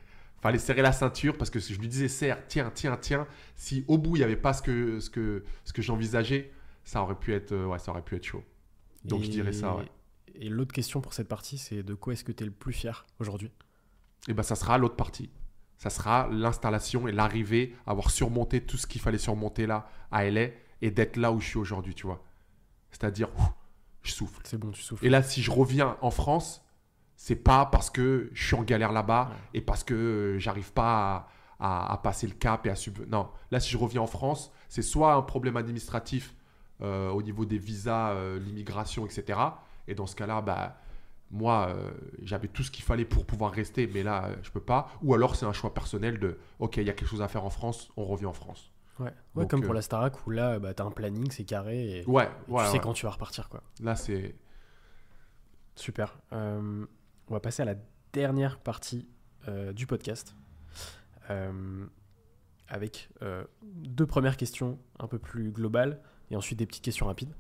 Fallait serrer la ceinture parce que je lui disais, serre, tiens, tiens, tiens. Si au bout, il n'y avait pas ce que, ce que, ce que j'envisageais, ça aurait pu être, euh, ouais, ça aurait pu être chaud. Donc, je dirais ça, ouais. Et l'autre question pour cette partie, c'est de quoi est-ce que tu es le plus fier aujourd'hui? Et ben, ça sera l'autre partie. Ça sera l'installation et l'arrivée, avoir surmonté tout ce qu'il fallait surmonter là à LA et d'être là où je suis aujourd'hui, tu vois. C'est-à-dire, je souffle. C'est bon, tu souffles. Et là, si je reviens en France, c'est pas parce que je suis en galère là-bas Ouais. et parce que j'arrive pas à, à- à passer le cap et à sub. Non, là, si je reviens en France, c'est soit un problème administratif euh, au niveau des visas, euh, l'immigration, etc. Et dans ce cas-là, bah, moi, euh, j'avais tout ce qu'il fallait pour pouvoir rester, mais là, euh, je peux pas. Ou alors, c'est un choix personnel de, ok, il y a quelque chose à faire en France, on revient en France. Ouais, ouais Donc, comme euh, pour la Starac où là, bah, tu as un planning, c'est carré et, Ouais, et ouais, tu sais quand tu vas repartir. quoi. Là, c'est. Super. Euh, on va passer à la dernière partie euh, du podcast euh, avec euh, deux premières questions un peu plus globales et ensuite des petites questions rapides.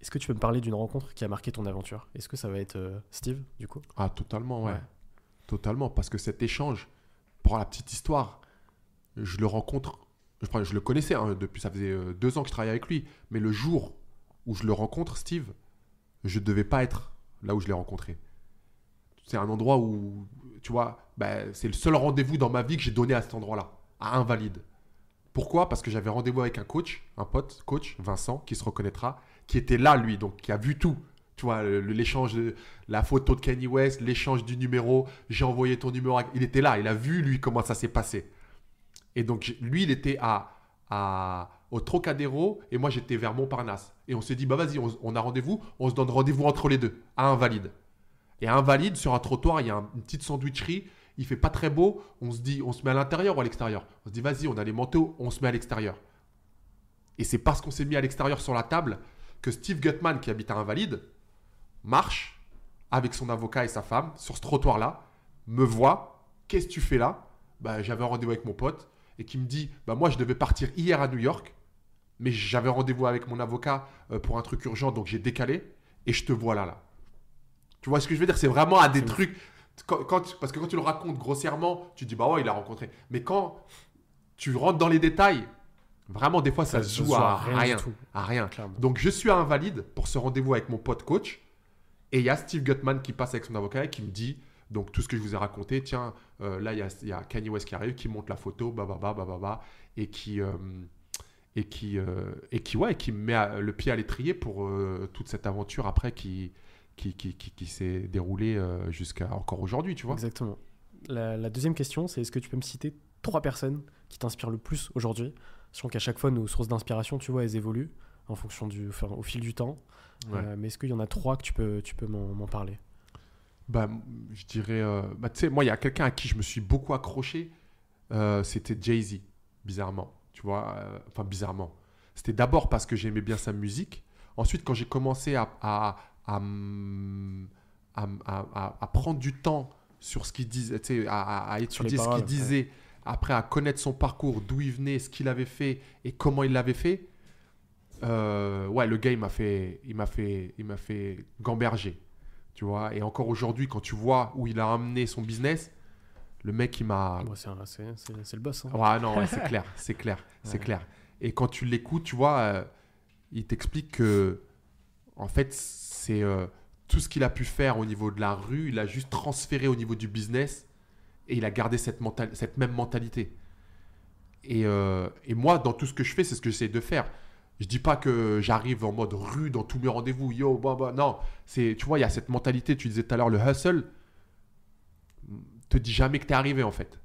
Est-ce que tu peux me parler d'une rencontre qui a marqué ton aventure? Est-ce que ça va être euh, Steve, du coup? Ah, totalement, ouais. Ouais. Totalement. Parce que cet échange, pour la petite histoire, je le rencontre. Je le connaissais hein, depuis, ça faisait euh, deux ans que je travaillais avec lui. Mais le jour où je le rencontre, Steve, je ne devais pas être là où je l'ai rencontré. C'est un endroit où, tu vois, bah, c'est le seul rendez-vous dans ma vie que j'ai donné à cet endroit-là, à Invalide. Pourquoi? Parce que j'avais rendez-vous avec un coach, un pote, coach, Vincent, qui se reconnaîtra, qui était là, lui, donc qui a vu tout. Tu vois, l'échange la photo de Kanye West, l'échange du numéro, j'ai envoyé ton numéro. Il était là, il a vu, lui, comment ça s'est passé. Et donc, lui, il était à, à- au Trocadéro et moi, j'étais vers Montparnasse. Et on s'est dit, bah vas-y, on, a rendez-vous, on se donne rendez-vous entre les deux, à Invalide. Et à Invalide, sur un trottoir, il y a un- une petite sandwicherie. Il fait pas très beau. On se dit, on se met à l'intérieur ou à l'extérieur? On se dit, vas-y, on a les manteaux, on se met à l'extérieur. Et c'est parce qu'on s'est mis à l'extérieur sur la table que Steve Gutman, qui habite à Invalide, marche avec son avocat et sa femme sur ce trottoir-là, me voit. Qu'est-ce que tu fais là? Bah, J'avais un rendez-vous avec mon pote et qui me dit bah, Moi, je devais partir hier à New York, mais j'avais rendez-vous avec mon avocat euh, pour un truc urgent, donc j'ai décalé et je te vois là. là. Tu vois ce que je veux dire? C'est vraiment à des trucs. Quand, quand tu- parce que quand tu le racontes grossièrement, tu dis Bah ouais, il a rencontré. Mais quand tu rentres dans les détails, vraiment, des fois, ça, se joue à rien. tout, à rien. clairement. Donc je suis à Invalide pour ce rendez-vous avec mon pote coach. Et il y a Steve Gutman qui passe avec son avocat et qui me dit Donc tout ce que je vous ai raconté, tiens, euh, là il y a, il y a Kanye West qui arrive, qui monte la photo, bah bah bah bah bah, bah, et qui euh, et qui euh, et qui ouais, qui met à- le pied à l'étrier pour toute cette aventure après qui qui, qui, qui, qui s'est déroulée jusqu'à encore aujourd'hui, tu vois. Exactement. La, la deuxième question, c'est est-ce que tu peux me citer trois personnes qui t'inspirent le plus aujourd'hui Sachant qu'à chaque fois, nos sources d'inspiration, tu vois, elles évoluent en fonction du, enfin, au fil du temps. Ouais. Euh, mais est-ce qu'il y en a trois que tu peux, tu peux m'en parler? Bah, je dirais. euh, bah, tu sais, moi, il y a quelqu'un à qui je me suis beaucoup accroché. euh, C'était Jay-Z, bizarrement. Tu vois, enfin, bizarrement. C'était d'abord parce que j'aimais bien sa musique. Ensuite, quand j'ai commencé à, à, à, prendre du temps sur ce qu'il disait, à, étudier ce qu'il disait, après à connaître son parcours, d'où il venait, ce qu'il avait fait et comment il l'avait fait. euh, ouais, le gars, il m'a fait, il m'a fait, il m'a fait gamberger. Tu vois, et encore aujourd'hui, quand tu vois où il a amené son business, le mec, il m'a. Bon, c'est le boss. hein. Ouais, non, ouais, c'est clair, c'est clair, c'est clair. Et quand tu l'écoutes, tu vois, euh, il t'explique que, en fait, c'est euh, tout ce qu'il a pu faire au niveau de la rue, il a juste transféré au niveau du business et il a gardé cette, cette même mentalité. Et, euh, et moi, dans tout ce que je fais, c'est ce que j'essaie de faire. Je dis pas que j'arrive en mode rue dans tous mes rendez-vous, yo, bah, bah. Non, c'est, tu vois, il y a cette mentalité, tu disais tout à l'heure, le hustle, te dis jamais que tu es arrivé en fait.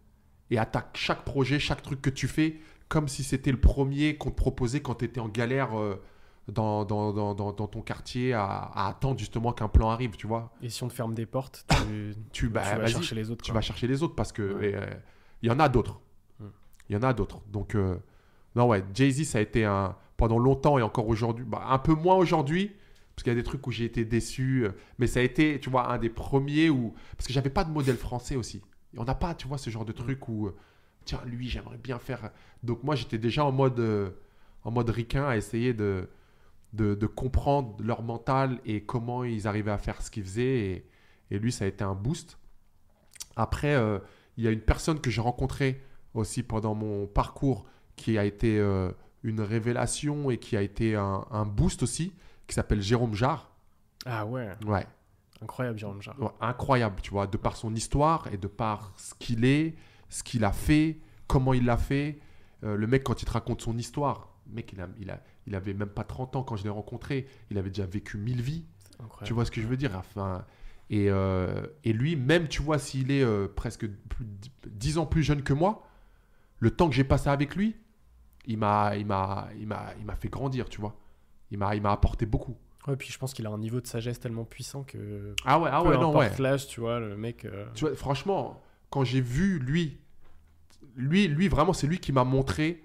Et attaque chaque projet, chaque truc que tu fais, comme si c'était le premier qu'on te proposait quand tu étais en galère euh, dans, dans, dans, dans- ton quartier à, à attendre justement qu'un plan arrive, tu vois. Et si on te ferme des portes, tu, Tu, bah, tu vas chercher les autres. tu quoi. vas chercher les autres parce que Ouais. euh, il y en a d'autres. Hmm. Il y en a d'autres. Donc, euh, non, ouais, Jay-Z, ça a été un, pendant longtemps et encore aujourd'hui, bah, un peu moins aujourd'hui, parce qu'il y a des trucs où j'ai été déçu, euh, mais ça a été, tu vois, un des premiers où. Parce que j'avais pas de modèle français aussi. Et on n'a pas, tu vois, ce genre de truc où, tiens, lui, j'aimerais bien faire. Donc, moi, j'étais déjà en mode, euh, en mode ricain à essayer de, de, de comprendre leur mental et comment ils arrivaient à faire ce qu'ils faisaient. Et, et lui, ça a été un boost. Après, euh, il y a une personne que j'ai rencontrée aussi pendant mon parcours qui a été euh, une révélation et qui a été un, un boost aussi, qui s'appelle Jérôme Jarre. Ah ouais, Ouais, incroyable, Jérôme Jarre. Ouais, incroyable, tu vois, de par son histoire et de par ce qu'il est, ce qu'il a fait, comment il l'a fait. Euh, le mec, quand il te raconte son histoire, le mec, il, a, il, a, il avait même pas 30 ans quand je l'ai rencontré, il avait déjà vécu 1000 vies. Tu vois ce que je veux dire? Enfin, et, euh, et lui, même, tu vois, s'il est euh, presque plus, 10 ans plus jeune que moi, le temps que j'ai passé avec lui, il m'a, il m'a, il m'a, il m'a fait grandir, tu vois. Il m'a, il m'a apporté beaucoup. Ouais, puis je pense qu'il a un niveau de sagesse tellement puissant que. Ah ouais, ah ouais, non, ouais. l'âge, tu vois, le mec. euh, Tu vois, franchement, quand j'ai vu lui, lui, lui vraiment, c'est lui qui m'a montré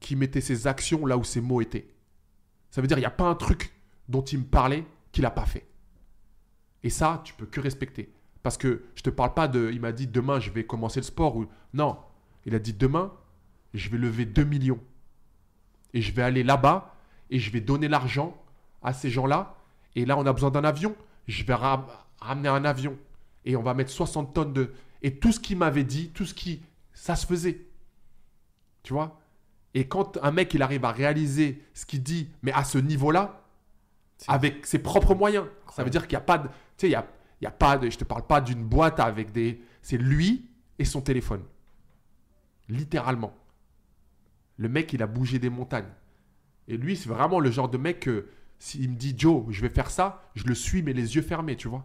qui mettait ses actions là où ses mots étaient. Ça veut dire, il n'y a pas un truc dont il me parlait qu'il n'a pas fait. Et ça, tu peux que respecter. Parce que je te parle pas de. Il m'a dit demain, je vais commencer le sport. Ou... Non. Il a dit demain, je vais lever 2 millions. Et je vais aller là-bas et je vais donner l'argent à ces gens-là. Et là, on a besoin d'un avion. Je vais ram- ramener un avion. Et on va mettre 60 tonnes de. Et tout ce qu'il m'avait dit, tout ce qui. Ça se faisait. Tu vois? Et quand un mec, il arrive à réaliser ce qu'il dit, mais à ce niveau-là, avec ses propres moyens, ça veut dire qu'il n'y a pas de. Tu sais, il y a, il y a pas de. Je te parle pas d'une boîte avec des. C'est lui et son téléphone. Littéralement. Le mec, il a bougé des montagnes. Et lui, c'est vraiment le genre de mec que s'il me dit Joe, je vais faire ça, je le suis, mais les yeux fermés, tu vois.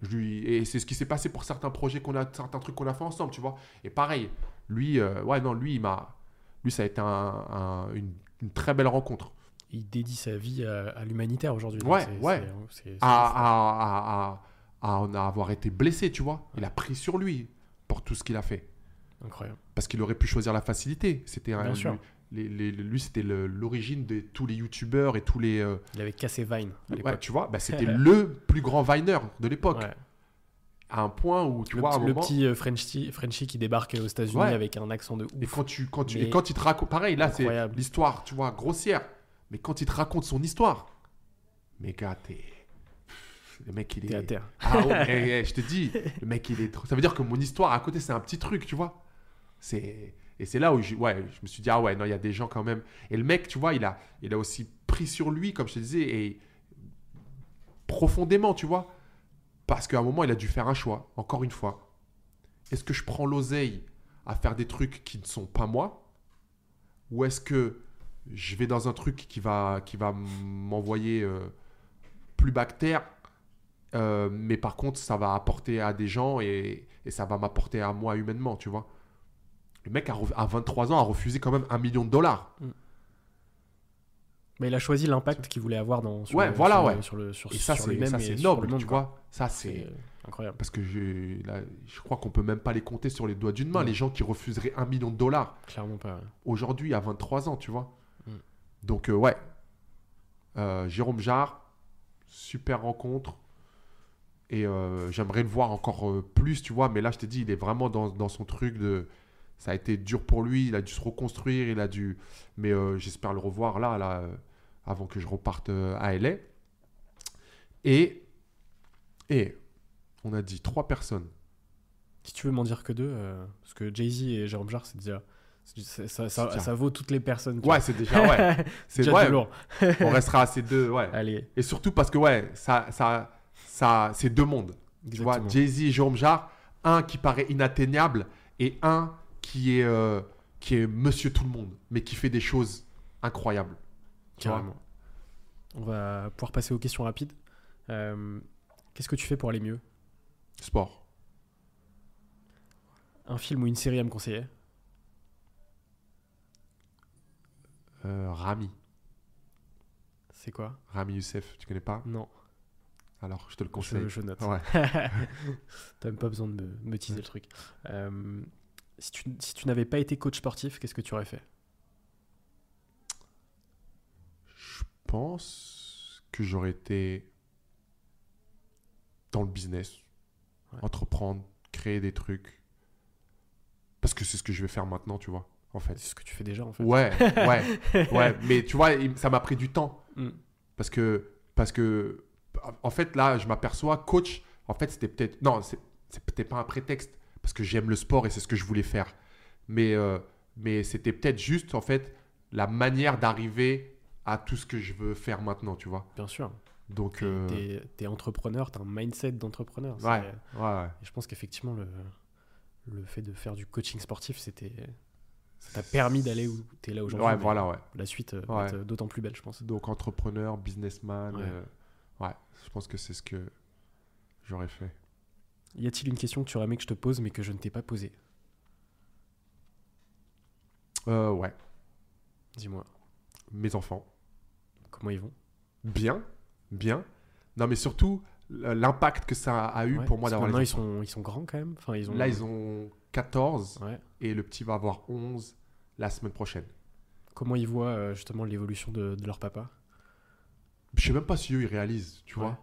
Je lui- Et c'est ce qui s'est passé pour certains projets qu'on a, certains trucs qu'on a fait ensemble, tu vois. Et pareil, lui, euh, ouais, non, lui, il m'a. Lui, ça a été un- un- une, une très belle rencontre. Il dédie sa vie à, à l'humanitaire aujourd'hui. Ouais, ouais. à, avoir été blessé, tu vois. Il a pris sur lui pour tout ce qu'il a fait. Incroyable. Parce qu'il aurait pu choisir la facilité. C'était un- Bien sûr. Lui, les- les- lui, c'était l'origine de tous les youtubeurs et tous les. euh, Il avait cassé Vine à ouais, tu vois, bah, c'était le plus grand Viner de l'époque. Ouais. À un point où, tu le, vois, un le moment. petit euh, Frenchie, Frenchie qui débarque aux États-Unis Ouais. avec un accent de ouf. Et quand tu, quand tu, et quand il te raconte, pareil, là c'est l'histoire, tu vois, grossière. Mais quand il te raconte son histoire, mais gars, t'es, le mec il à est, terre. ah ouais, eh, eh, je te dis, le mec il est trop. Ça veut dire que mon histoire à côté c'est un petit truc, tu vois. C'est et c'est là où je, ouais, je me suis dit ah ouais non il y a des gens quand même. Et le mec, tu vois, il a, il a aussi pris sur lui, comme je te disais, et profondément, tu vois. Parce qu'à un moment, il a dû faire un choix, encore une fois. Est-ce que je prends l'oseille à faire des trucs qui ne sont pas moi? Ou est-ce que je vais dans un truc qui va, m'envoyer euh, plus bactère, euh, mais par contre, ça va apporter à des gens et, ça va m'apporter à moi humainement, tu vois Le mec, a à 23 ans, a refusé quand même un million de dollars. Mais il a choisi l'impact qu'il voulait avoir dans, sur, Ouais, le, voilà, sur, ouais. sur le sur, Et ça, sur lui-même ça, c'est noble, monde, tu quoi. vois Ça, c'est... Incroyable. Parce que je, là, je crois qu'on peut même pas les compter sur les doigts d'une main, les gens qui refuseraient un million de dollars Clairement pas. ouais. aujourd'hui à 23 ans, tu vois. Mm. Donc, euh, ouais. Euh, Jérôme Jarre, super rencontre. Et euh, j'aimerais le voir encore plus, tu vois. Mais là, je t'ai dit, il est vraiment dans, dans son truc de. Ça a été dur pour lui, il a dû se reconstruire, il a dû. Mais j'espère le revoir là, là, avant que je reparte euh, à LA. Et. Et. On a dit trois personnes. Si tu veux m'en dire que deux, euh, parce que Jay-Z et Jérôme Jarre, c'est déjà. ça, ça, Tiens. ça vaut toutes les personnes. Ouais, c'est déjà. Ouais. C'est déjà ouais, lourd. On restera à ces deux. Ouais. Allez, Et surtout parce que, ouais, ça, ça, ça, c'est deux mondes. Tu vois, exactement. Jay-Z et Jérôme Jarre, un qui paraît inatteignable et un qui est, euh, qui est monsieur tout le monde, mais qui fait des choses incroyables. Carrément. On va pouvoir passer aux questions rapides. Euh, Qu'est-ce que tu fais pour aller mieux? Sport. Un film ou une série à me conseiller? Euh, Rami. C'est quoi? Rami Youssef, tu connais pas? Non, Alors, je te le conseille. je, je note. Ouais. T'as même pas besoin de me, me teaser le truc. Euh, si tu, si tu n'avais pas été coach sportif, qu'est-ce que tu aurais fait? Pense que j'aurais été dans le business, Ouais. entreprendre, créer des trucs. Parce que c'est ce que je vais faire maintenant, tu vois, en fait. C'est ce que tu fais déjà en fait. Ouais, ouais, ouais. Mais tu vois, ça m'a pris du temps. Mm. Parce que, parce que, en fait, là, je m'aperçois, coach, en fait, c'était peut-être. Non, c'est peut-être pas un prétexte. Parce que j'aime le sport et c'est ce que je voulais faire. Mais, euh, mais c'était peut-être juste, en fait, la manière d'arriver à tout ce que je veux faire maintenant, tu vois. Bien sûr. Donc, T'es euh, t'es- entrepreneur, t'as un mindset d'entrepreneur. Ouais, ouais, ouais. Et je pense qu'effectivement, le, le fait de faire du coaching sportif, c'était. Ça t'a permis d'aller où t'es là aujourd'hui. Ouais, voilà, ouais. La suite euh, Ouais. être d'autant plus belle, je pense. Donc, entrepreneur, businessman. Ouais. euh, ouais, je pense que c'est ce que j'aurais fait. Y a-t-il une question que tu aurais aimé que je te pose mais que je ne t'ai pas posée? Euh, ouais, Dis-moi, mes enfants. Comment ils vont? Bien, bien. Non, mais surtout, l'impact que ça a eu Ouais, pour moi d'avoir maintenant, les ils sont, ils sont grands quand même. Enfin, ils ont... Là, ils ont 14 Ouais. et le petit va avoir 11 la semaine prochaine. Comment ils voient euh, justement l'évolution de, de leur papa? Je sais même pas si eux, ils réalisent, tu Ouais. vois.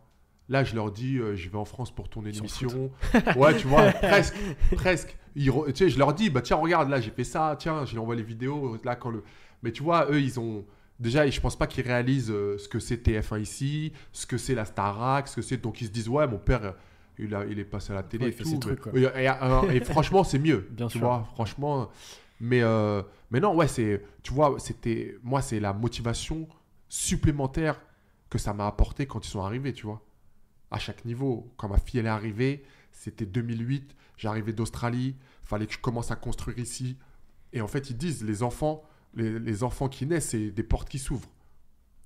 Là, je leur dis, euh, je vais en France pour tourner une émission. ouais, tu vois, presque, presque. Ils tu sais, je leur dis, bah tiens, regarde, là, j'ai fait ça, tiens, je leur envoie les vidéos. Là, quand le... Mais tu vois, eux, ils ont. Déjà, je pense pas qu'ils réalisent euh, ce que c'est TF1 ici, ce que c'est la Starac, ce que c'est. Donc, ils se disent, ouais, mon père, euh, il, a, il est passé à la télé Ouais, et il fait tout. ses mais- trucs, quoi. Et, et- et- et franchement, c'est mieux. Bien tu sûr. vois, franchement. Mais, euh, mais non, ouais, c'est. Tu vois, c'était. Moi, c'est la motivation supplémentaire que ça m'a apporté quand ils sont arrivés, tu vois. À chaque niveau. Quand ma fille, elle est arrivée, c'était 2008. J'arrivais d'Australie. Fallait que je commence à construire ici. Et en fait, ils disent, les enfants, les, les enfants qui naissent, c'est des portes qui s'ouvrent.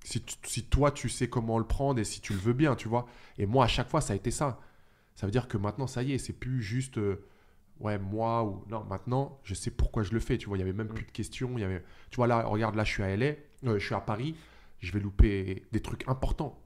Si, tu- si toi, tu sais comment le prendre et si tu le veux bien, tu vois. Et moi, à chaque fois, ça a été ça. Ça veut dire que maintenant, ça y est, c'est plus juste, euh, ouais, moi ou. Non, maintenant, je sais pourquoi je le fais, tu vois. Il y avait même plus de questions. Il y avait... Tu vois, là, regarde, là, je suis à LA, euh, je suis à Paris. Je vais louper des trucs importants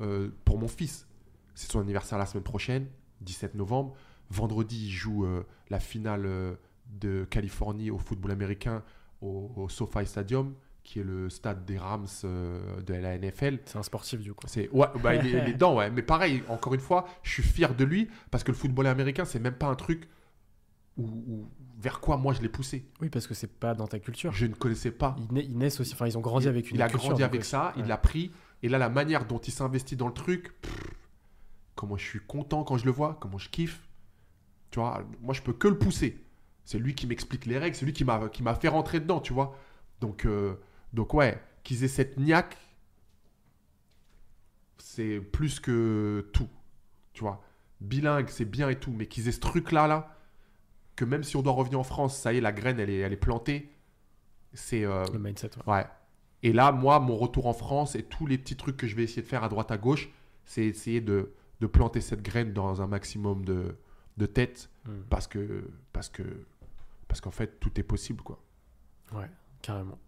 euh, pour mon fils. C'est son anniversaire la semaine prochaine, 17 novembre. Vendredi, il joue la finale de Californie au football américain au, au SoFi Stadium, qui est le stade des Rams euh, de la NFL. C'est un sportif du coup. C'est ouais, bah, il, est, il est dedans, ouais. Mais pareil, encore une fois, je suis fier de lui parce que le football américain, c'est même pas un truc où, où- vers quoi moi je l'ai poussé. Oui, parce que c'est pas dans ta culture. Je ne connaissais pas. Ils, na- ils naissent aussi, enfin ils ont grandi il, avec une il a culture, grandi avec ça, il l'a pris. Et là, la manière dont il s'investit dans le truc, pff, comment je suis content quand je le vois, comment je kiffe. Tu vois, moi, je peux que le pousser. C'est lui qui m'explique les règles, c'est lui qui m'a qui m'a fait rentrer dedans, tu vois. Donc, euh, donc ouais, qu'ils aient cette niaque, c'est plus que tout, tu vois. bilingue, c'est bien et tout, mais qu'ils aient ce truc-là, là, que même si on doit revenir en France, ça y est, la graine, elle est, elle est plantée. C'est. euh, Le mindset, ouais. Ouais. Et là, moi, mon retour en France et tous les petits trucs que je vais essayer de faire à droite à gauche, c'est essayer de, de planter cette graine dans un maximum de, de têtes Mm. parce que parce que parce qu'en fait tout est possible quoi. Ouais, carrément.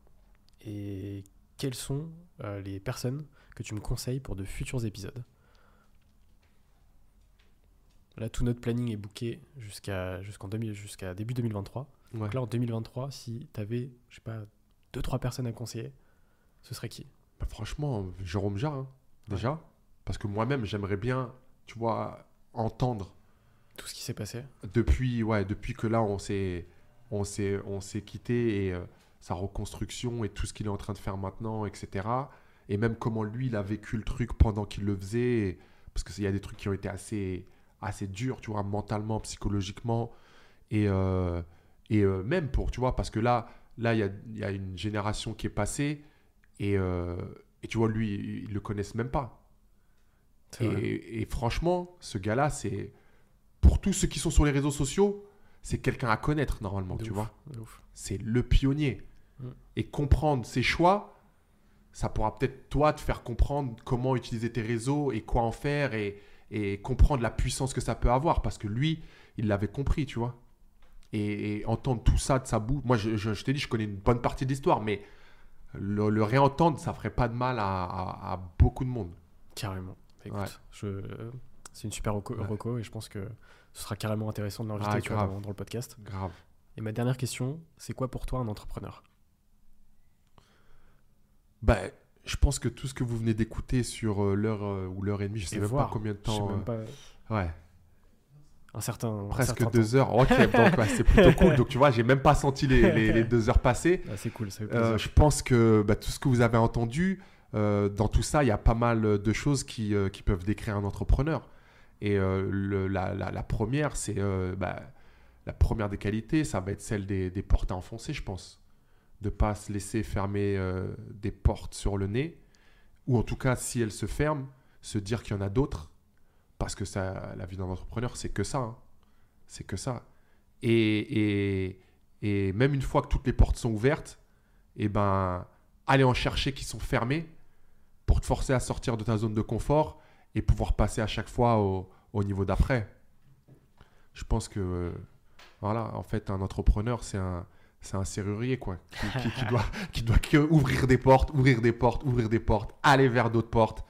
Et quelles sont euh, les personnes que tu me conseilles pour de futurs épisodes? Là, tout notre planning est booké jusqu'à jusqu'en 2000 jusqu'à début 2023. Ouais. Donc là, en 2023, si tu avais, je sais pas, deux trois personnes à conseiller, ce serait qui? Bah, franchement, Jérôme Jarre, hein, déjà, parce que moi-même j'aimerais bien, tu vois, entendre Tout ce qui s'est passé depuis ouais depuis que là on s'est on s'est on s'est quitté et euh, sa reconstruction et tout ce qu'il est en train de faire maintenant, etc. Et même comment lui il a vécu le truc pendant qu'il le faisait, et- parce qu'il y a des trucs qui ont été assez assez durs, tu vois, mentalement, psychologiquement, et euh, et euh, même pour, tu vois, parce que là là il y a, il y a une génération qui est passée et et tu vois lui ils le connaissent même pas. Et franchement, ce gars-là, c'est pour tous ceux qui sont sur les réseaux sociaux, c'est quelqu'un à connaître normalement, De tu ouf, vois. C'est le pionnier. Mm. Et comprendre ses choix, ça pourra peut-être toi te faire comprendre comment utiliser tes réseaux et quoi en faire et, et comprendre la puissance que ça peut avoir parce que lui, il l'avait compris, tu vois. Et, et entendre tout ça de sa bouche, moi je, je- je t'ai dit, je connais une bonne partie de l'histoire, mais le, le réentendre, ça ferait pas de mal à, à- à beaucoup de monde. Carrément. Écoute, Ouais. je... c'est une super reco, Ouais. reco et je pense que ce sera carrément intéressant de l'inviter Ah, dans, dans le podcast. Grave. Et ma dernière question, c'est quoi pour toi un entrepreneur? Bah, je pense que tout ce que vous venez d'écouter sur euh, l'heure euh, ou l'heure et demie, je sais Et même voir. pas combien de Je sais temps. même pas. euh, Ouais, Un certain. un presque certain deux heures. Ok, donc ouais, c'est plutôt cool. Donc tu vois, j'ai même pas senti les, les- les deux heures passer. temps. Ah, c'est cool, ça Euh, je pense que bah, tout ce que vous avez entendu, euh, dans tout ça, il y a pas mal de choses qui, euh, qui peuvent décrire un entrepreneur. Et euh, la, première, c'est euh, bah, la première des qualités, ça va être celle des, portes à enfoncer, je pense. De pas se laisser fermer euh, des portes sur le nez, ou en tout cas, si elles se ferment, se dire qu'il y en a d'autres, parce que ça, la vie d'un entrepreneur, c'est que ça. hein. C'est que ça. Et, et, même une fois que toutes les portes sont ouvertes, et ben, aller en chercher qui sont fermées pour te forcer à sortir de ta zone de confort et pouvoir passer à chaque fois au, au niveau d'après. Je pense que, voilà, en fait, un entrepreneur, c'est un, c'est un serrurier, quoi, qui, qui- qui doit, qui doit que ouvrir des portes, ouvrir des portes, ouvrir des portes, aller vers d'autres portes.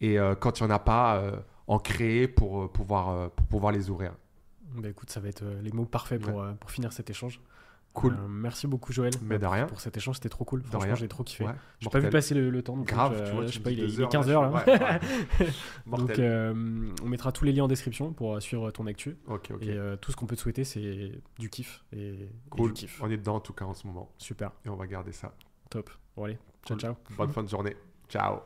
Et euh, quand il n'y en a pas, euh, en créer pour, euh, pouvoir, pour pouvoir les ouvrir. Bah, écoute, ça va être les mots parfaits pour, euh, pour finir cet échange. Cool. Euh, merci beaucoup, Joël. Mais de rien. Pour cet échange, c'était trop cool. De Franchement, j'ai trop kiffé. Ouais, J'ai pas vu passer le, le temps. donc, Grave, euh, tu vois, je sais pas, il est, deux il est heures, 15 là, ouais, ouais. Donc, euh, on mettra tous les liens en description pour suivre ton actu. Et tout ce qu'on peut te souhaiter, c'est du kiff et, du kiff. On est dedans en tout cas en ce moment. Super, Et on va garder ça. top. Bon, allez, ciao, Cool. ciao. Bonne fin de journée. Ciao.